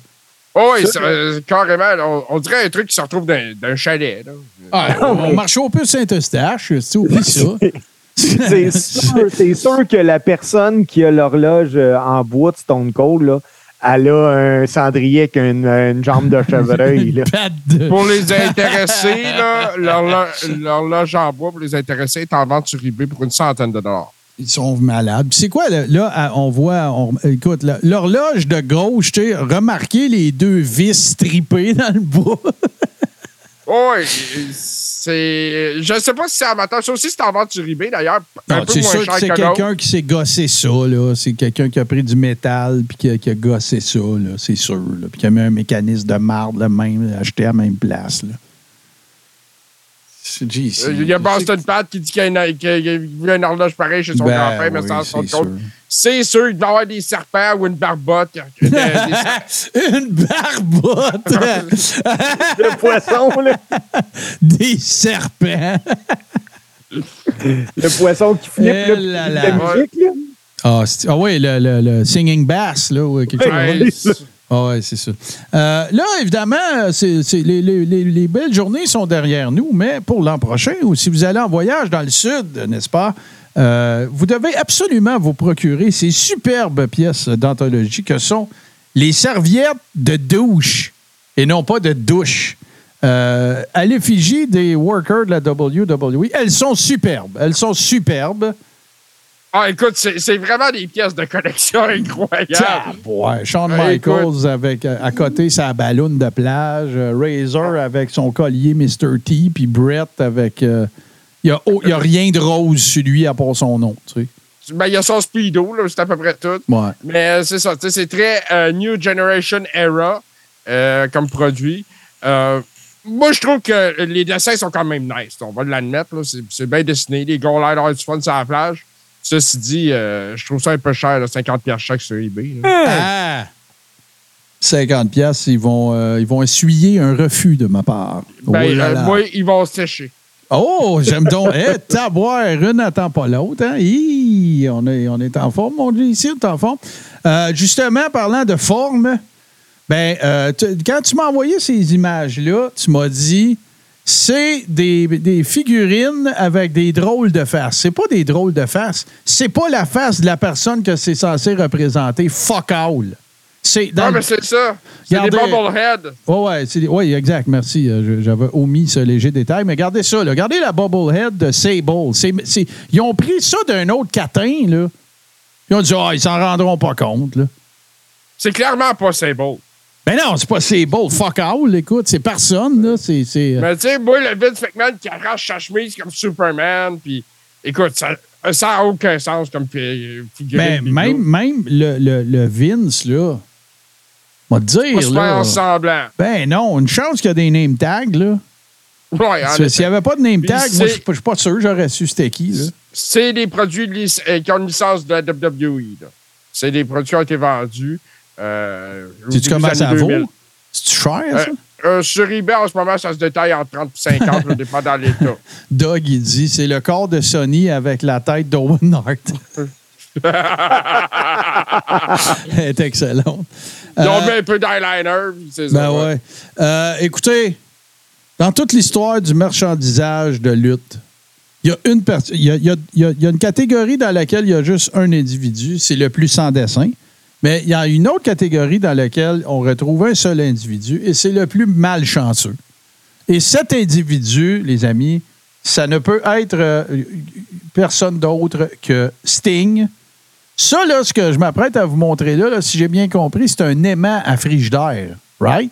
Oh, oui, ça, euh, carrément. On, on dirait un truc qui se retrouve dans, dans un chalet. Là. Ah, au marché aux puces Saint-Eustache, tu ça. C'est sûr, c'est sûr que la personne qui a l'horloge euh, en bois de Stone Cold, là, elle a un cendrier avec une, une jambe de chevreuil. là. Patte de- Pour les intéressés, l'horloge en bois pour les intéressés est en vente sur eBay pour une centaine de dollars. Ils sont malades. Puis c'est quoi, là, là, on voit, on- écoute, là, l'horloge de gauche, tu sais, remarquez les deux vis stripées dans le bois. Oui, c'est. Je ne sais pas si c'est amateur. Ça aussi, c'est en vente sur eBay, d'ailleurs. C'est sûr cher que c'est que quelqu'un qui s'est gossé ça, là. C'est quelqu'un qui a pris du métal puis qui a, qui a gossé ça, là, c'est sûr. là. Puis qui a mis un mécanisme de marde le même, acheté à la même place, là. C'est- gee, c'est- Euh, Il y a Boston Pat qui dit qu'il y a une, a eu une horloge pareille chez son Ben grand-père, mais oui, sans c'est son sûr. compte. C'est sûr, il doit y avoir des serpents ou une barbotte. Des- des serpents. Une barbotte! Le poisson, là. Des serpents! Le poisson qui flippe Eh là, là. la musique. Là. Ah, c'est- ah oui, le, le- le singing bass, là, ou quelque chose. Ouais, c'est- Ah oui, c'est ça. Euh, là, évidemment, les belles journées sont derrière nous, mais pour l'an prochain, ou si vous allez en voyage dans le sud, n'est-ce pas, euh, vous devez absolument vous procurer ces superbes pièces d'anthologie que sont les serviettes de douche et non pas de douche. Euh, à l'effigie des workers de la WWE, elles sont superbes. Elles sont superbes. Ah, écoute, c'est vraiment des pièces de collection incroyables. Ouais, Shawn Ah, Michaels avec à à côté sa ballonne de plage, euh, Razor avec son collier Mr. T, puis Brett avec. euh, Il n'y a, rien de rose sur lui à part son nom, tu sais. Ben, il y a son speedo, c'est à peu près tout. Ouais. Mais euh, c'est ça, c'est très euh, New Generation Era euh, comme produit. Euh, moi, je trouve que les dessins sont quand même nice. On va l'admettre. C'est bien dessiné. Les gars ont l'air du fun sur la plage. Ceci dit, euh, je trouve ça un peu cher, là, 50$ piastres chaque sur eBay. là. Ah! 50 pièces, ils vont euh, ils vont essuyer un refus de ma part. Ben, Oh là euh, là. moi, ils vont sécher. Oh, j'aime donc. Eh, taboire, une n'attend pas l'autre. Hein? Hi, on, est, on est en forme, mon Dieu, ici, on est en forme. Euh, justement, parlant de forme, ben, euh, quand tu m'as envoyé ces images-là, tu m'as dit c'est des, des figurines avec des drôles de faces. C'est pas des drôles de faces. C'est pas la face de la personne que c'est censé représenter. Fuck all. C'est dans Ah, mais c'est ça. C'est des oui, ouais, c'est- ouais, exact, merci. Euh, J'avais omis ce léger détail. Mais regardez ça, là. regardez la bobblehead de Sable. Ils ont pris ça d'un autre catin, là. Ils ont dit, ah, ils s'en rendront pas compte. C'est clairement pas Sable. Ben non, c'est pas Sable. Fuck all, écoute, c'est personne, là. C'est. c'est, euh, Mais tu sais, moi, le Vince McMahon qui arrache sa chemise comme Superman, puis écoute, ça n'a aucun sens comme fi- figurine. ben, même, même le, le, le Vince, là. Pas dire, faire là. semblant. Ben non, une chance qu'il y a des name tags, là. Ouais, S'il n'y avait pas de name tag, moi, je c'est- suis pas- pas sûr, j'aurais su c'était qui, là. c'est des produits euh, qui ont une licence de la WWE. là. C'est des produits qui ont été vendus. Euh, des ça années vaut? 2000. C'est-tu cher, Euh, ça? euh, sur eBay, en ce moment, ça se détaille entre 30 et 50, ça dépend dans l'état. Doug, il dit c'est le corps de Sony avec la tête d'Owen Hart. Elle est excellente. Ils ont Euh, mis un peu d'eyeliner, c'est ça. Ben ouais. Euh, écoutez, dans toute l'histoire du marchandisage de lutte, il y a une il y a, y a une catégorie dans laquelle il y a juste un individu, c'est le plus sans dessin. Mais il y a une autre catégorie dans laquelle on retrouve un seul individu et c'est le plus malchanceux. Et cet individu, les amis, ça ne peut être euh, personne d'autre que Sting. Ça, là, ce que je m'apprête à vous montrer là, là, si j'ai bien compris, c'est un aimant à frigidaire. Right?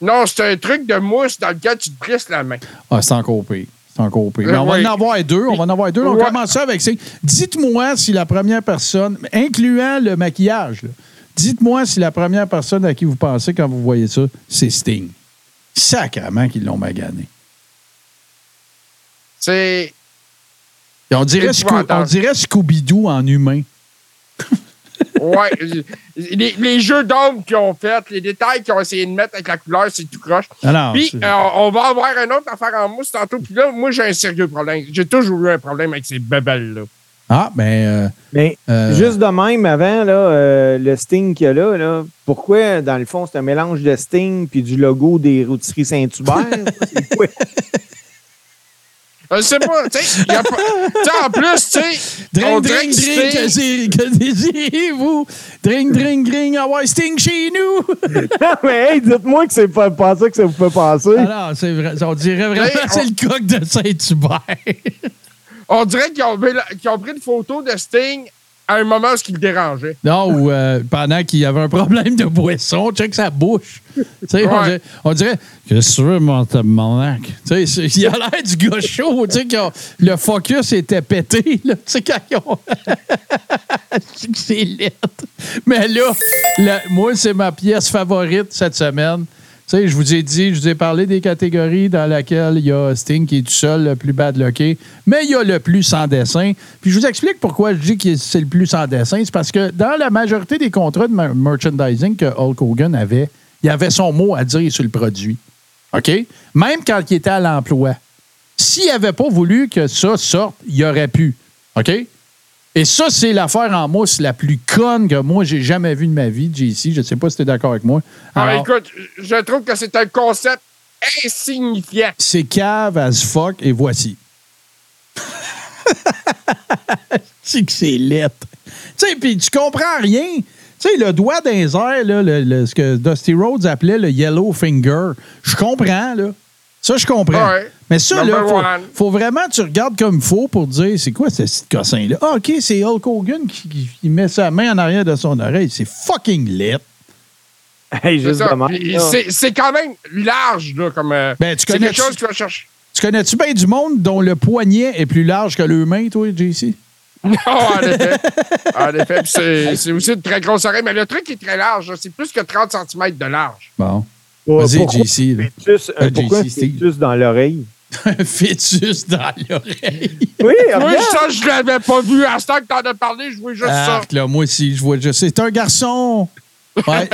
Non, c'est un truc de mousse dans lequel tu te presses la main. Ah, c'est encore pire. C'est encore pire. Mais Euh, on va en avoir deux. On va en avoir deux. On commence ça avec Sting. Dites-moi si la première personne, incluant le maquillage, là, dites-moi si la première personne à qui vous pensez quand vous voyez ça, c'est Sting. Sacrement qu'ils l'ont magané. C'est. Et on dirait, Scoo- on dirait Scooby-Doo en humain. Ouais. les, les jeux d'ombre qu'ils ont fait, les détails qu'ils ont essayé de mettre avec la couleur, c'est tout croche. Alors, Puis, euh, on va avoir un autre affaire en mousse tantôt. Puis là, moi, j'ai un sérieux problème. J'ai toujours eu un problème avec ces bébelles-là. ah, ben, euh, Mais Euh, juste de même, avant, là, euh, le Sting qu'il y a là, là, pourquoi, dans le fond, c'est un mélange de Sting puis du logo des rôtisseries Saint-Hubert? Je sais pas, tu sais. en plus, tu sais. on Drink, drink, que drink, que c'est- que désirez-vous? Drink, drink, drink, ah ouais, Sting chez nous! mais hey, dites-moi que c'est pas, ça que ça vous fait penser. Alors, Ah c'est vrai, on dirait vraiment Hey, c'est on- le coq de Saint-Hubert. On dirait ont, qu'ils ont pris une photo de Sting à un moment ce qui le dérangeait. non, ou euh, pendant qu'il y avait un problème de boisson, check sa bouche. Tu sais, on Ouais. dirait, on dirait, qu'est-ce que tu veux, mon tabarnak? Tu sais, c'est- il a l'air du gars chaud, tu sais, que le focus était pété, là, tu sais, quand ont... C'est que c'est lettre. Mais là, la- moi, c'est ma pièce favorite cette semaine. Je vous ai dit, je vous ai parlé des catégories dans lesquelles il y a Sting qui est tout seul, le plus bad lucké, mais il y a le plus sans dessin. Puis je vous explique pourquoi je dis que c'est le plus sans dessin. C'est parce que dans la majorité des contrats de mer- merchandising que Hulk Hogan avait, il avait son mot à dire sur le produit. OK? Même quand il était à l'emploi. S'il n'avait pas voulu que ça sorte, il aurait pu. OK? Et ça, c'est l'affaire en mousse la plus conne que moi, j'ai jamais vue de ma vie, JC. Je ne sais pas si tu es d'accord avec moi. Alors, Alors, écoute, je trouve que c'est un concept insignifiant. c'est cave as fuck et voici. c'est que c'est lettre. Tu sais, puis tu comprends rien. Tu sais, le doigt d'un airs, là, le- le- ce que Dusty Rhodes appelait le yellow finger, je comprends, là. Ça, je comprends. Mais ça, là, faut, one. faut vraiment que tu regardes comme il faut pour dire c'est quoi ce petit cossin-là? Ah, OK, c'est Hulk Hogan qui, qui- qui met sa main en arrière de son oreille. C'est fucking lit. Hey, C'est juste ça. de même, Puis là. C'est quand même large, là, comme. euh, Ben, tu c'est connais- quelque chose qui va chercher. Tu connais-tu bien du monde dont le poignet est plus large que le main, toi, JC? Non, en effet. En effet. Puis c'est c'est aussi une très grosse oreille. Mais le truc est très large. là. C'est plus que 30 cm de large. Bon. Vas-y, un JC. fœtus- Euh, un- pourquoi fœtus dans l'oreille? Un fœtus dans l'oreille. Oui, Moi, ça, je l'avais pas vu. À ce temps que t'en as parlé, je voulais juste ça. Là, moi aussi, je vois juste. C'est un garçon. Ouais.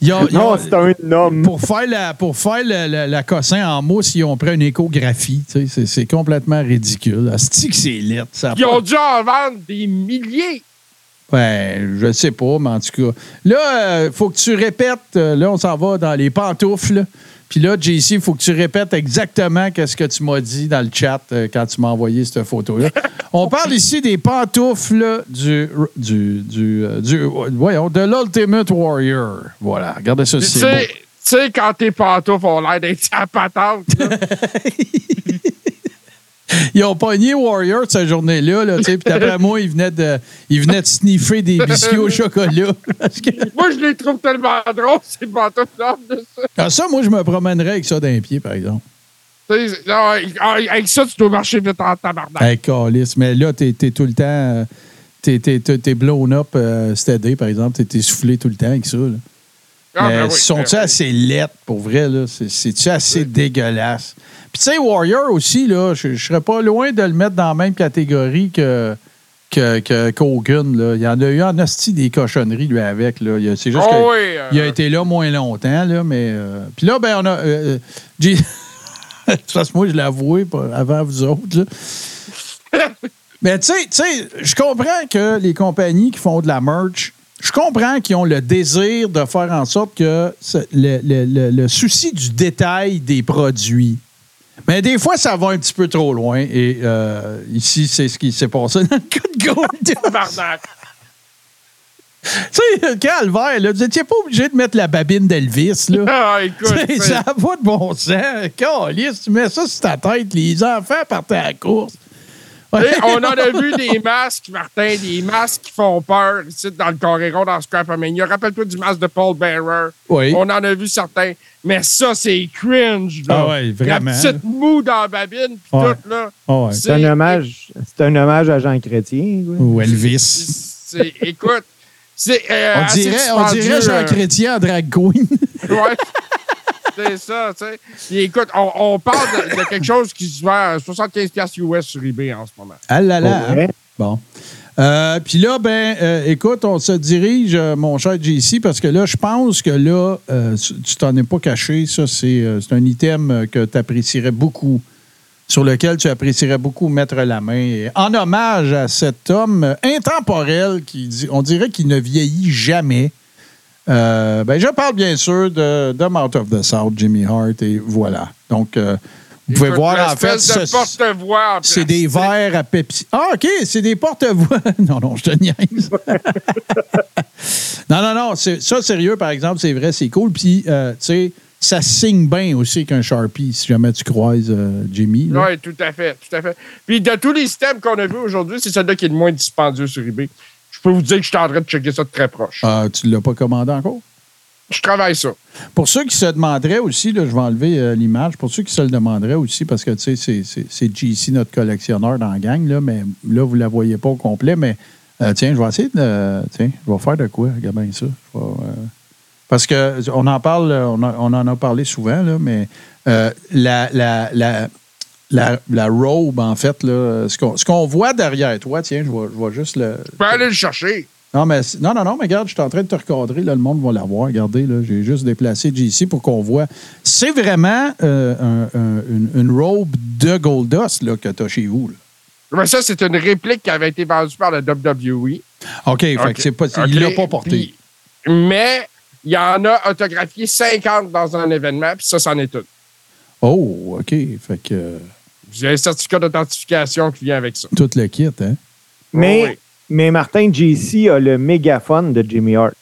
Ils ont- ils Non, ont- c'est un homme. pour faire la pour faire la, la- la cossin en mousse, ils ont pris une échographie. tu sais, C'est, c'est complètement ridicule. C'est. Ça Ils pas- ont dû en vendre des milliers. Ben, je sais pas, mais en tout cas. Là, il faut que tu répètes. euh, là, on s'en va dans les pantoufles. Puis là, JC, il faut que tu répètes exactement ce que tu m'as dit dans le chat euh, quand tu m'as envoyé cette photo-là. on parle ici des pantoufles du. du, du, euh, du- voyons, de l'Ultimate Warrior. Voilà, regardez ça, Tu sais, tu sais, quand tes pantoufles ont l'air d'être à patente. Ils ont pogné Warrior cette journée-là, là, tu sais, puis d'après moi, ils venaient, de, ils venaient de sniffer des biscuits au chocolat. Que- moi, je les trouve tellement drôles, ces pantoufles-là. de ça. Ah, ça, moi, je me promènerais avec ça d'un pied, par exemple. Non, Avec ça, tu dois marcher vite en tabarnak. Hey, calice. Mais là, t'es es tout le temps. euh, T'es t'es blown up, euh, steady, par exemple. T'es essoufflé tout le temps avec ça. Là. Ah, ben oui, sont-tu ben oui. assez lettres, pour vrai? C'est-tu assez dégueulasse? Puis, tu sais, Warrior aussi, là, je, je serais pas loin de le mettre dans la même catégorie que. Que, que qu'Hogan, là. Il y en a eu en asti des cochonneries, lui, avec. Là. A- C'est juste Oh que oui, euh, a été là moins longtemps, là, mais. euh, Puis là, ben, on a. euh, J- De toute façon, moi, je l'ai avoué avant vous autres, là. Mais tu sais, tu sais, je comprends que les compagnies qui font de la merch, je comprends qu'ils ont le désir de faire en sorte que le, le- le- le souci du détail des produits. Mais des fois, ça va un petit peu trop loin. Et euh, ici, c'est ce qui s'est passé dans le cas de tu sais, Calvaire, là, vous n'étiez pas obligé de mettre la babine d'Elvis, là. Ah, écoute, ça n'a pas de bon sens. Calice, tu mets ça sur ta tête, les enfants partent à la course. On en a vu des masques, Martin, des masques qui font peur ici dans le Coréron, dans Scrapamania. Rappelle-toi du masque de Paul Bearer. Oui. On en a vu certains. Mais ça, c'est cringe. Là. Ah ouais, vraiment. La petite moue dans la babine, puis Ouais. tout, là. Ah ouais. C'est un hommage, c'est un hommage à Jean Chrétien. Ou Elvis. C'est- écoute, c'est. euh, On dirait, on dirait Jean euh, Chrétien en drag queen. Ouais. C'est ça, tu sais. Puis écoute, on, on parle de, de quelque chose qui se vend à 75$ US sur eBay en ce moment. Ah là là. Vrai. Bon. Euh, Puis là, ben, euh, écoute, on se dirige, euh, mon cher JC, parce que là, je pense que là, euh, tu t'en es pas caché. Ça, c'est euh, c'est un item que tu apprécierais beaucoup, sur lequel tu apprécierais beaucoup mettre la main. Et en hommage à cet homme intemporel qui, dit- on dirait qu'il ne vieillit jamais. Euh, ben, je parle bien sûr de, de Mouth of the South, Jimmy Hart, et voilà. Donc, euh, vous pouvez voir, en fait, ce- c'est des verres à Pepsi. Ah, OK, c'est des porte-voix. non, non, je te niaise. non, non, non. c'est- Ça, sérieux, par exemple, c'est vrai, c'est cool. Puis, euh, tu sais, ça signe bien aussi qu'un Sharpie, si jamais tu croises euh, Jimmy. Oui, tout à fait, tout à fait. Puis de tous les systèmes qu'on a vus aujourd'hui, c'est celui-là qui est le moins dispendieux sur eBay. Je peux vous dire que je suis en train de checker ça de très proche. Ah, tu ne l'as pas commandé encore? Je travaille ça. Pour ceux qui se demanderaient aussi, là, je vais enlever euh, l'image, pour ceux qui se le demanderaient aussi, parce que tu sais, c'est- JC, notre collectionneur dans la gang, là, mais là, vous ne la voyez pas au complet, mais euh, tiens, je vais essayer de. tiens, je vais faire de quoi? Regarde bien ça. Je vais, euh, parce que on en parle, euh, on, a- on en a parlé souvent, là, mais euh, la, la, la, la, la robe, en fait, là, ce qu'on voit derrière toi, tiens, je vais, je vais juste le. Je peux aller le chercher. Non, mais, non, non, non, mais regarde, je suis en train de te recadrer. Là, le monde va l'avoir. Regardez, là, j'ai juste déplacé JC pour qu'on voit. C'est vraiment euh, un- un- une, une robe de Goldust là, que tu as chez vous. là. Mais ça, c'est une réplique qui avait été vendue par la WWE. OK, fait que c'est pas, il OK. l'a pas porté. Puis- mais il y en a autographié 50 dans un événement, puis ça, c'en est tout. Oh, OK. Fait que J'ai un certificat d'authentification qui vient avec ça. tout le kit, hein? Mais, Oh oui. mais Martin JC a le mégaphone de Jimmy Hart.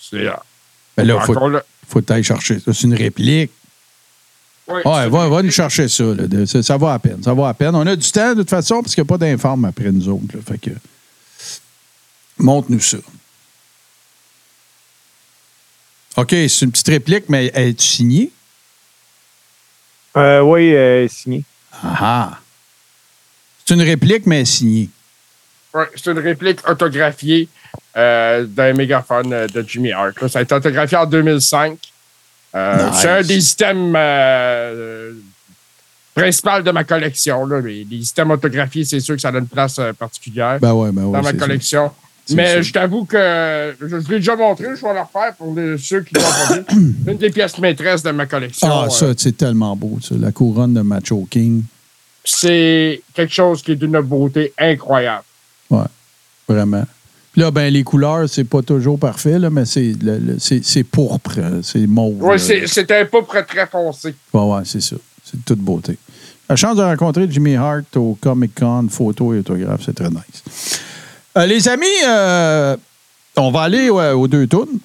C'est euh, Ben là, faut, là. faut t'ailles chercher ça. C'est une réplique. Oui, Ouais, c'est- va, va nous chercher ça. là. De- ça. ça va à peine. Ça va à peine. On a du temps, de toute façon, parce qu'il n'y a pas d'informe après nous autres. là. Fait que. Montre-nous ça. OK, c'est une petite réplique, mais es-tu signé? Euh, oui, euh, signé. Ah ah. C'est une réplique, mais signée. Ouais, c'est une réplique autographiée euh, d'un mégaphone de Jimmy Hart. là. Ça a été autographié en 2005. Euh, Nice. C'est un des euh, principaux de ma collection. Là. Les, les systèmes autographiés, c'est sûr que ça donne une place euh, particulière Ben ouais, ben ouais. dans ma collection. Mais je t'avoue que je, je l'ai déjà montré, je vais le refaire pour les- ceux qui l'ont pas vu. Une des pièces maîtresses de ma collection. Ah, euh, ça, c'est tellement beau, ça. La couronne de Macho King. c'est quelque chose qui est d'une beauté incroyable. Ouais, vraiment. Puis là, ben, les couleurs, c'est pas toujours parfait, là, mais c'est, c'est, pourpre, euh, c'est mauve. Oui, c'est un très, très foncé. Ouais, ouais, c'est ça. C'est de toute beauté. La chance de rencontrer Jimmy Hart au Comic Con, photo et autographe, c'est très nice. Euh, les amis, euh, on va aller aux deux tunes.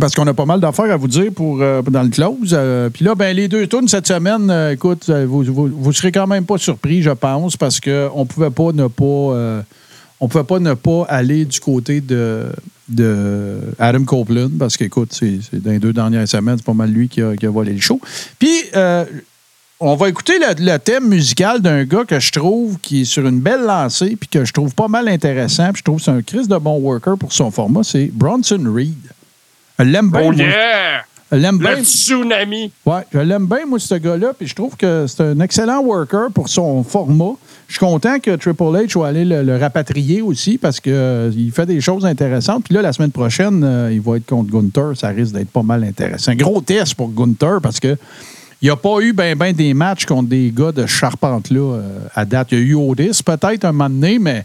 Parce qu'on a pas mal d'affaires à vous dire pour, euh, dans le close. Puis là, ben, les deux tunes cette semaine, écoute, vous, vous, serez quand même pas surpris, je pense, parce qu'on pouvait pas ne pas. on pouvait pas ne pas aller du côté de, Adam Copeland, parce qu'écoute, c'est, c'est dans les deux dernières semaines, c'est pas mal lui qui a, qui a volé le show. Puis, on va écouter le, le thème musical d'un gars que je trouve qui est sur une belle lancée, puis que je trouve pas mal intéressant, puis je trouve que c'est un Chris de bon worker pour son format, c'est Bronson Reed. Je l'aime bien. Oh yeah! Je l'aime bien. Le tsunami. Ouais, je l'aime bien, moi, ce gars-là, puis je trouve que c'est un excellent worker pour son format. Je suis content que Triple H soit allé le, le rapatrier aussi parce qu'il fait des choses intéressantes. Puis là, la semaine prochaine, euh, il va être contre Gunther. Ça risque d'être pas mal intéressant. Un gros test pour Gunther parce que il n'y a pas eu ben ben des matchs contre des gars de charpente là euh, à date. Il y a eu Otis peut-être un moment donné, mais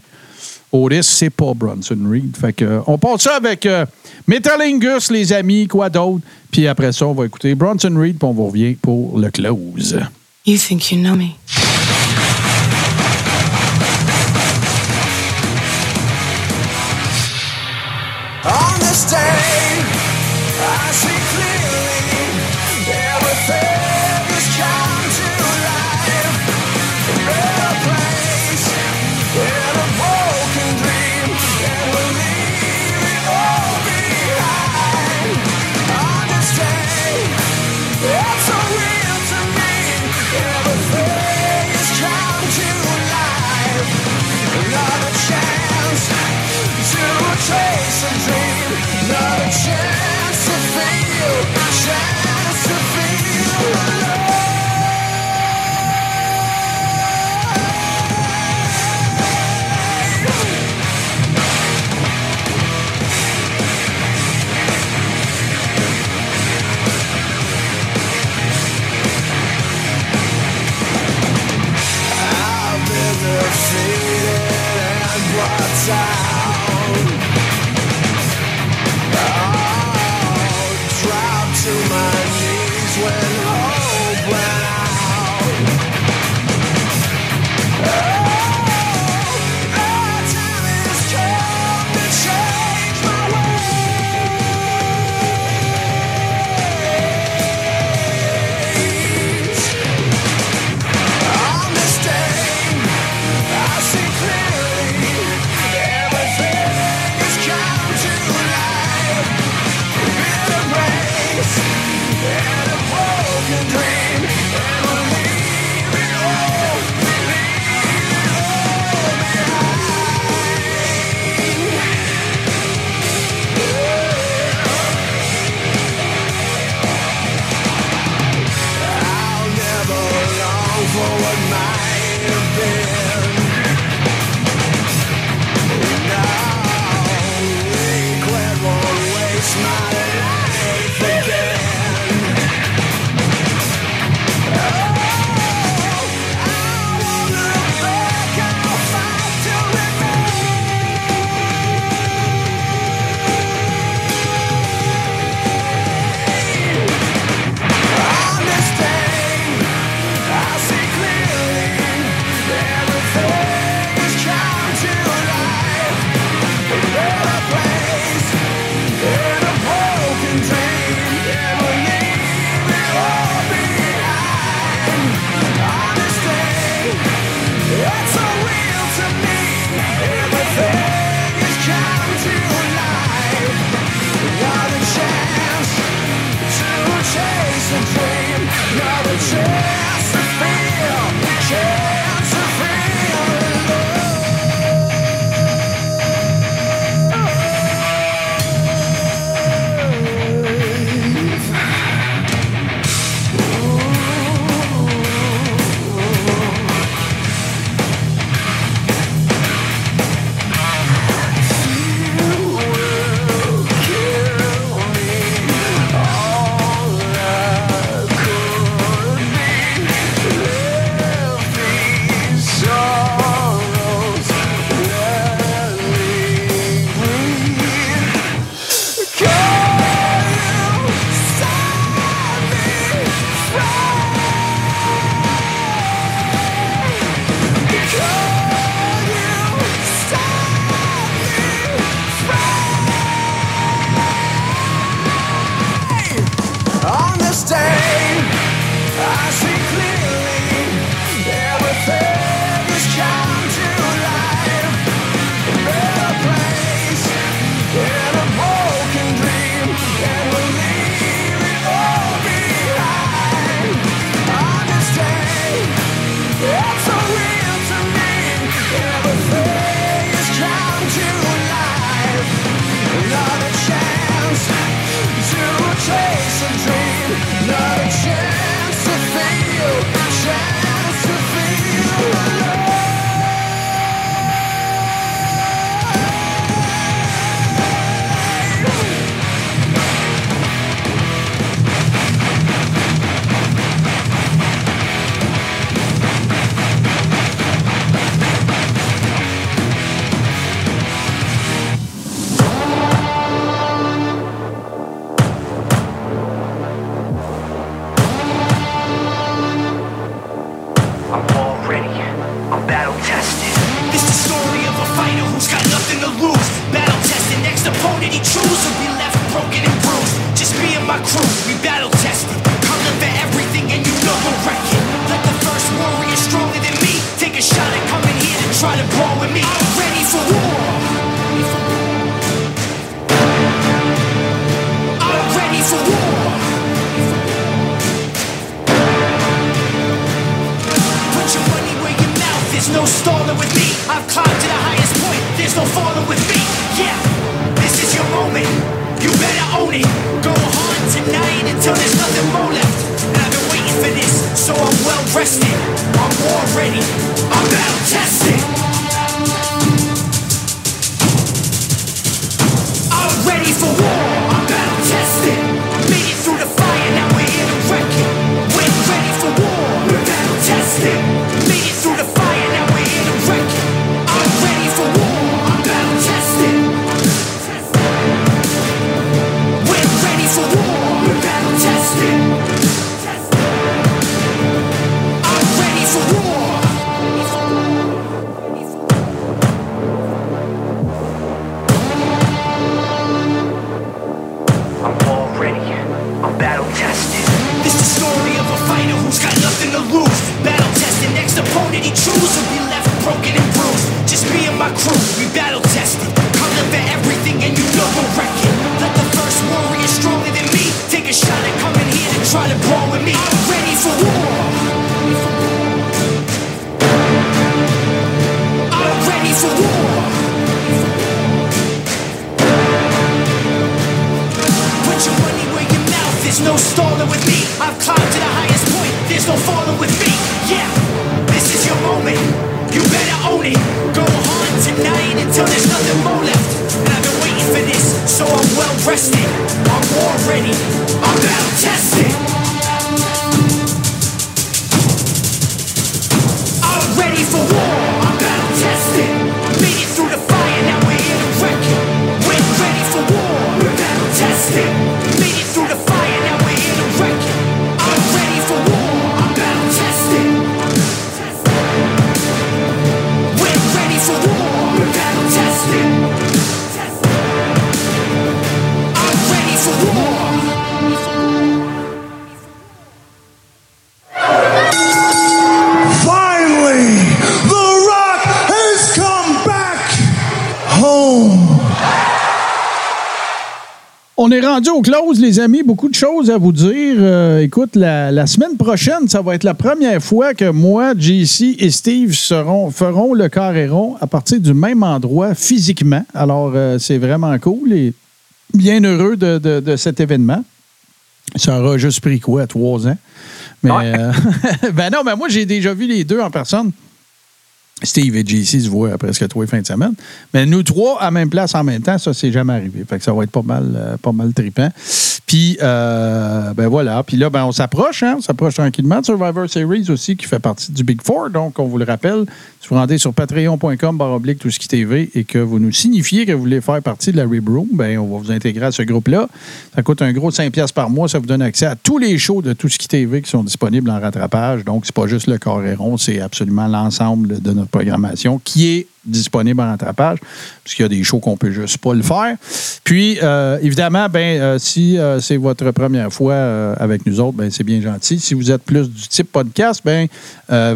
Otis, c'est pas Bronson Reed. Fait que, euh, on passe ça avec euh, Metalingus, les amis, quoi d'autre? Puis après ça, on va écouter Bronson Reed, puis on vous revient pour le close. You think you know me? On est rendu au close, les amis. Beaucoup de choses à vous dire. Euh, écoute, la, la semaine prochaine, ça va être la première fois que moi, JC et Steve seront, feront le carré rond à partir du même endroit physiquement. Alors, euh, c'est vraiment cool et bien heureux de, de- de cet événement. Ça aura juste pris quoi, trois ans? Mais, euh, ben non, mais moi, j'ai déjà vu les deux en personne. Steve et JC se voient presque tous les fins de semaine. Mais nous trois à même place en même temps, ça, c'est jamais arrivé. Fait que ça va être pas mal, euh, pas mal trippant. Puis, euh, ben voilà. Puis là, ben, on s'approche, hein? On s'approche tranquillement de Survivor Series aussi, qui fait partie du Big Four. Donc, on vous le rappelle, si vous rendez sur patreon.com baroblique tout ce qui TV et que vous nous signifiez que vous voulez faire partie de la Rebroom, ben, on va vous intégrer à ce groupe-là. Ça coûte un gros 5$ piastres par mois. Ça vous donne accès à tous les shows de tout ce qui TV qui sont disponibles en rattrapage. Donc, c'est pas juste le Coréron, c'est absolument l'ensemble de notre programmation qui est disponible en rattrapage, puisqu'il y a des shows qu'on peut juste pas le faire. Puis, euh, évidemment, ben, euh, si euh, c'est votre première fois avec nous autres, ben, c'est bien gentil. Si vous êtes plus du type podcast, ben,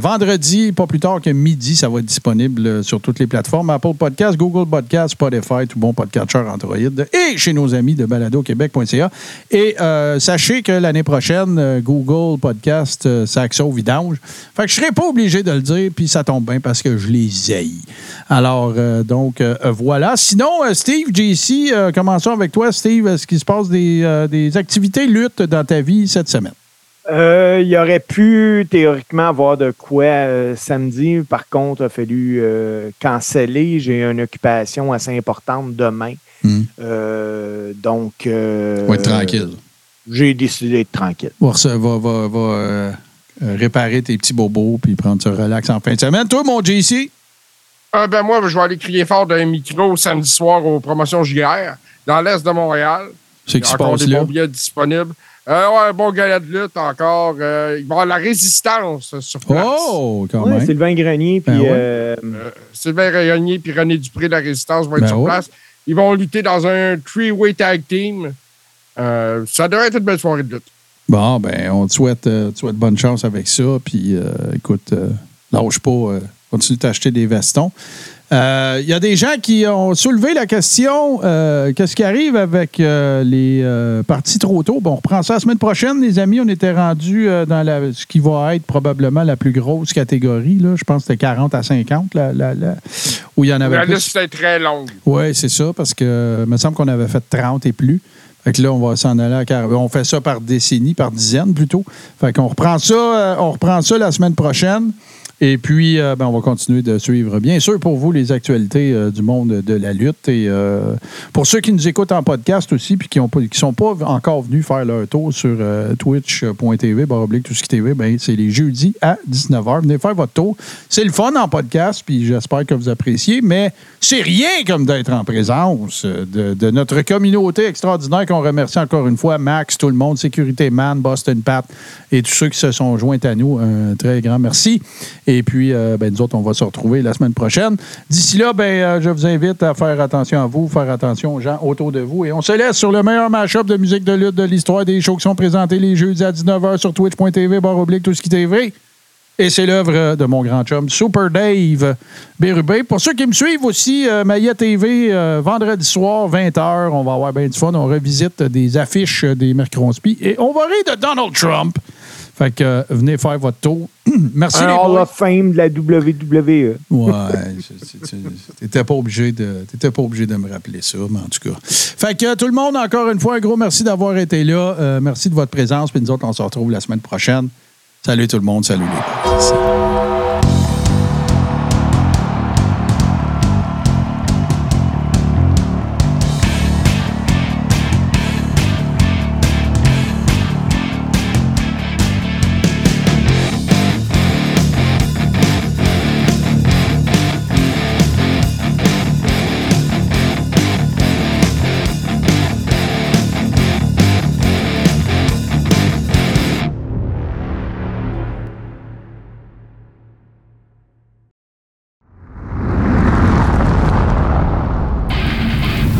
vendredi, pas plus tard que midi, ça va être disponible sur toutes les plateformes. Apple Podcast, Google Podcast, Spotify, tout bon podcatcher Android et chez nos amis de baladoquebec.ca. Et sachez que l'année prochaine, Google Podcast, saxo vidange. Fait que je serai pas obligé de le dire, puis ça tombe bien parce que je les haïs. Alors, euh, donc, euh, euh, voilà. Sinon, euh, Steve, JC, euh, commençons avec toi. Steve, est-ce qu'il se passe des, euh, des activités lutte dans ta vie cette semaine? Euh, il y aurait pu théoriquement avoir de quoi euh, samedi. Par contre, il a fallu euh, canceller. J'ai une occupation assez importante demain. Hmm. Euh, donc, euh, Va être tranquille. J'ai décidé d'être tranquille. Va, va, va- va, réparer tes petits bobos puis prendre ça relax en fin de semaine. Toi, mon JC? Ah, ben moi, je vais aller crier fort d'un micro samedi soir aux promotions JR dans l'est de Montréal. C'est qui se passe des là? bons billets disponibles. Euh, ouais, un bon galet de lutte encore. Euh, il va y avoir la résistance sur place. Oh, quand Ouais, même. Sylvain Grenier, puis Ben ouais. euh, Euh, Sylvain Rayonnier puis René Dupré de la Résistance vont être Ben sur ouais. place. Ils vont lutter dans un three-way tag team. Euh, ça devrait être une belle soirée de lutte. Bon, ben, on te souhaite, euh, te souhaite bonne chance avec ça. Puis, euh, écoute, euh, lâche pas. Euh, continue d'acheter des vestons. Euh, Il y a des gens qui ont soulevé la question euh, qu'est-ce qui arrive avec euh, les euh, parties trop tôt? Bon, on reprend ça la semaine prochaine, les amis. On était rendu dans la, ce qui va être probablement la plus grosse catégorie. Là. Je pense que c'était 40 à 50, la- la- la- où il y en avait La liste est très longue. Oui, c'est ça, parce que il me semble qu'on avait fait 30 et plus. Fait que là, on va s'en aller à 40. On fait ça par décennie, par dizaine plutôt. Fait qu'on reprend ça, euh, on reprend ça la semaine prochaine. Et puis, euh, ben, on va continuer de suivre, bien sûr, pour vous, les actualités euh, du monde de la lutte. Et euh, pour ceux qui nous écoutent en podcast aussi, puis qui ne sont pas encore venus faire leur tour sur twitch.tv, baroblique, tout ce qui TV, ben, c'est les jeudis à 19h. Venez faire votre tour. C'est le fun en podcast, puis j'espère que vous appréciez, mais c'est rien comme d'être en présence de, notre communauté extraordinaire qu'on remercie encore une fois, Max, tout le monde, Sécurité Man, Boston Pat et tous ceux qui se sont joints à nous. Un très grand merci. Puis, euh, ben, nous autres, on va se retrouver la semaine prochaine. D'ici là, ben, euh, je vous invite à faire attention à vous, faire attention aux gens autour de vous. Et on se laisse sur le meilleur match-up de musique de lutte de l'histoire des shows qui sont présentés les jeudis à 19h sur twitch.tv, barre oblique, tout ce qui TV. Et c'est l'œuvre de mon grand chum, Super Dave Bérubé. Pour ceux qui me suivent aussi, euh, Maya TV, euh, vendredi soir, 20h, on va avoir bien du fun. On revisite des affiches des Mercronspi et on va rire de Donald Trump. Fait que euh, venez faire votre tour. Merci Un les Hall boys. of Fame de la WWE. Ouais, t'étais pas obligé de t'étais pas obligé de me rappeler ça, mais en tout cas. Fait que tout le monde, encore une fois, un gros merci d'avoir été là. Euh, merci de votre présence. Puis nous autres, on se retrouve la semaine prochaine. Salut tout le monde, salut les boys.